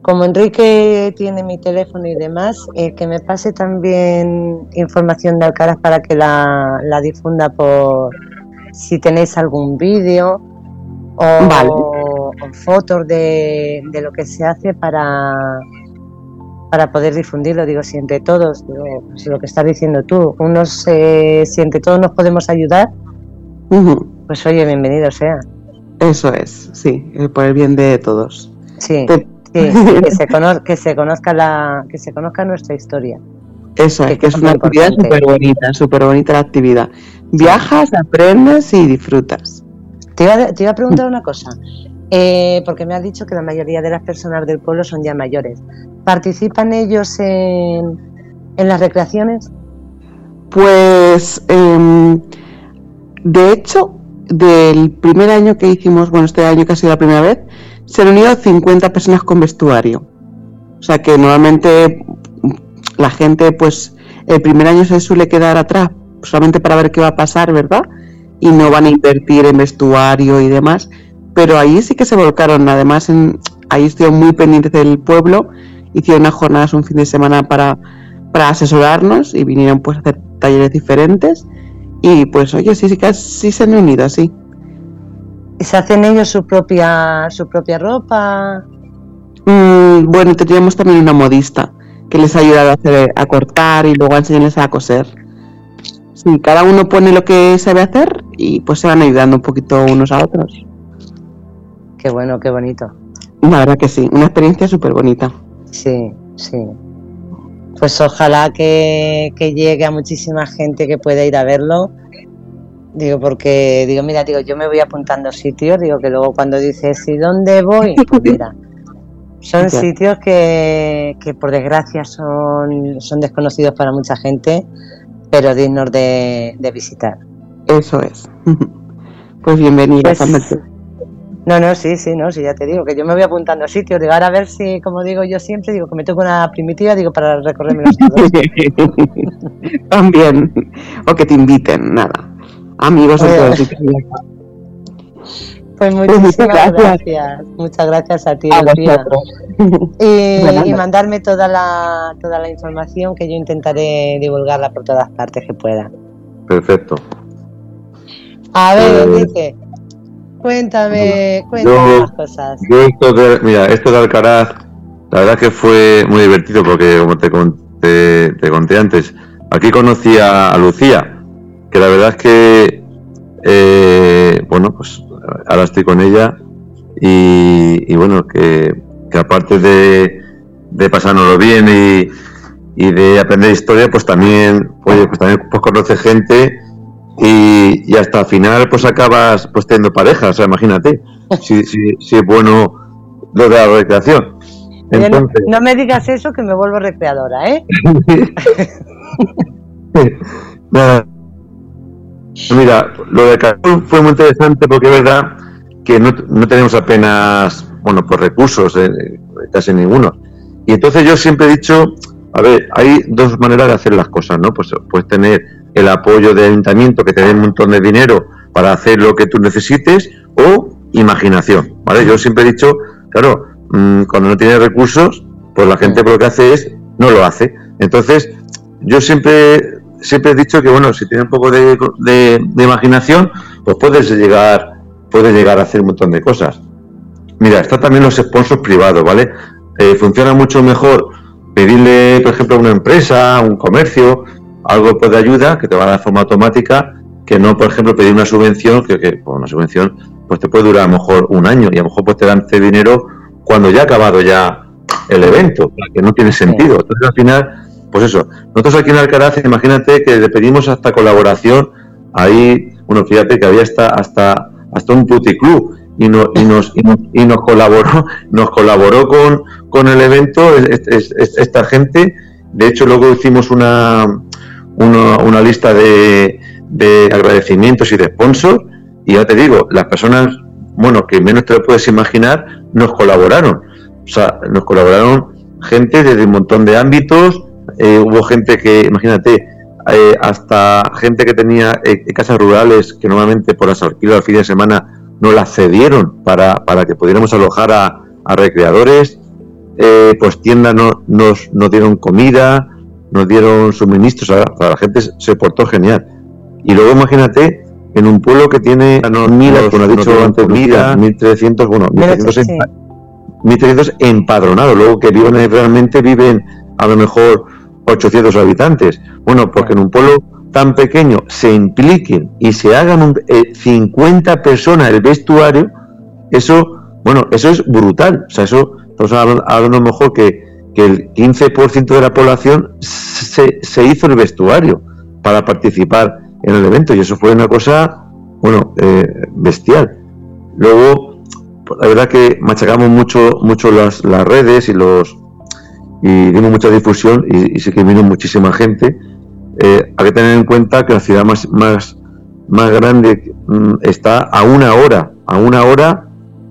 como Enrique tiene mi teléfono y demás, eh, que me pase también información de Alcaraz para que la, la difunda por si tenéis algún vídeo o, Vale. o fotos de, de lo que se hace para, para poder difundirlo. Digo, si entre todos, digo, pues lo que estás diciendo tú, unos, eh, si entre todos nos podemos ayudar, pues oye, bienvenido sea. Eso es, sí, eh, por el bien de todos. Sí. Te- Sí, que se, cono- que se conozca la que se conozca nuestra historia. Eso Que es, que es es una actividad súper bonita, súper bonita la actividad. Viajas, aprendes y disfrutas. Te iba, a- te iba a preguntar una cosa, eh, porque me has dicho que la mayoría de las personas del pueblo son ya mayores. ¿Participan ellos en, en las recreaciones? Pues, em, de hecho, del primer año que hicimos, bueno, este año que ha sido la primera vez, se han unido 50 personas con vestuario. O sea que normalmente la gente, pues, el primer año se suele quedar atrás solamente para ver qué va a pasar, ¿verdad? Y no van a invertir en vestuario y demás. Pero ahí sí que se volcaron. Además, en, ahí estuvieron muy pendientes del pueblo. Hicieron unas jornadas un fin de semana para, para asesorarnos y vinieron pues a hacer talleres diferentes. Y pues, oye, sí, sí que sí se han unido, sí. ¿Y se hacen ellos su propia su propia ropa? Mm, bueno, teníamos también una modista que les ha ayudado a, hacer, a cortar y luego a enseñarles a coser. Sí, cada uno pone lo que sabe hacer y pues se van ayudando un poquito unos a otros. Qué bueno, qué bonito. La verdad que sí, una experiencia súper bonita. Sí, sí. Pues ojalá que, que llegue a muchísima gente que pueda ir a verlo. Digo, porque, digo, mira, digo, yo me voy apuntando sitios, digo que luego cuando dices, ¿y dónde voy? Pues mira, son sitios que, que por desgracia son, son desconocidos para mucha gente, pero dignos de, de visitar. Eso es. Pues bienvenida, Pues-. No, no, sí, sí, no, sí, ya te digo, que yo me voy apuntando sitios, digo, ahora a ver si, como digo yo siempre, digo, que me toco una primitiva, digo, para recorrerme los todos. También. O que te inviten, nada. Amigos en todos. Pues muchas muchísimas gracias. gracias. Muchas gracias a ti, A. Y, y mandarme toda la, toda la información que yo intentaré divulgarla por todas partes que pueda. Perfecto. A ver, Eh, Enrique, cuéntame, cuéntame yo- las cosas. Yo esto de, mira, esto de Alcaraz, la verdad que fue muy divertido porque como te conté, te conté antes, aquí conocí a, a Lucía, que la verdad es que, eh, bueno, pues ahora estoy con ella y, y bueno, que, que aparte de, de pasárnoslo bien y, y de aprender historia, pues también, oye, pues también pues conoce gente y, y hasta el final pues acabas pues teniendo pareja, o sea, imagínate si, si, si es bueno lo de la recreación. No, me digas eso que me vuelvo recreadora, ¿eh? nada. Mira, lo de Cancún fue muy interesante porque es verdad que no, no tenemos apenas, bueno, pues recursos, eh, casi ninguno. Y entonces yo siempre he dicho, a ver, hay dos maneras de hacer las cosas, ¿no? Pues puedes tener el apoyo del ayuntamiento que te dé un montón de dinero para hacer lo que tú necesites o imaginación, ¿vale? Yo siempre he dicho, claro, mm, cuando no tienes recursos, pues la gente lo que hace es, no lo hace. Entonces, yo siempre siempre he dicho que bueno si tienes un poco de, de- de imaginación pues puedes llegar puedes llegar a hacer un montón de cosas mira está también los sponsors privados vale Eh, funciona mucho mejor pedirle por ejemplo a una empresa un comercio algo pues, de ayuda que te va a dar de forma automática que no por ejemplo pedir una subvención que, que pues, una subvención pues te puede durar a lo mejor un año y a lo mejor pues te dan ese dinero cuando ya ha acabado ya el evento, que no tiene sentido. Entonces al final pues eso, nosotros aquí en Alcaraz, imagínate que le pedimos hasta colaboración, ahí, bueno, fíjate que había hasta, hasta, hasta un puticlub y, no, y, nos, y, nos, colaboró, nos colaboró con, con el evento esta gente, de hecho luego hicimos una, una, una lista de, de agradecimientos y de sponsors, y ya te digo, las personas, bueno, que menos te lo puedes imaginar, nos colaboraron. O sea, nos colaboraron gente desde un montón de ámbitos, eh, hubo gente que, imagínate, eh, hasta gente que tenía eh, casas rurales que normalmente por las alquiler al fin de semana no las cedieron para, para que pudiéramos alojar a, recreadores, pues tiendas no, nos, nos dieron comida, nos dieron suministros, a la gente se portó genial. Y luego imagínate en un pueblo que tiene, no, mil, como ha dicho antes, 1300, bueno, 1300, empadronados, luego que viven realmente viven a lo mejor 800 habitantes. Bueno, porque en un pueblo tan pequeño se impliquen y se hagan un, 50 eh, personas el vestuario, eso, bueno, eso es brutal. O sea, eso, estamos hablando, a lo mejor que, que el 15% de la población se, se hizo el vestuario para participar en el evento y eso fue una cosa, bueno, eh, bestial. Luego, pues, la verdad que machacamos mucho, mucho las, las redes y los y dimos mucha difusión y, sí que vino muchísima gente. Eh, hay que tener en cuenta que la ciudad más, más, más grande mm, está a una hora, a una hora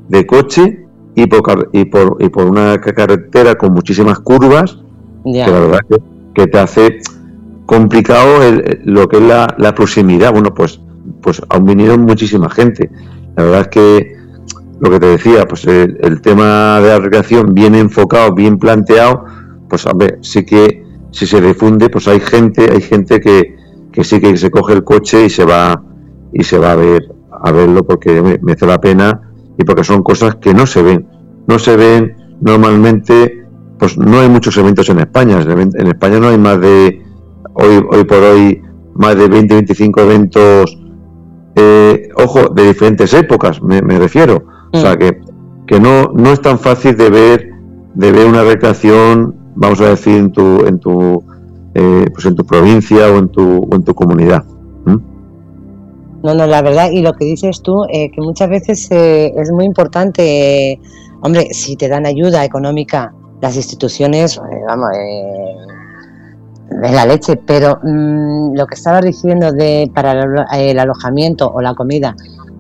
de coche y por, y por, y por una carretera con muchísimas curvas, que la verdad que, que te hace complicado lo que es la, proximidad. Bueno, pues, pues aún vinieron muchísima gente. La verdad es que lo que te decía, pues el, tema de la recreación bien enfocado, bien planteado, pues a ver, sí que si se difunde, pues hay gente, hay gente que, que sí que se coge el coche y se va y se va a ver a verlo porque me, me hace la pena y porque son cosas que no se ven, no se ven normalmente, pues no hay muchos eventos en España, en España no hay más de hoy, hoy por hoy más de 20, 25 eventos, eh, ojo, de diferentes épocas, me, refiero. O sea, mm. que, que no, no es tan fácil de ver, de ver una recreación, vamos a decir, en tu, en tu, eh, pues en tu provincia o en tu, o en tu comunidad. No, no, la verdad, y lo que dices tú, eh, que muchas veces es muy importante, hombre, si te dan ayuda económica las instituciones, vamos, es la leche, pero mm, lo que estaba diciendo de para el, alojamiento o la comida,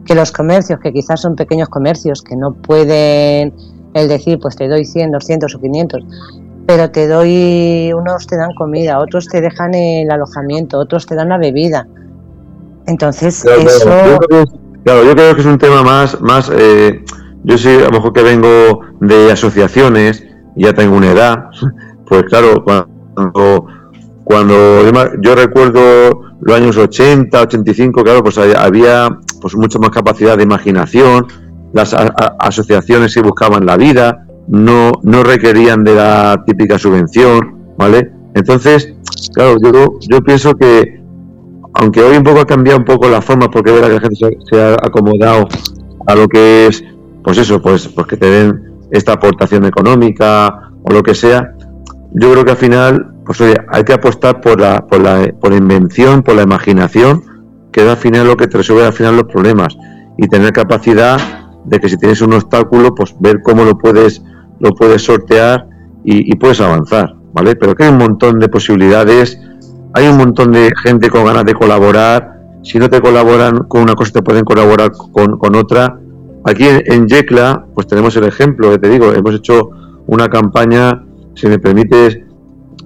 que los comercios, que quizás son pequeños comercios, que no pueden el decir, pues te doy 100, 200 o 500, pero te doy, unos te dan comida, otros te dejan el alojamiento, otros te dan la bebida. Entonces, eso... Claro yo, creo que es un tema más, más eh, yo sí, a lo mejor que vengo de asociaciones, ya tengo una edad, pues claro, cuando cuando yo recuerdo los años 80, 85, claro, pues había pues mucha más capacidad de imaginación, las asociaciones se buscaban la vida, no, no requerían de la típica subvención, ¿vale? Entonces, claro, yo, yo pienso que, aunque hoy un poco ha cambiado un poco la forma, porque que la gente se, ha acomodado a lo que es, pues eso, pues, pues que te den esta aportación económica o lo que sea, yo creo que al final pues oye, hay que apostar por la, por la, por la invención, por la imaginación, que es al final lo que te resuelve al final los problemas y tener capacidad de que si tienes un obstáculo, pues ver cómo lo puedes, lo puedes sortear y, puedes avanzar, ¿vale? Pero que hay un montón de posibilidades, hay un montón de gente con ganas de colaborar, si no te colaboran con una cosa te pueden colaborar con, con otra. Aquí en, en Yecla, pues tenemos el ejemplo, que te digo, hemos hecho una campaña, si me permites,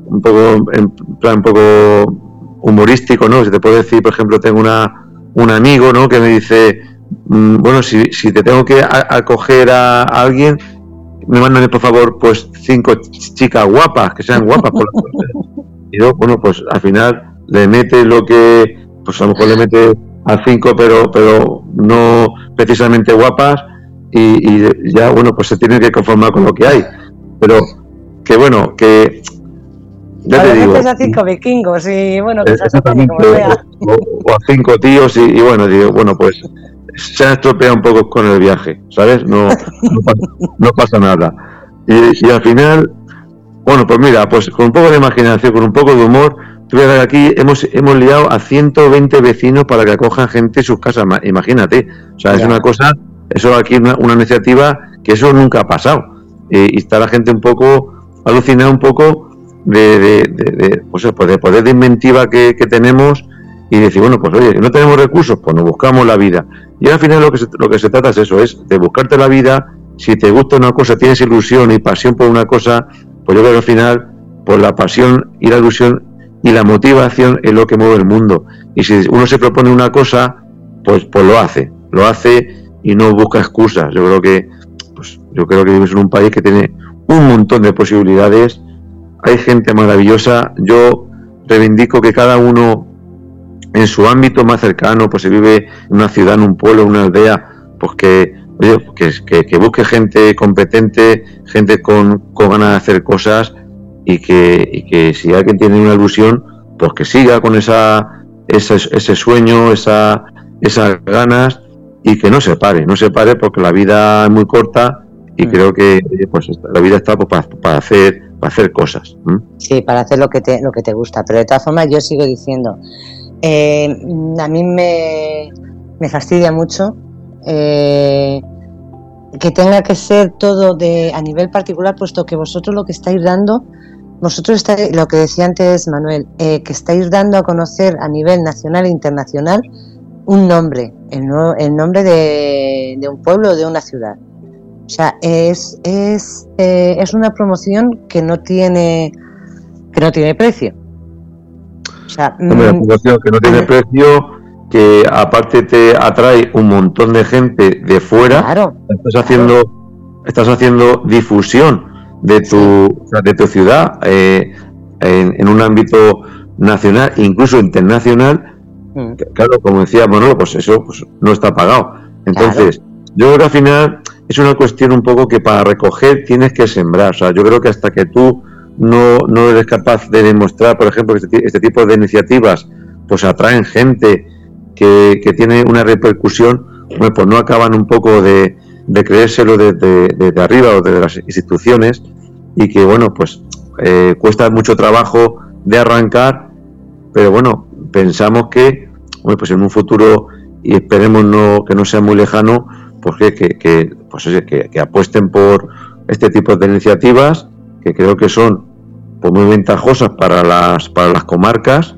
un poco, en plan un poco humorístico, ¿no? Si te puedo decir, por ejemplo, tengo una, un amigo, ¿no? Que me dice, mm, bueno, si, si te tengo que acoger a, alguien, me mandan por favor, pues cinco chicas guapas, que sean guapas. Por y bueno, pues al final le mete lo que, pues a lo mejor le mete a cinco, pero, pero no precisamente guapas, y, y ya, bueno, pues se tiene que conformar con lo que hay. Pero que bueno, que ya te digo. a cinco vikingos y bueno, que se como sea. O, a cinco tíos y, bueno, digo, bueno, pues se han estropeado un poco con el viaje, ¿sabes? No, no, pasa, nada. Y, al final, Bueno, pues mira, pues con un poco de imaginación, con un poco de humor, voy a dar aquí, hemos, hemos liado a 120 vecinos para que acojan gente en sus casas, ma- imagínate. O sea, es una cosa, eso aquí una, una iniciativa que eso nunca ha pasado. Eh, y está la gente un poco alucinada un poco de, de, de, de, pues, pues de poder de inventiva que, que tenemos y decir, bueno, pues oye, no tenemos recursos, pues nos buscamos la vida. Y al final lo que se, lo que se trata es eso, es de buscarte la vida, si te gusta una cosa, tienes ilusión y pasión por una cosa, pues yo creo que al final, pues la pasión y la ilusión y la motivación es lo que mueve el mundo. Y si uno se propone una cosa, pues, pues lo hace, lo hace y no busca excusas. Yo creo que, pues, yo creo que vivimos en un país que tiene un montón de posibilidades, hay gente maravillosa, yo reivindico que cada uno en su ámbito más cercano, pues se vive en una ciudad, en un pueblo, en una aldea, pues que, oye, que, que- que busque gente competente, gente con, con ganas de hacer cosas y que, y que si alguien tiene una ilusión, pues que siga con esa, ese, ese sueño, esa, esas ganas y que no se pare, no se pare porque la vida es muy corta y Mm. creo que pues la vida está pues, para, para hacer para hacer cosas. Sí, para hacer lo que te, lo que te gusta. Pero de todas formas, yo sigo diciendo, eh, a mí me, me fastidia mucho eh, que tenga que ser todo de a nivel particular, puesto que vosotros lo que estáis dando, vosotros estáis, lo que decía antes Manuel, eh, que estáis dando a conocer a nivel nacional e internacional un nombre, el, no- el nombre de, de un pueblo, de una ciudad. O sea, es, es, eh, es una promoción que no tiene que no tiene precio. O sea, Hombre, la mm, promoción que no tiene precio, que aparte te atrae un montón de gente de fuera, claro, estás haciendo estás haciendo difusión de tu de tu ciudad eh, en, en un ámbito nacional incluso internacional mm, claro como decía Manolo pues eso pues, no está pagado. Entonces yo creo que al final es una cuestión un poco que para recoger tienes que sembrar. O sea yo creo que hasta que tú no, no eres capaz de demostrar por ejemplo que este, este tipo de iniciativas pues atraen gente que, tiene una repercusión pues no acaban un poco de, creérselo desde, arriba o desde las instituciones y que bueno pues eh, cuesta mucho trabajo de arrancar pero bueno pensamos que bueno, pues en un futuro y esperemos no que no sea muy lejano pues que, que, pues que apuesten por este tipo de iniciativas que creo que son pues, muy ventajosas para las para las comarcas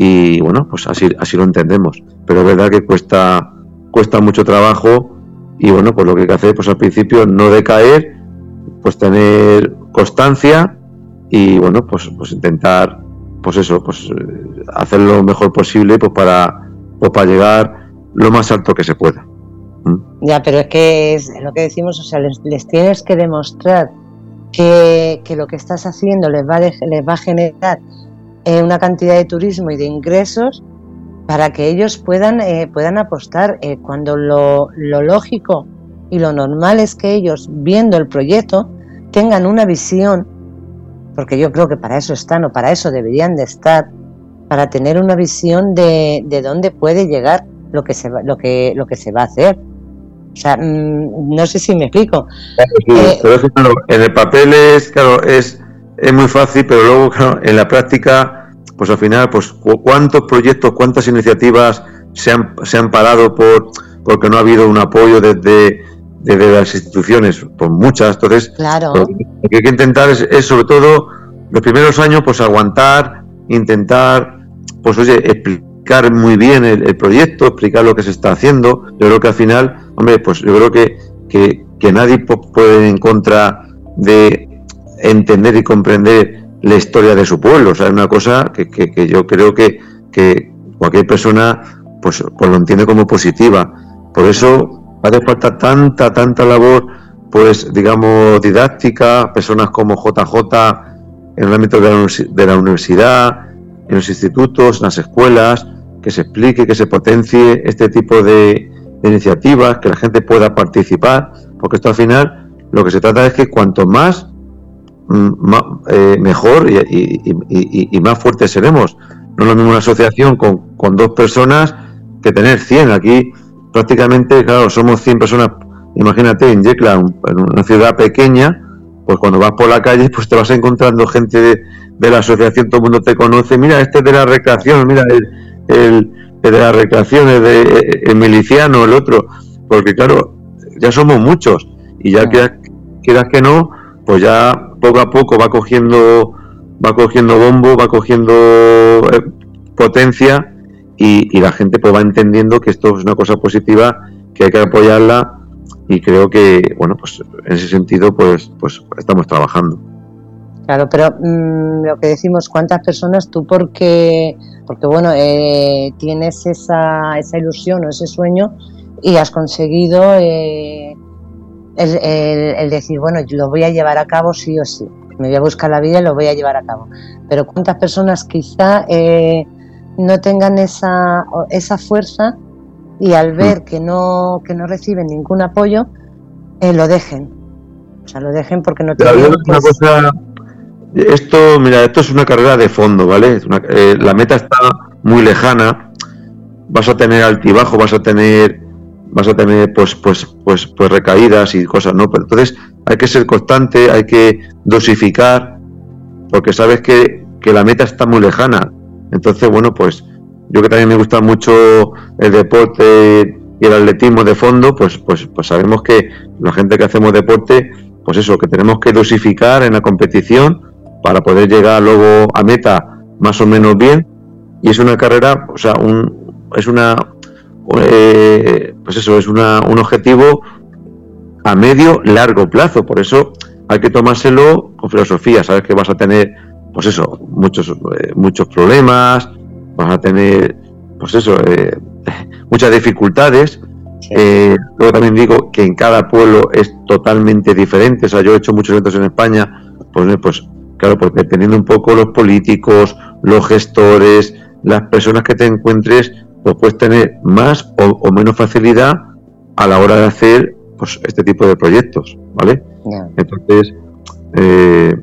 y bueno pues así así lo entendemos. Pero es verdad que cuesta cuesta mucho trabajo y bueno pues lo que hay que hacer pues al principio no decaer pues tener constancia y bueno pues pues intentar pues eso pues eh, hacer lo mejor posible pues para pues para llegar lo más alto que se pueda. Ya, pero es que es lo que decimos, o sea, les, les tienes que demostrar que, que lo que estás haciendo les va de- les va a generar eh, una cantidad de turismo y de ingresos para que ellos puedan, eh, puedan apostar eh, cuando lo, lo lógico y lo normal es que ellos, viendo el proyecto, tengan una visión, porque yo creo que para eso están o para eso deberían de estar, para tener una visión de, de dónde puede llegar lo que se va, lo que, lo que se va a hacer. O sea, mm, no sé si me explico. Sí, Eh, pero es claro, en el papel es claro es es muy fácil pero luego claro, en la práctica pues al final pues cu- cuántos proyectos cuántas iniciativas se han, se han parado por porque no ha habido un apoyo desde desde las instituciones pues muchas. Entonces Claro, Lo que hay que intentar es, es, sobre todo los primeros años pues aguantar, intentar pues oye, explicar muy bien el, el proyecto, explicar lo que se está haciendo. Yo creo que al final, hombre, pues yo creo que, que, que nadie puede ir en contra de entender y comprender la historia de su pueblo. O sea, es una cosa que, que, yo creo que, que cualquier persona pues, pues lo entiende como positiva. Por eso hace falta tanta, tanta labor pues digamos didáctica, personas como JJ en el ámbito de la, universidad, en los institutos, en las escuelas, que se explique, que se potencie este tipo de iniciativas, que la gente pueda participar, porque esto al final lo que se trata es que cuanto más, eh, mejor y, y- y- y- y más fuertes seremos. No es lo mismo una asociación con, con dos personas que tener 100. Aquí prácticamente, claro, somos 100 personas. Imagínate en Yecla, en una ciudad pequeña, pues cuando vas por la calle, pues te vas encontrando gente de, la asociación, todo el mundo te conoce, mira, este es de la recreación, mira, el, de la recreación es de el miliciano, el otro, porque claro, ya somos muchos. Y ya quieras, quieras que no, pues ya poco a poco va cogiendo va cogiendo bombo, va cogiendo eh, potencia y, la gente pues va entendiendo que esto es una cosa positiva, que hay que apoyarla y creo que, bueno, pues en ese sentido pues, pues estamos trabajando. Claro, pero mm, lo que decimos, ¿cuántas personas tú porque, porque bueno, eh, tienes esa, esa ilusión o ese sueño y has conseguido eh, el, el, decir, bueno, lo voy a llevar a cabo sí o sí, me voy a buscar la vida y lo voy a llevar a cabo. Pero ¿cuántas personas quizá eh, no tengan esa, esa fuerza y al mm. ver que no, que no reciben ningún apoyo, eh, lo dejen. O sea, lo dejen porque no tienen... Una cosa, esto, mira, esto es una carrera de fondo, ¿vale? Eh, la meta está muy lejana, vas a tener altibajo, vas a tener vas a tener pues pues pues pues recaídas y cosas, ¿no? Pero entonces hay que ser constante, hay que dosificar, porque sabes que, que la meta está muy lejana. Entonces, bueno, pues yo que también me gusta mucho el deporte y el atletismo de fondo, pues, pues, pues sabemos que la gente que hacemos deporte, pues eso, que tenemos que dosificar en la competición para poder llegar luego a meta más o menos bien. Y es una carrera, o sea, un, es una, eh, pues eso, es una, un objetivo a medio, largo plazo. Por eso hay que tomárselo con filosofía. Sabes que vas a tener pues eso, muchos, eh, muchos problemas, vas a tener, pues eso, eh, muchas dificultades. Eh, luego también digo que en cada pueblo es totalmente diferente. O sea, yo he hecho muchos eventos en España, pues, pues claro, porque dependiendo un poco los políticos, los gestores, las personas que te encuentres, pues puedes tener más o, menos facilidad a la hora de hacer pues este tipo de proyectos, ¿vale? Entonces, eh,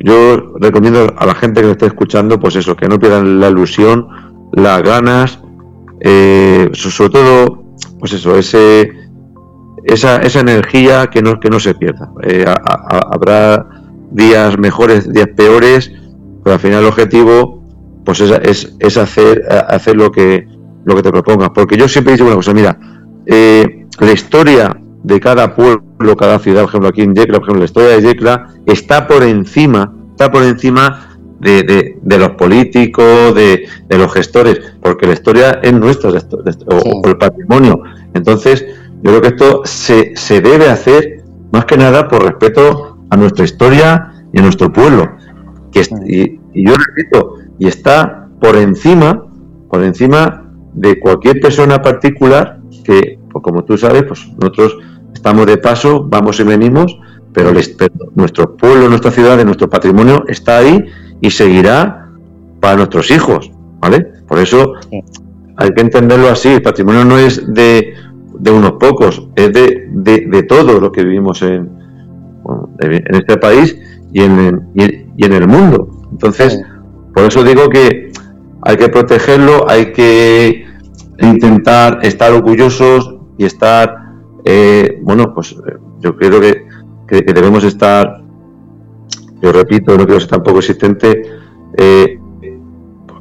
yo recomiendo a la gente que me esté escuchando, pues eso, que no pierdan la ilusión, las ganas, eh, sobre todo, pues eso, ese, esa, esa energía que no, que no se pierda. Eh, habrá días mejores, días peores, pero al final el objetivo, pues es, es, hacer, hacer lo que, lo que te propongas. Porque yo siempre digo una cosa, mira, eh, la historia de cada pueblo, cada ciudad, por ejemplo aquí en Yecla, por ejemplo la historia de Yecla está por encima, está por encima de, de, los políticos, de, de, los gestores, porque la historia es nuestra, o, el patrimonio. Entonces, yo creo que esto se, se debe hacer más que nada por respeto a nuestra historia y a nuestro pueblo. Que, y, y yo repito, y está por encima, por encima de cualquier persona particular que, pues como tú sabes, pues nosotros estamos de paso, vamos y venimos, pero, nuestro pueblo, nuestra ciudad, nuestro patrimonio está ahí y seguirá para nuestros hijos, ¿vale? Por eso hay que entenderlo así, el patrimonio no es de, de unos pocos, es de, de, todo lo que vivimos en, en este país y en, y en el mundo. Entonces, por eso digo que hay que protegerlo, hay que intentar estar orgullosos y estar, eh, bueno, pues yo creo que, debemos estar, yo repito, no quiero ser tampoco existente, eh,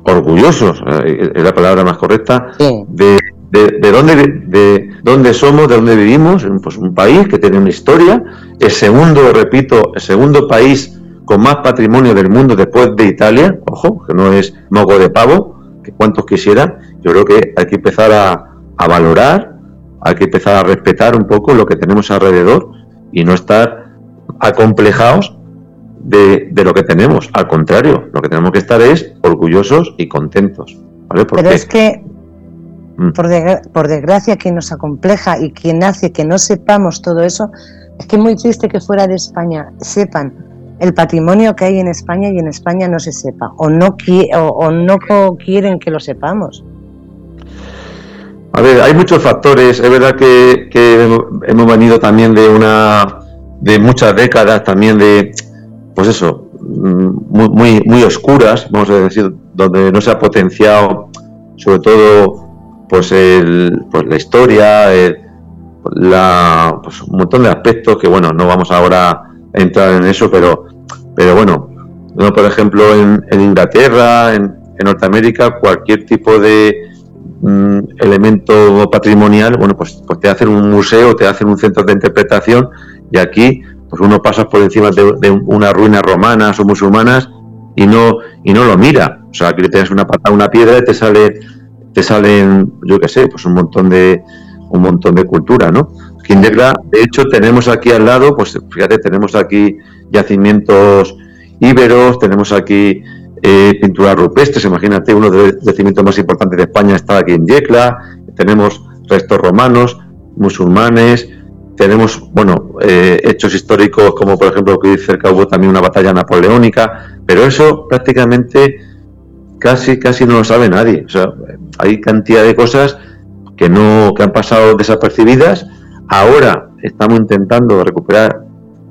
orgullosos, eh, es la palabra más correcta, de, de, dónde, de dónde somos, de dónde vivimos, pues un país que tiene una historia, el segundo, repito, el segundo país con más patrimonio del mundo después de Italia, ojo, que no es moco de pavo, que cuantos quisieran, yo creo que hay que empezar a, a valorar hay que empezar a respetar un poco lo que tenemos alrededor y no estar acomplejados de, lo que tenemos. Al contrario, lo que tenemos que estar es orgullosos y contentos. Pero es que, mm. por, por desgracia, quien nos acompleja y quien hace que no sepamos todo eso, es que es muy triste que fuera de España sepan el patrimonio que hay en España y en España no se sepa, o no, o no quieren que lo sepamos. A ver, hay muchos factores. Es verdad que, hemos venido también de una de muchas décadas también de, pues eso, muy, muy, muy oscuras, vamos a decir, donde no se ha potenciado, sobre todo, pues, el, pues la historia, la, pues un montón de aspectos que, bueno, no vamos ahora entrar en eso, pero, pero bueno, no, por ejemplo, en, Inglaterra, en, Norteamérica, cualquier tipo de mm, elemento patrimonial, bueno, pues, pues te hacen un museo, te hacen un centro de interpretación y aquí pues uno pasa por encima de, unas ruinas romanas o musulmanas y no y no lo mira. O sea, que le tienes una patada una piedra y te sale te salen, yo qué sé, pues un montón de un montón de cultura, ¿no? De hecho, tenemos aquí al lado, pues fíjate, tenemos aquí yacimientos íberos, tenemos aquí eh, pinturas rupestres, imagínate, uno de los yacimientos más importantes de España está aquí en Yecla, tenemos restos romanos, musulmanes, tenemos, bueno, eh, hechos históricos como por ejemplo que cerca hubo también una batalla napoleónica, pero eso prácticamente casi, casi no lo sabe nadie. O sea, hay cantidad de cosas que no, que han pasado desapercibidas Ahora estamos intentando recuperar,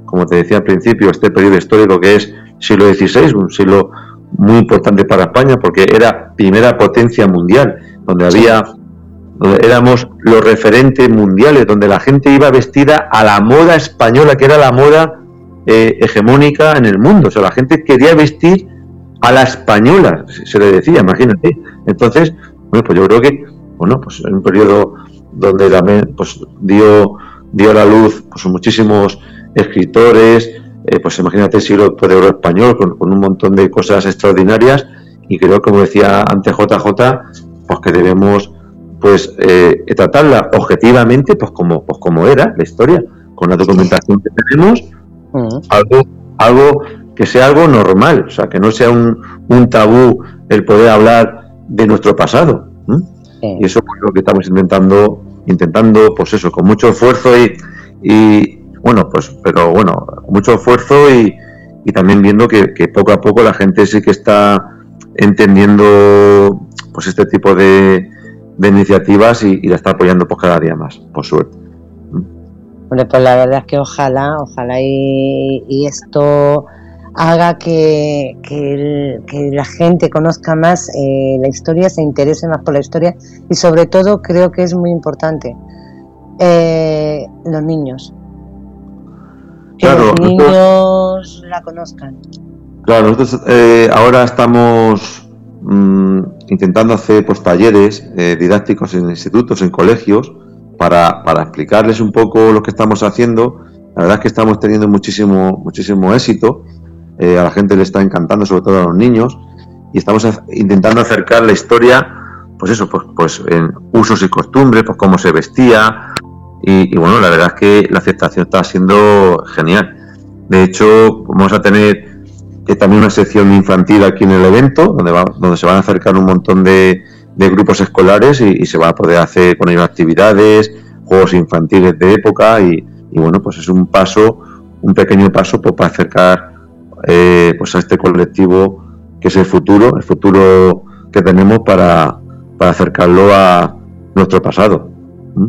como te decía al principio, este periodo histórico que es siglo XVI, un siglo muy importante para España porque era primera potencia mundial, donde había donde éramos los referentes mundiales, donde la gente iba vestida a la moda española, que era la moda eh, hegemónica en el mundo. O sea, la gente quería vestir a la española, se le decía, imagínate. Entonces, bueno, pues yo creo que, bueno, pues en un periodo donde también pues, dio, dio a la luz pues, muchísimos escritores, eh, pues imagínate el siglo de oro español con, un montón de cosas extraordinarias y creo, como decía antes JJ, pues que debemos pues eh, tratarla objetivamente pues como, pues como era la historia, con la documentación que tenemos, algo, algo que sea algo normal, o sea, que no sea un, un tabú el poder hablar de nuestro pasado. Y eso es lo que estamos intentando intentando, pues eso, con mucho esfuerzo y, bueno, pues, pero bueno, mucho esfuerzo y, y también viendo que, poco a poco la gente sí que está entendiendo pues este tipo de, de iniciativas y, la está apoyando pues cada día más, por suerte. Bueno, pues la verdad es que ojalá, ojalá y, esto haga que, que, la gente conozca más eh, la historia, se interese más por la historia y sobre todo creo que es muy importante eh, los niños. Que los niños la conozcan. Claro, nosotros eh, ahora estamos mm, intentando hacer pues, talleres didácticos en institutos, en colegios, para, para explicarles un poco lo que estamos haciendo. La verdad es que estamos teniendo muchísimo, muchísimo éxito eh, a la gente le está encantando, sobre todo a los niños, y estamos intentando acercar la historia, pues eso, pues, pues en usos y costumbres, pues cómo se vestía, y, bueno, la verdad es que la aceptación está siendo genial. De hecho, vamos a tener también una sección infantil aquí en el evento, donde, va, donde se van a acercar un montón de, grupos escolares y, se va a poder hacer con ellos actividades, juegos infantiles de época y, bueno, pues es un paso, un pequeño paso pues, para acercar eh, pues a este colectivo que es el futuro, el futuro que tenemos para, acercarlo a nuestro pasado. ¿Mm?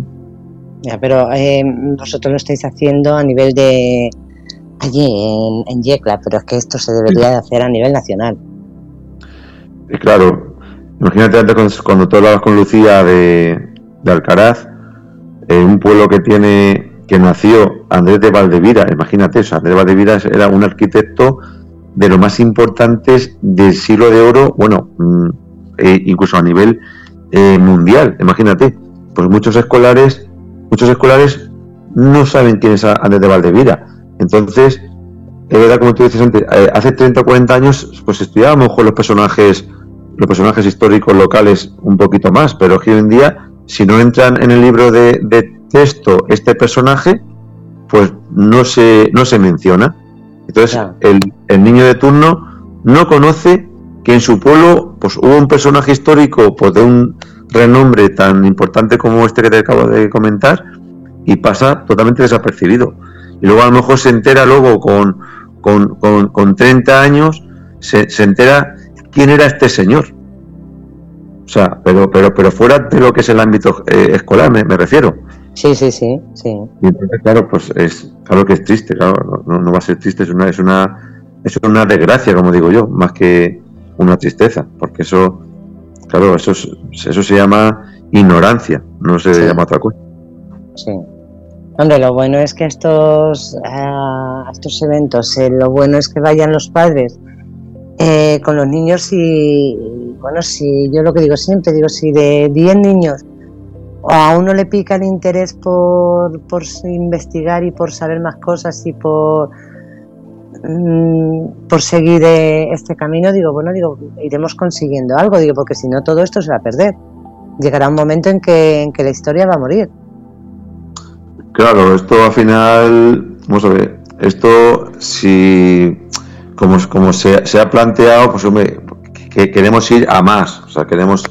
Ya, pero eh, vosotros lo estáis haciendo a nivel de allí en, en Yecla, pero es que esto se debería de hacer a nivel nacional. Y claro, imagínate antes cuando, tú hablabas con Lucía de, de Alcaraz, en un pueblo que tiene que nació Andrés de Valdevira, imagínate eso, Andrés de Valdevira era un arquitecto de los más importantes del siglo de oro, bueno, mm, e incluso a nivel eh, mundial, imagínate, pues muchos escolares, muchos escolares no saben quién es Andrés de Valdevira, entonces, es verdad, como tú dices antes, eh, hace 30 o 40 años, pues estudiábamos con los personajes, los personajes históricos locales un poquito más, pero hoy en día, si no entran en el libro de texto este personaje, pues no se, no se menciona. Entonces, el, el, niño de turno no conoce que en su pueblo pues, hubo un personaje histórico pues, de un renombre tan importante como este que te acabo de comentar y pasa totalmente desapercibido. Y luego a lo mejor se entera luego con, con, con, 30 años, se, se entera quién era este señor. O sea, pero, pero, pero fuera de lo que es el ámbito eh, escolar, me, me refiero. Sí, sí, sí, sí. Y entonces, claro, pues es claro que es triste, claro, no, va a ser triste, es una, es una, es una desgracia, como digo yo, más que una tristeza, porque eso, claro, eso, eso se llama ignorancia, no se llama otra cosa. Sí. Hombre, lo bueno es que estos, uh, estos eventos, eh, lo bueno es que vayan los padres eh, con los niños y, bueno, si yo lo que digo siempre, digo, si de 10 niños a uno le pica el interés por, por investigar y por saber más cosas y por, mm, por seguir eh, este camino, digo, bueno, digo, iremos consiguiendo algo, digo, porque si no todo esto se va a perder. Llegará un momento en que, en que la historia va a morir. Claro, esto al final, vamos a ver, esto si, como, como se, ha planteado, pues hombre, que queremos ir a más, o sea, queremos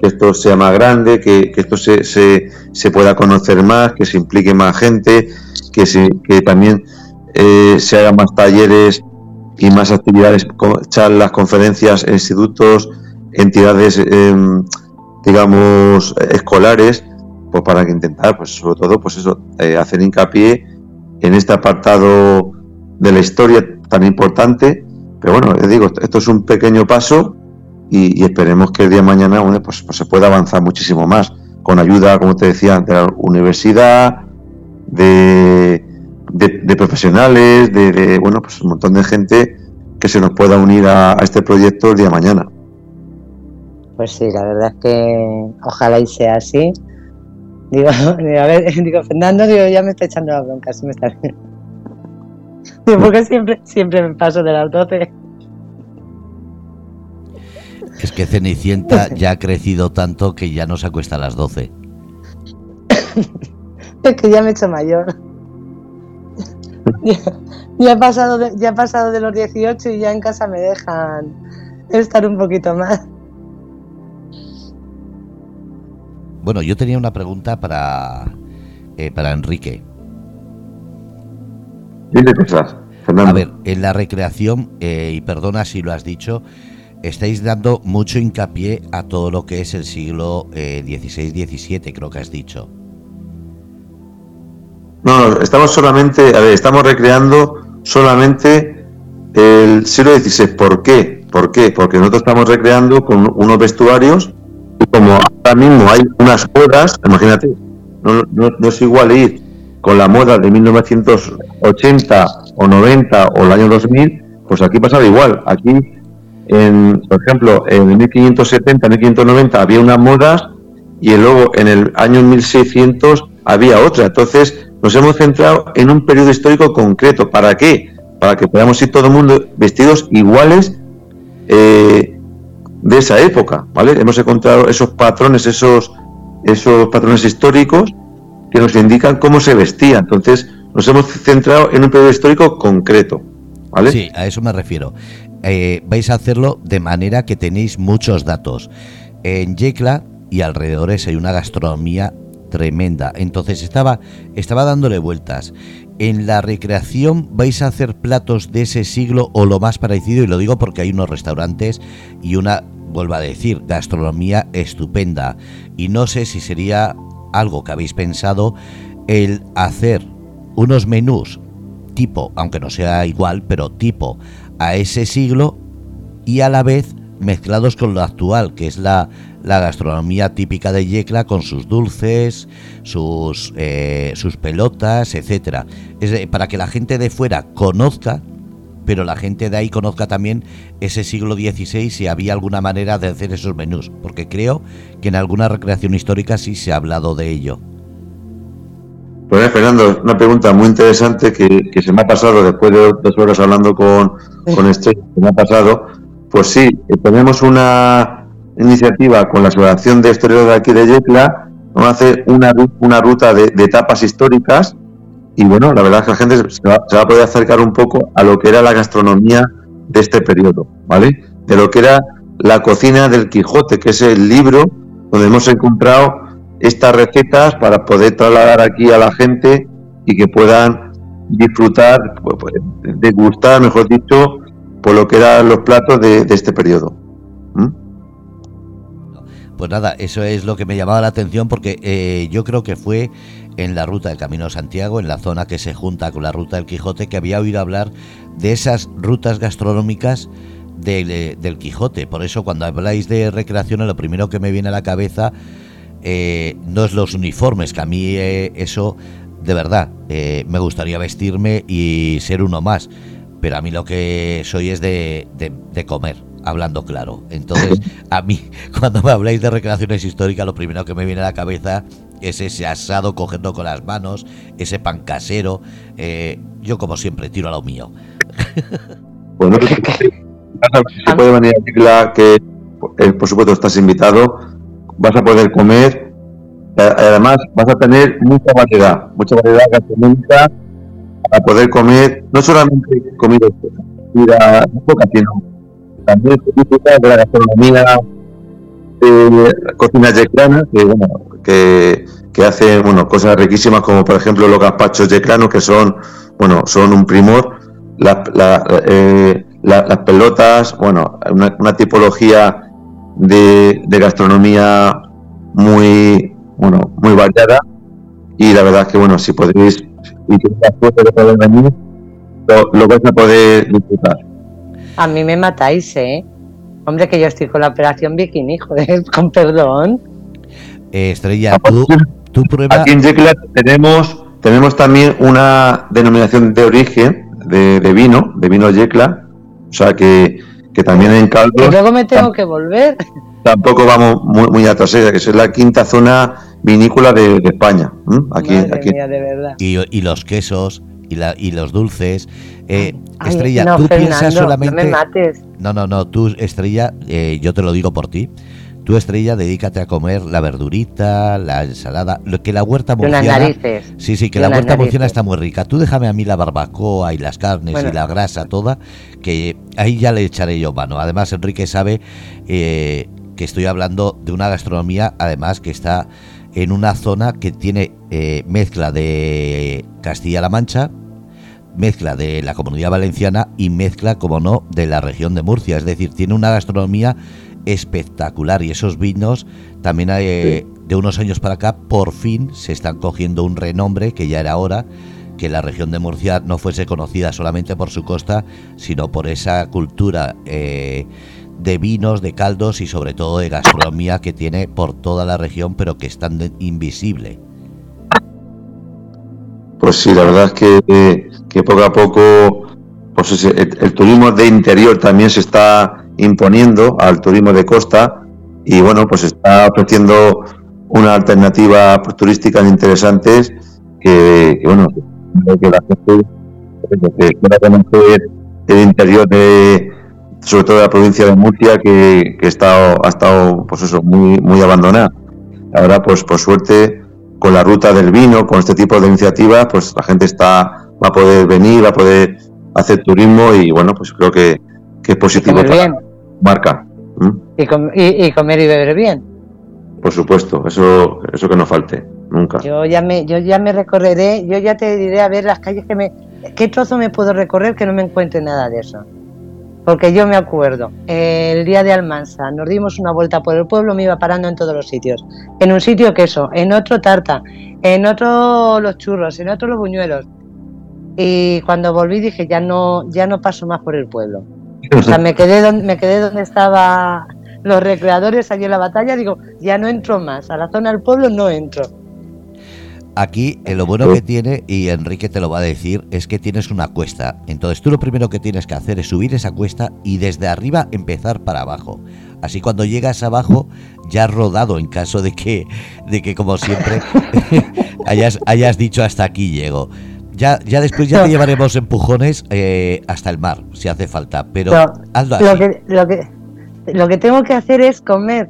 que esto sea más grande, que, esto se, se, pueda conocer más, que se implique más gente, que, se, que también eh, se hagan más talleres y más actividades, charlas, conferencias, institutos, entidades, em, digamos, escolares, pues para que intentar, pues sobre todo, pues eso, eh, hacer hincapié en este apartado de la historia tan importante. Pero bueno, les digo, esto es un pequeño paso y, esperemos que el día de mañana pues, pues, se pueda avanzar muchísimo más, con ayuda, como te decía, de la universidad, de, de, profesionales, de, bueno, pues un montón de gente que se nos pueda unir a, este proyecto el día de mañana. Pues sí, la verdad es que ojalá y sea así Digo, a ver, digo, Fernando, digo, ya me está echando la bronca, si me está porque siempre, siempre me paso de las 12. Es que Cenicienta ya ha crecido tanto que ya no se acuesta a las 12. es que ya me he hecho mayor. Ya, he pasado de, ya he pasado de los 18 y ya en casa me dejan estar un poquito más. Bueno, yo tenía una pregunta para, eh, para Enrique. Dile cosas, Fernando. A ver, en la recreación, eh, y perdona si lo has dicho, estáis dando mucho hincapié a todo lo que es el siglo XVI-XVII, eh, creo que has dicho. No, estamos solamente, a ver, estamos recreando solamente el siglo XVI. ¿Por qué? ¿Por qué? Porque nosotros estamos recreando con unos vestuarios como ahora mismo hay unas modas, imagínate, no, no, es igual ir con la moda de 1980 o 90 o el año 2000, pues aquí pasaba igual. Aquí, en, por ejemplo, en 1570, 1590 había unas modas y luego en el año 1600 había otra. Entonces nos hemos centrado en un periodo histórico concreto. ¿Para qué? Para que podamos ir todo el mundo vestidos iguales eh, de esa época, ¿vale? Hemos encontrado esos patrones, esos, esos patrones históricos que nos indican cómo se vestía. Entonces, nos hemos centrado en un periodo histórico concreto, ¿vale? Sí, a eso me refiero. Eh, vais a hacerlo de manera que tenéis muchos datos. En Yecla y alrededores hay una gastronomía tremenda. Entonces estaba, estaba dándole vueltas en la recreación vais a hacer platos de ese siglo o lo más parecido, y lo digo porque hay unos restaurantes y una, vuelvo a decir, gastronomía estupenda. Y no sé si sería algo que habéis pensado el hacer unos menús tipo, aunque no sea igual, pero tipo a ese siglo y a la vez mezclados con lo actual, que es la, la gastronomía típica de Yecla con sus dulces, sus, eh, sus pelotas, etcétera. Es para que la gente de fuera conozca, pero la gente de ahí conozca también ese siglo XVI si había alguna manera de hacer esos menús, porque creo que en alguna recreación histórica sí se ha hablado de ello. Pues Fernando, una pregunta muy interesante que, se me ha pasado después de dos horas hablando con, con este, que me ha pasado. Pues sí, eh, tenemos una, iniciativa con la Asociación de Historiadores de aquí de Yecla, vamos a hacer una, una ruta de, etapas históricas y bueno, la verdad es que la gente se va, a poder acercar un poco a lo que era la gastronomía de este periodo, ¿vale? De lo que era la cocina del Quijote, que es el libro donde hemos encontrado estas recetas para poder trasladar aquí a la gente y que puedan disfrutar, pues, pues, degustar, mejor dicho, por lo que eran los platos de, este periodo. Pues nada, eso es lo que me llamaba la atención porque eh, yo creo que fue en la ruta del Camino de Santiago, en la zona que se junta con la ruta del Quijote, que había oído hablar de esas rutas gastronómicas del, del Quijote. Por eso cuando habláis de recreación, lo primero que me viene a la cabeza eh, no es los uniformes, que a mí eh, eso de verdad, eh, me gustaría vestirme y ser uno más, pero a mí lo que soy es de, de, comer, hablando claro. Entonces, a mí, cuando me habláis de recreaciones históricas, lo primero que me viene a la cabeza es ese asado cogiendo con las manos, ese pan casero. Eh, yo, como siempre, tiro a lo mío. Bueno, pues, si puede venir a que por supuesto estás invitado, vas a poder comer, eh, además vas a tener mucha variedad, mucha variedad gastronómica para poder comer, no solamente comida, comida sino también de la gastronomía de cocina yeclana, que bueno, que, que hace bueno cosas riquísimas como por ejemplo los gazpachos yeclanos que son bueno son un primor. Eh, las pelotas bueno una, tipología de, gastronomía muy bueno muy variada. Y la verdad es que bueno si podéis y la suerte de poder venir lo, lo vais a poder disfrutar. A mí me matáis eh hombre que yo estoy con la operación bikini joder con perdón. Eh, Estrella, ah, tú, tú prueba... Aquí en Yecla tenemos, tenemos también una denominación de origen de, vino, de vino Yecla, o sea que, que también en caldo... Y luego me tengo que volver. Tampoco vamos muy, muy atrás, que es la quinta zona vinícola de, España. Aquí, aquí. de verdad. Y, y, los quesos y, la, y los dulces. Eh, Estrella, tú piensas solamente. No me mates. No, no, no, tú, Estrella, eh, yo te lo digo por ti. Tú, Estrella, dedícate a comer la verdurita, la ensalada, lo que la huerta murciana... Sí, sí, que la huerta murciana está muy rica. Tú déjame a mí la barbacoa y las carnes y la grasa toda, que ahí ya le echaré yo mano. Además, Enrique sabe eh, que estoy hablando de una gastronomía, además, que está en una zona que tiene eh, mezcla de Castilla-La Mancha, mezcla de la comunidad valenciana y mezcla, como no, de la región de Murcia. Es decir, tiene una gastronomía espectacular y esos vinos también hay, eh, de unos años para acá por fin se están cogiendo un renombre que ya era hora que la región de Murcia no fuese conocida solamente por su costa, sino por esa cultura eh, de vinos, de caldos y sobre todo de gastronomía que tiene por toda la región, pero que es tan invisible. Pues sí, la verdad es que, que poco a poco pues el, turismo de interior también se está imponiendo al turismo de costa y bueno, pues está ofreciendo una alternativa turística interesantes que, bueno, que la gente que quiera conocer el interior de sobre todo de la provincia de Murcia que, que está, ha estado pues eso muy muy abandonada. Ahora pues por suerte con la ruta del vino con este tipo de iniciativas pues la gente está va a poder venir va a poder hacer turismo y bueno pues creo que, que es positivo marca. Y, y, comer y beber bien. Por supuesto, eso, eso que no falte, nunca. Yo ya me, yo ya me recorreré, yo ya te diré a ver las calles que me, qué trozo me puedo recorrer que no me encuentre nada de eso. Porque yo me acuerdo, el día de Almansa, nos dimos una vuelta por el pueblo, me iba parando en todos los sitios. En un sitio queso, en otro tarta, en otro los churros, en otro los buñuelos. Y cuando volví dije, ya no, ya no paso más por el pueblo. O sea, me quedé donde, me quedé donde estaban los recreadores allí en la batalla, digo, ya no entro más, a la zona del pueblo no entro. Aquí eh, lo bueno que tiene, y Enrique te lo va a decir, es que tienes una cuesta. Entonces tú lo primero que tienes que hacer es subir esa cuesta y desde arriba empezar para abajo. Así cuando llegas abajo ya has rodado en caso de que, de que como siempre hayas, hayas dicho hasta aquí llego. Ya, ya después ya te llevaremos empujones eh, hasta el mar, si hace falta, pero hazlo Lo que, lo, que, lo que tengo que hacer es comer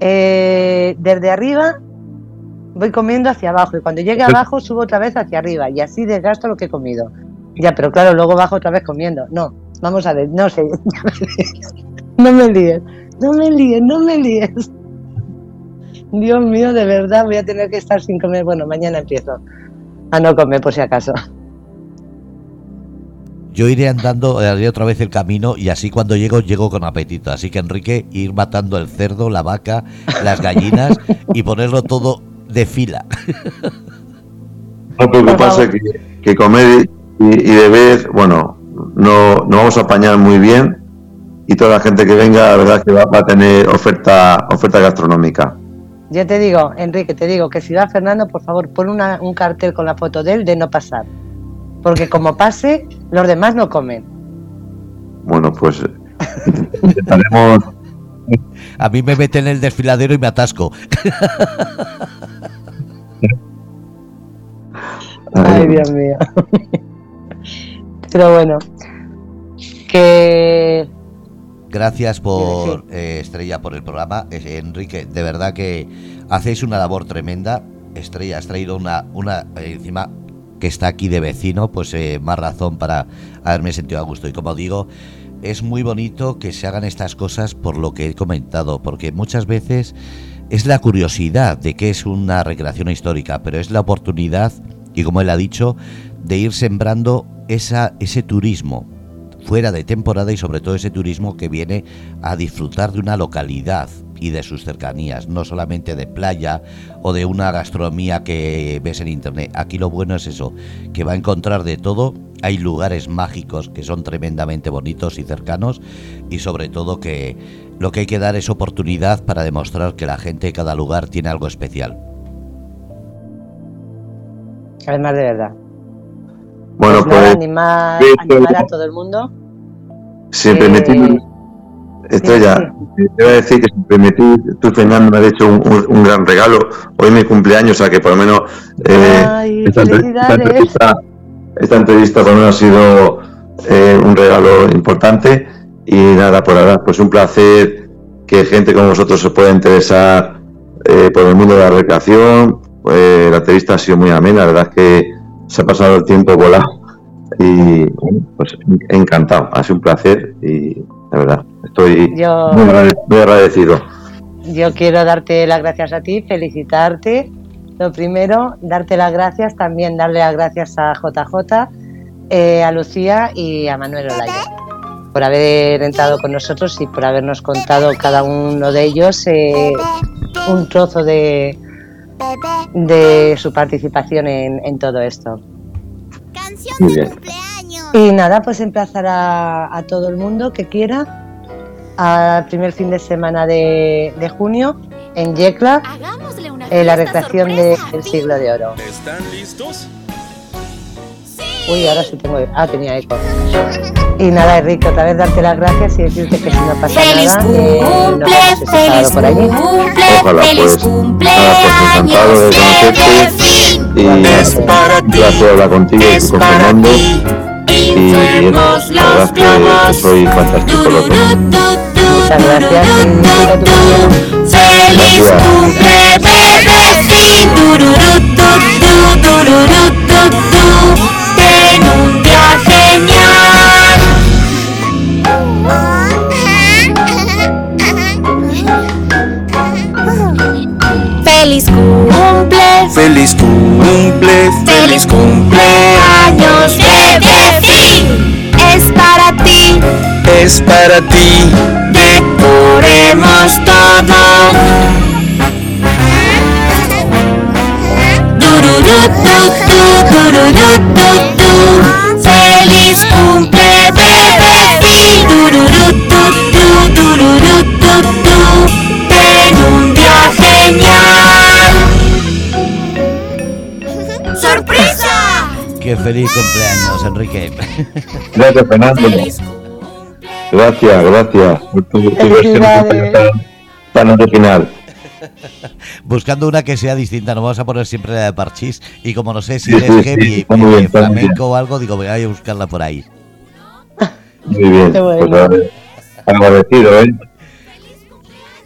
eh, desde arriba, voy comiendo hacia abajo y cuando llegue abajo subo otra vez hacia arriba y así desgasto lo que he comido. Ya, pero claro, luego bajo otra vez comiendo. No, vamos a ver, no sé. no me líes, no me líes, no me líes. Dios mío, de verdad voy a tener que estar sin comer. Bueno, mañana empiezo a no comer por si acaso. Yo iré andando, haré otra vez el camino y así cuando llego, llego con apetito. Así que Enrique, ir matando el cerdo, la vaca, las gallinas y ponerlo todo de fila. No preocuparse que, que comer y, beber, bueno, no, no vamos a apañar muy bien y toda la gente que venga, la verdad es que va, a tener oferta, oferta gastronómica. Yo te digo, Enrique, te digo que si va Fernando, por favor, pon una- un cartel con la foto de él de no pasar. Porque como pase, los demás no comen. Bueno, pues intentaremos. A mí me meten en el desfiladero y me atasco. Ay, Dios mío. Pero bueno, que Gracias por eh, Estrella por el programa. Enrique, de verdad que hacéis una labor tremenda. Estrella, has traído una, una eh, encima que está aquí de vecino, pues eh, más razón para haberme sentido a gusto. Y como digo, es muy bonito que se hagan estas cosas por lo que he comentado, porque muchas veces es la curiosidad de que es una recreación histórica, pero es la oportunidad, y como él ha dicho, de ir sembrando esa, ese turismo fuera de temporada y sobre todo ese turismo que viene a disfrutar de una localidad y de sus cercanías, no solamente de playa o de una gastronomía que ves en internet. Aquí lo bueno es eso, que va a encontrar de todo, hay lugares mágicos que son tremendamente bonitos y cercanos y sobre todo que lo que hay que dar es oportunidad para demostrar que la gente de cada lugar tiene algo especial. además de verdad. Bueno, Pues nada, pues animar, a todo el mundo. siempre Eh, metí. Estrella, te iba a decir que siempre metí, tú Fernando me has hecho un, un- un gran regalo. Hoy es mi cumpleaños, o sea que por lo menos eh, Ay, esta, esta entrevista, esta entrevista por lo menos ha sido eh, un regalo importante. Y nada, por ahora, pues un placer que gente como vosotros se pueda interesar eh, por el mundo de la recreación. Pues, la entrevista ha sido muy amena, la verdad es que se ha pasado el tiempo volado. Y pues encantado, ha sido un placer y la verdad, estoy Yo- muy agradecido. Yo quiero darte las gracias a ti, felicitarte. Lo primero, darte las gracias, también darle las gracias a JJ, eh, a Lucía y a Manuel Olaya por haber entrado con nosotros y por habernos contado cada uno de ellos eh, un trozo de, de su participación en, en todo esto. Canción Muy de bien. cumpleaños. Y nada, pues emplazar a, a todo el mundo que quiera al primer fin de semana de, de junio en Yecla, eh, la recreación del a siglo de oro. ¿Están listos? Uy, ahora sí tengo. Ah, tenía eco. Y nada, Enrique, otra vez darte las gracias y decirte que si no pasa Feliz nada, eh, cumple, vemos ese feliz por allí. cumple, Ojalá, feliz pues, nada, pues, encantado de conocerte. Y Es para un ti, placer hablar contigo y con Fernando. Y la verdad que, que soy fantástico los dos. Muchas gracias y tu. Feliz Gracias. cumple, bebé. Feliz cumple, feliz cumpleaños, bebé. Fin. Es para ti, es para ti. decoremos todo. Feliz cumple, bebé. ¡Sorpresa! ¡Qué feliz cumpleaños, Enrique! Gracias, Fernando. Gracias, gracias por tu, tu versión tan, original. Buscando una que sea distinta, no vamos a poner siempre la de Parchís. Y como no sé si Sí, es sí, sí, heavy, muy eh, flamenco o algo, digo, voy a buscarla por ahí. Muy bien, pues agrade- agradecido, ¿eh?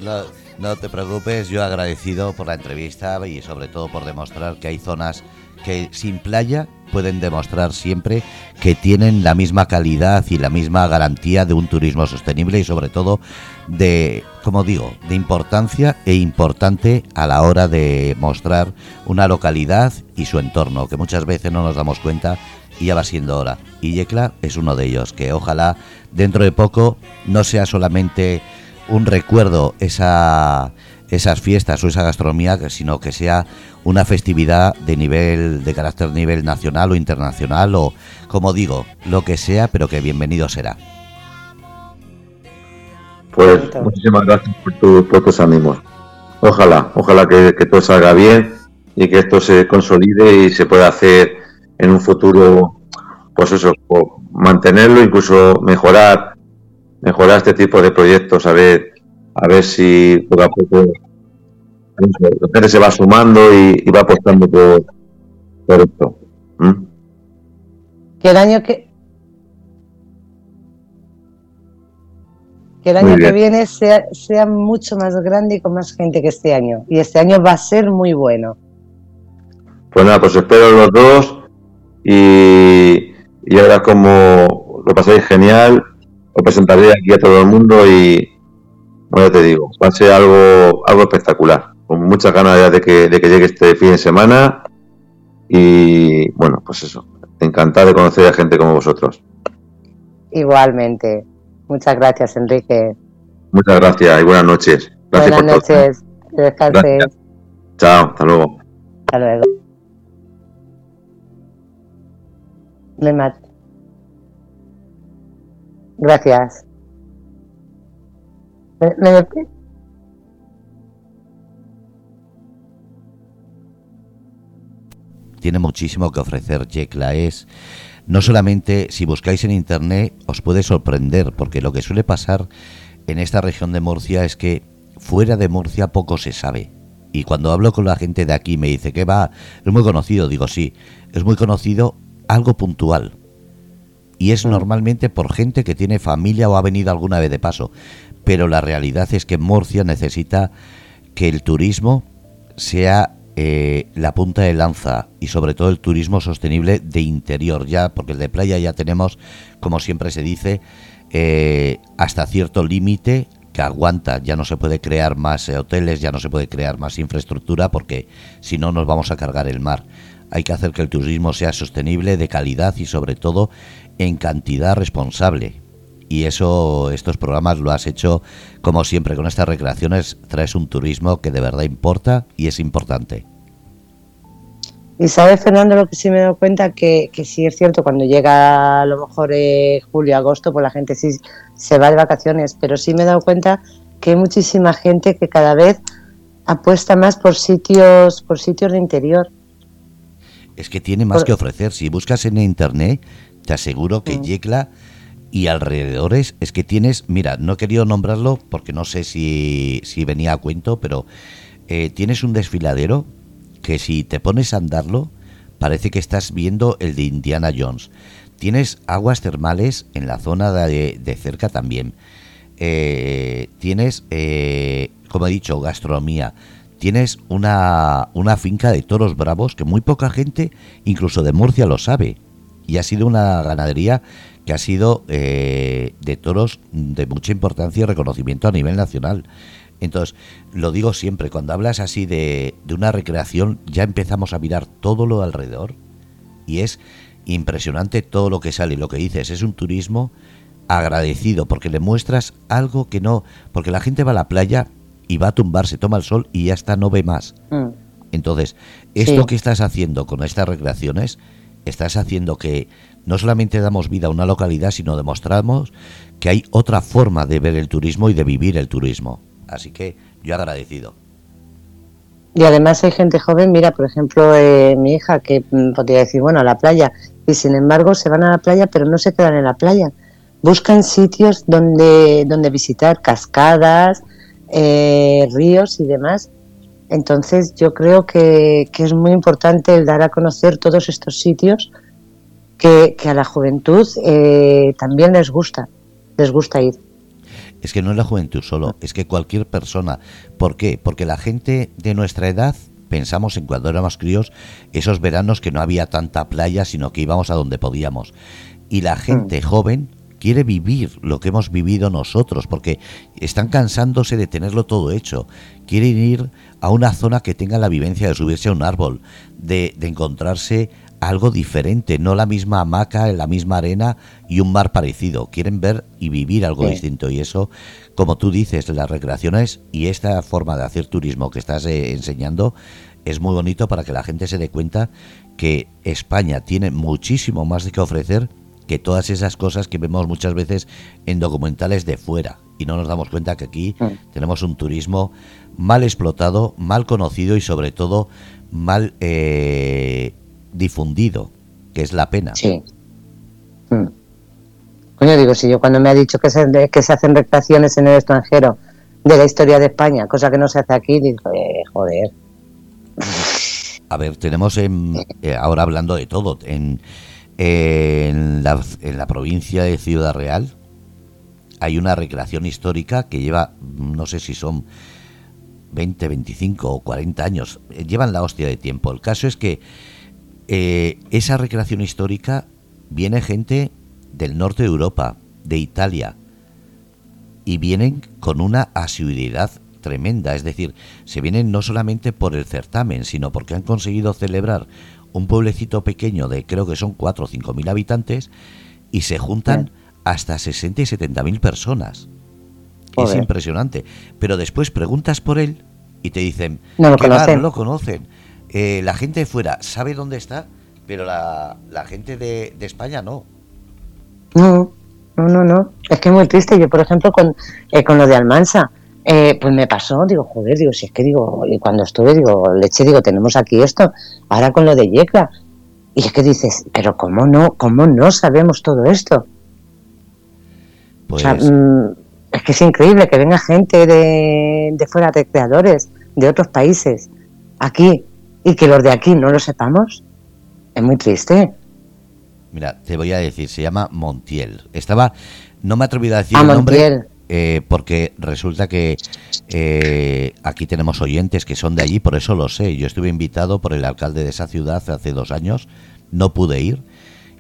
No, no te preocupes, yo agradecido por la entrevista y sobre todo por demostrar que hay zonas que sin playa pueden demostrar siempre que tienen la misma calidad y la misma garantía de un turismo sostenible y sobre todo de, como digo, de importancia e importante a la hora de mostrar una localidad y su entorno, que muchas veces no nos damos cuenta y ya va siendo hora. Y Yecla es uno de ellos, que ojalá dentro de poco no sea solamente un recuerdo esa esas fiestas o esa gastronomía, que- sino que sea una festividad de nivel de carácter nivel nacional o internacional o como digo, lo que sea, pero que bienvenido será. Pues muchísimas gracias por, tu, por tus ánimos. Ojalá, ojalá que, que todo salga bien y que esto se consolide y se pueda hacer en un futuro, pues eso, mantenerlo, incluso mejorar, mejorar este tipo de proyectos, a ver, a ver si poco a poco la gente se va sumando y, y va apostando por, por esto. ¿Mm? Que el año que. Que el año que viene sea, sea mucho más grande y con más gente que este año. Y este año va a ser muy bueno. Pues nada, pues espero los dos y, y ahora como lo pasáis genial, lo presentaré aquí a todo el mundo y bueno, te digo, va a ser algo, algo espectacular, con muchas ganas ya de que, de que llegue este fin de semana y bueno, pues eso, encantado de conocer a gente como vosotros. Igualmente. Muchas gracias, Enrique. Muchas gracias y buenas noches. Gracias Buenas por todo. noches. Descanses. Gracias. Chao, hasta luego. Hasta luego. Gracias. Tiene muchísimo que ofrecer Yecla. Es no solamente si buscáis en internet os puede sorprender, porque lo que suele pasar en esta región de Murcia es que fuera de Murcia poco se sabe. Y cuando hablo con la gente de aquí me dice que va, es muy conocido, digo sí, es muy conocido algo puntual. Y es normalmente por gente que tiene familia o ha venido alguna vez de paso. Pero la realidad es que Murcia necesita que el turismo sea eh, la punta de lanza y sobre todo el turismo sostenible de interior ya, porque el de playa ya tenemos, como siempre se dice, eh, hasta cierto límite que aguanta, ya no se puede crear más eh, hoteles, ya no se puede crear más infraestructura porque si no nos vamos a cargar el mar. Hay que hacer que el turismo sea sostenible, de calidad y sobre todo en cantidad responsable. Y eso, estos programas lo has hecho como siempre con estas recreaciones, traes un turismo que de verdad importa y es importante. Y sabes, Fernando, lo que sí me he dado cuenta, que, que sí es cierto, cuando llega a lo mejor eh, julio, agosto, pues la gente sí se va de vacaciones, pero sí me he dado cuenta que hay muchísima gente que cada vez apuesta más por sitios, por sitios de interior. Es que tiene más Por- que ofrecer. Si buscas en internet, te aseguro que Mm. Yecla y alrededores es que tienes, mira, no he querido nombrarlo porque no sé si, si venía a cuento, pero eh, tienes un desfiladero que si te pones a andarlo, parece que estás viendo el de Indiana Jones. Tienes aguas termales en la zona de, de cerca también. Eh, tienes, eh, como he dicho, gastronomía. Tienes una, una finca de toros bravos que muy poca gente, incluso de Murcia, lo sabe. Y ha sido una ganadería que ha sido eh, de toros de mucha importancia y reconocimiento a nivel nacional. Entonces, lo digo siempre, cuando hablas así de, de una recreación, ya empezamos a mirar todo lo alrededor y es impresionante todo lo que sale. Y Lo que dices es un turismo agradecido porque le muestras algo que no, porque la gente va a la playa y va a tumbarse, toma el sol y ya está, no ve más. Mm. Entonces, esto Sí. que estás haciendo con estas recreaciones, estás haciendo que no solamente damos vida a una localidad, sino demostramos que hay otra forma de ver el turismo y de vivir el turismo. Así que yo agradecido. Y además hay gente joven, mira, por ejemplo, eh, mi hija, que mm, podría decir, bueno, a la playa, y sin embargo se van a la playa, pero no se quedan en la playa. Buscan sitios donde, donde visitar, cascadas, eh, ríos y demás. Entonces yo creo que, que es muy importante el dar a conocer todos estos sitios que, que a la juventud eh, también les gusta, les gusta ir. Es que no es la juventud solo, es que cualquier persona. ¿Por qué? Porque la gente de nuestra edad, pensamos en cuando éramos críos, esos veranos que no había tanta playa, sino que íbamos a donde podíamos. Y la gente joven quiere vivir lo que hemos vivido nosotros, porque están cansándose de tenerlo todo hecho. Quieren ir a una zona que tenga la vivencia de subirse a un árbol, de, de encontrarse algo diferente, no la misma hamaca, la misma arena y un mar parecido. Quieren ver y vivir algo Sí. distinto. Y eso, como tú dices, las recreaciones y esta forma de hacer turismo que estás eh, enseñando es muy bonito para que la gente se dé cuenta que España tiene muchísimo más de que ofrecer que todas esas cosas que vemos muchas veces en documentales de fuera. y no nos damos cuenta que aquí tenemos un turismo mal explotado, mal conocido y sobre todo mal eh, difundido, que es la pena. Sí. Mm. Coño, digo, si yo cuando me ha dicho que se, que se hacen recreaciones en el extranjero de la historia de España, cosa que no se hace aquí, digo, eh, joder. A ver, tenemos en, eh, ahora hablando de todo, en, en, la, en la provincia de Ciudad Real hay una recreación histórica que lleva, no sé si son 20, 25 o 40 años, eh, llevan la hostia de tiempo. El caso es que eh, esa recreación histórica viene gente del norte de Europa, de Italia, y vienen con una asiduidad tremenda, es decir, se vienen no solamente por el certamen, sino porque han conseguido celebrar un pueblecito pequeño de creo que son 4 o 5 mil habitantes y se juntan hasta 60 y 70 mil personas. Es impresionante. Pero después preguntas por él y te dicen, No lo "¿Qué va? conocen". no lo conocen. Eh, la gente de fuera sabe dónde está, pero la, la gente de, de España no. No, no, no, no. Es que es muy triste. Yo, por ejemplo, con, eh, con lo de Almansa, eh, pues me pasó, digo, joder, digo, si es que digo, y cuando estuve, digo, leche, digo, tenemos aquí esto, ahora con lo de Yecla. Y es que dices, pero ¿cómo no, cómo no sabemos todo esto? Pues O sea, mm, es que es increíble que venga gente de, de fuera, de creadores, de otros países, aquí, y que los de aquí no lo sepamos. Es muy triste. Mira, te voy a decir, se llama Montiel. Estaba, no me he atrevido a decir Ah, el nombre eh, porque resulta que eh, aquí tenemos oyentes que son de allí, por eso lo sé. Yo estuve invitado por el alcalde de esa ciudad hace dos años, no pude ir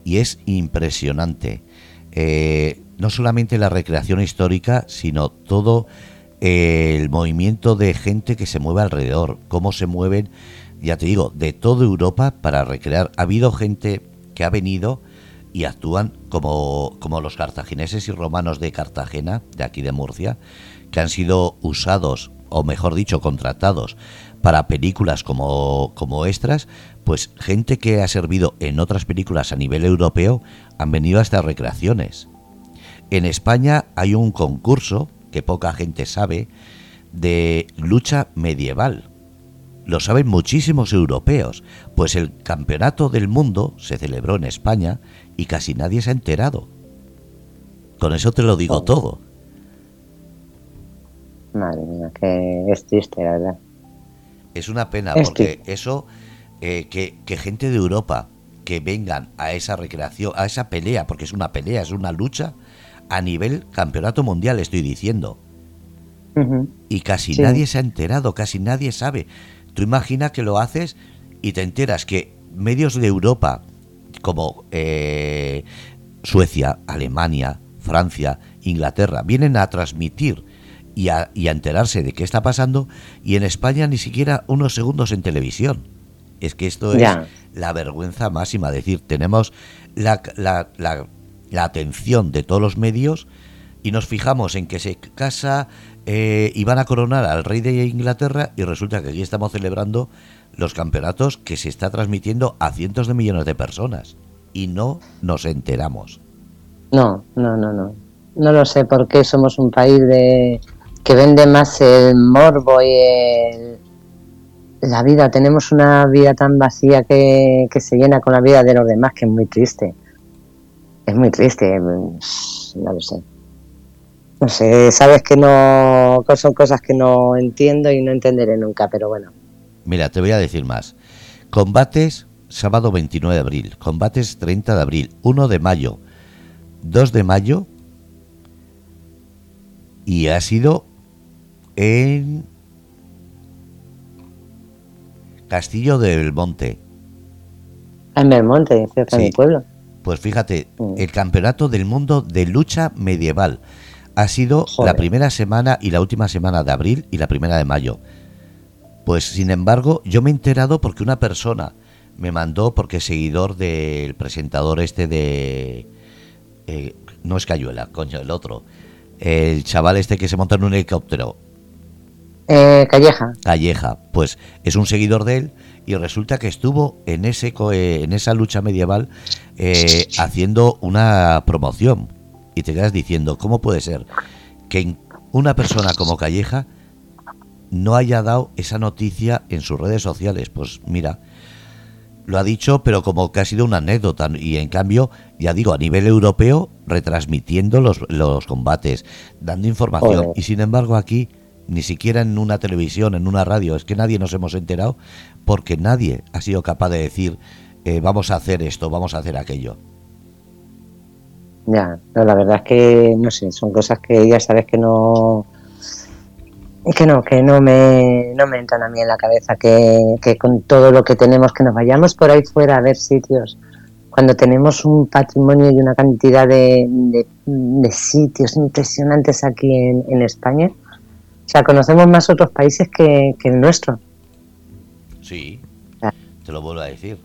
y es impresionante. Eh, no solamente la recreación histórica, sino todo eh, el movimiento de gente que se mueve alrededor, cómo se mueven, ya te digo, de toda Europa para recrear. Ha habido gente que ha venido y actúan como, como los cartagineses y romanos de Cartagena, de aquí de Murcia, que han sido usados, o mejor dicho, contratados para películas como, como extras, pues gente que ha servido en otras películas a nivel europeo han venido a estas recreaciones. En España hay un concurso que poca gente sabe de lucha medieval. Lo saben muchísimos europeos, pues el campeonato del mundo se celebró en España y casi nadie se ha enterado. Con eso te lo digo todo. Madre mía, que es triste, la verdad. Es una pena Es porque eso, eh, que, que gente de Europa que vengan a esa recreación, a esa pelea, porque es una pelea, es una lucha, a nivel campeonato mundial estoy diciendo. Y casi Sí. nadie se ha enterado, casi nadie sabe. Tú imagina que lo haces y te enteras que medios de Europa, como eh, Suecia, Alemania, Francia, Inglaterra, vienen a transmitir y a, y a enterarse de qué está pasando y en España ni siquiera unos segundos en televisión. Es que esto es la vergüenza máxima. Es decir, tenemos la, la- la- la atención de todos los medios y nos fijamos en que se casa eh, y van a coronar al rey de Inglaterra y resulta que aquí estamos celebrando los campeonatos que se está transmitiendo a cientos de millones de personas y no nos enteramos. No, no, no, no. No lo sé por qué somos un país de que vende más el morbo y el- la vida. Tenemos una vida tan vacía que, se llena con la vida de los demás que es muy triste. Es muy triste. No lo sé. No sé, sabes que no son cosas que no entiendo y no entenderé nunca, pero bueno. Mira, te voy a decir más. Combates sábado 29 de abril, combates 30 de abril, 1 de mayo, 2 de mayo y ha sido en Castillo del Monte. En Belmonte, cerca de Sí. mi pueblo. Pues fíjate, Mm. el campeonato del mundo de lucha medieval ha sido Joder. la primera semana y la última semana de abril y la primera de mayo. Pues sin embargo, yo me he enterado porque una persona me mandó, porque es seguidor del presentador este de... eh, no es Cayuela, coño, el otro. El chaval este que se monta en un helicóptero, Eh, Calleja. Calleja, pues es un seguidor de él y resulta que estuvo en ese eh, en esa lucha medieval eh, haciendo una promoción y te quedas diciendo cómo puede ser que una persona como Calleja no haya dado esa noticia en sus redes sociales. Pues mira, lo ha dicho, pero como que ha sido una anécdota. Y en cambio, ya digo, a nivel europeo, retransmitiendo los, los combates, dando información. Y sin embargo, aquí, ni siquiera en una televisión, en una radio, es que nadie nos hemos enterado, porque nadie ha sido capaz de decir, eh, vamos a hacer esto, vamos a hacer aquello. Ya, no, la verdad es que, no sé, son cosas que ya sabes que no. Que no, que no me, no me entran a mí en la cabeza, que, que con todo lo que tenemos, que nos vayamos por ahí fuera a ver sitios, cuando tenemos un patrimonio y una cantidad de, de- de sitios impresionantes aquí en, en España. O sea, conocemos más otros países que, que el nuestro. Sí, te lo vuelvo a decir.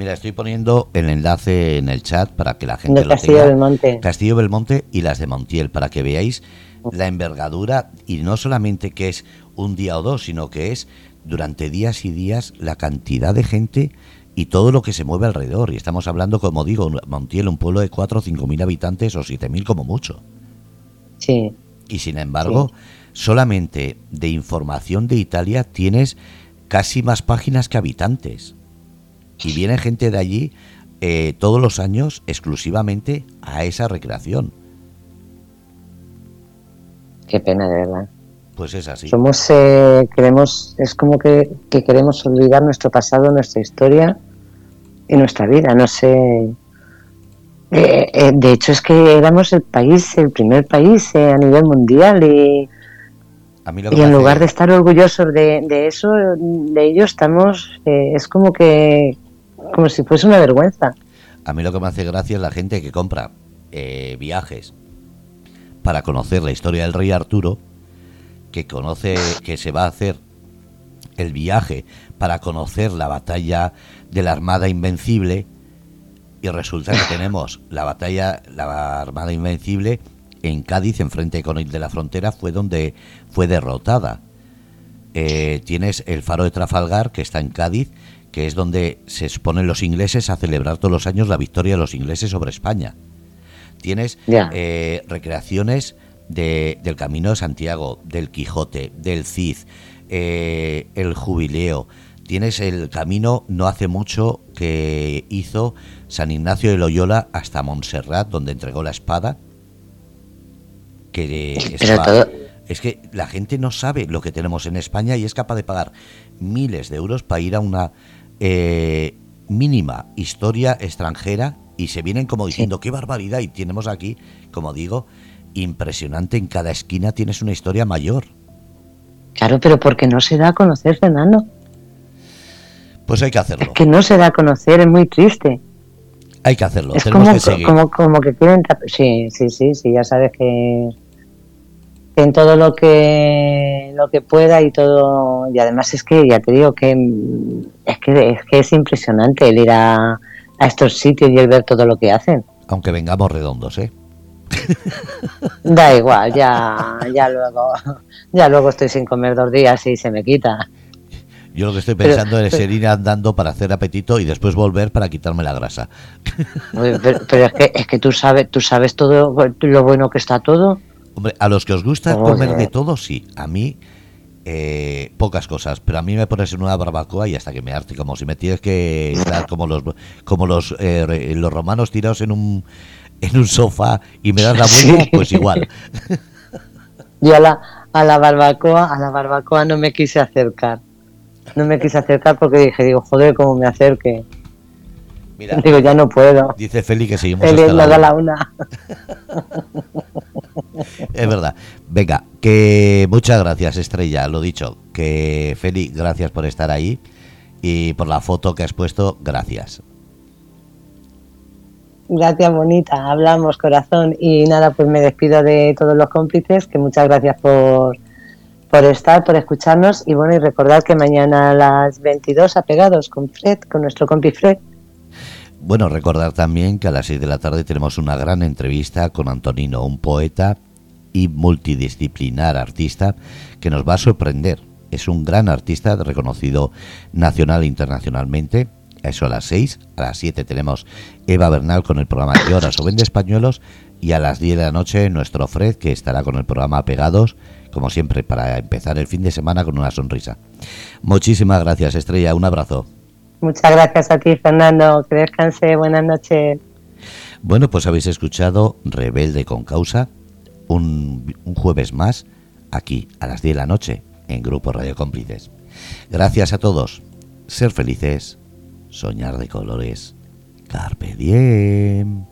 Mira, estoy poniendo el enlace en el chat para que la gente Del lo Castillo tenga. del Monte. Castillo Belmonte y las de Montiel, para que veáis la envergadura y no solamente que es un día o dos, sino que es durante días y días la cantidad de gente y todo lo que se mueve alrededor. Y estamos hablando, como digo, Montiel, un pueblo de 4 o 5 mil habitantes o 7 mil como mucho. Sí, Y sin embargo, solamente de información de Italia tienes casi más páginas que habitantes. Y viene gente de allí eh, todos los años exclusivamente a esa recreación. qué pena, de verdad. Pues es así. Somos, eh, queremos, es como que, que queremos olvidar nuestro pasado, nuestra historia y nuestra vida. No sé. Eh, eh, de hecho, es que éramos el país, el primer país eh, a nivel mundial y, A mí lo que y me en hace- lugar de estar orgullosos de, de eso, de ello estamos, es como que, como si fuese una vergüenza. A mí lo que me hace gracia es la gente que compra eh, viajes para conocer la historia del rey Arturo, que conoce que se va a hacer el viaje para conocer la batalla de la Armada Invencible y resulta que tenemos la batalla, la Armada Invencible en Cádiz, enfrente con el de la frontera, fue donde fue derrotada. Eh, tienes el faro de Trafalgar, que está en Cádiz, que es donde se exponen los ingleses a celebrar todos los años la victoria de los ingleses sobre España. Tienes eh, recreaciones de- del Camino de Santiago, del Quijote, del Cid, eh, el Jubileo. Tienes el camino no hace mucho que hizo San Ignacio de Loyola hasta Montserrat, donde entregó la espada. Que todo- es que la gente no sabe lo que tenemos en España y es capaz de pagar miles de euros para ir a una eh, mínima historia extranjera y se vienen como diciendo qué barbaridad y tenemos aquí, como digo, impresionante en cada esquina tienes una historia mayor. Claro, pero porque no se da a conocer, Fernando. Pues hay que Es hacerlo, que no se da a conocer, es muy triste. hay que hacerlo, Es tenemos como, que seguir. como, como que quieren sí, sí, sí, sí, ya sabes que en todo lo que lo que pueda y todo y además es que ya te digo que es que es que es impresionante el ir a, a estos sitios y el ver todo lo que hacen. Aunque vengamos redondos, ¿eh? Da igual, ya ya luego ya luego estoy sin comer dos días y se me quita. Yo lo que estoy Pero- pensando es ir andando para hacer apetito y después volver para quitarme la grasa. Pero, pero es que es que tú sabes tú sabes todo lo bueno que está todo. Hombre, a los que os gusta comer de todo, sí. A mí, eh, pocas cosas. Pero a mí me pones en una barbacoa y hasta que me arte. Como si me tienes que estar como los como los, eh, los romanos tirados en un, en un sofá y me das la vuelta, Sí. pues igual. Yo a la, a la barbacoa, a la barbacoa no me quise acercar. No me quise acercar porque dije, digo, joder, cómo me acerque. Mira, Digo, ya no puedo. dice Feli que seguimos hasta la la da la una. una. Es verdad. Venga, que muchas gracias, Estrella. Lo dicho, que Feli, gracias por estar ahí y por la foto que has puesto, gracias. Gracias, bonita. Hablamos, corazón. Y nada, pues me despido de todos los cómplices, que muchas gracias por, por estar, por escucharnos. Y bueno, y recordad que mañana a las 22 apegados con Fred, con nuestro compi Fred. Bueno, recordar también que a las 6 de la tarde tenemos una gran entrevista con Antonino, un poeta y multidisciplinar artista que nos va a sorprender. Es un gran artista reconocido nacional e internacionalmente. Eso a las 6. A las 7 tenemos Eva Bernal con el programa Lloras o Vende Españuelos. Y a las 10 de la noche nuestro Fred, que estará con el programa Pegados, como siempre, para empezar el fin de semana con una sonrisa. Muchísimas gracias, Estrella. Un abrazo. Muchas gracias a ti, Fernando. Que descanse. Buenas noches. Bueno, pues habéis escuchado Rebelde con Causa, un, un jueves más, aquí a las 10 de la noche, en Grupo Radio Cómplices. Gracias a todos. Ser felices, soñar de colores. Carpe diem.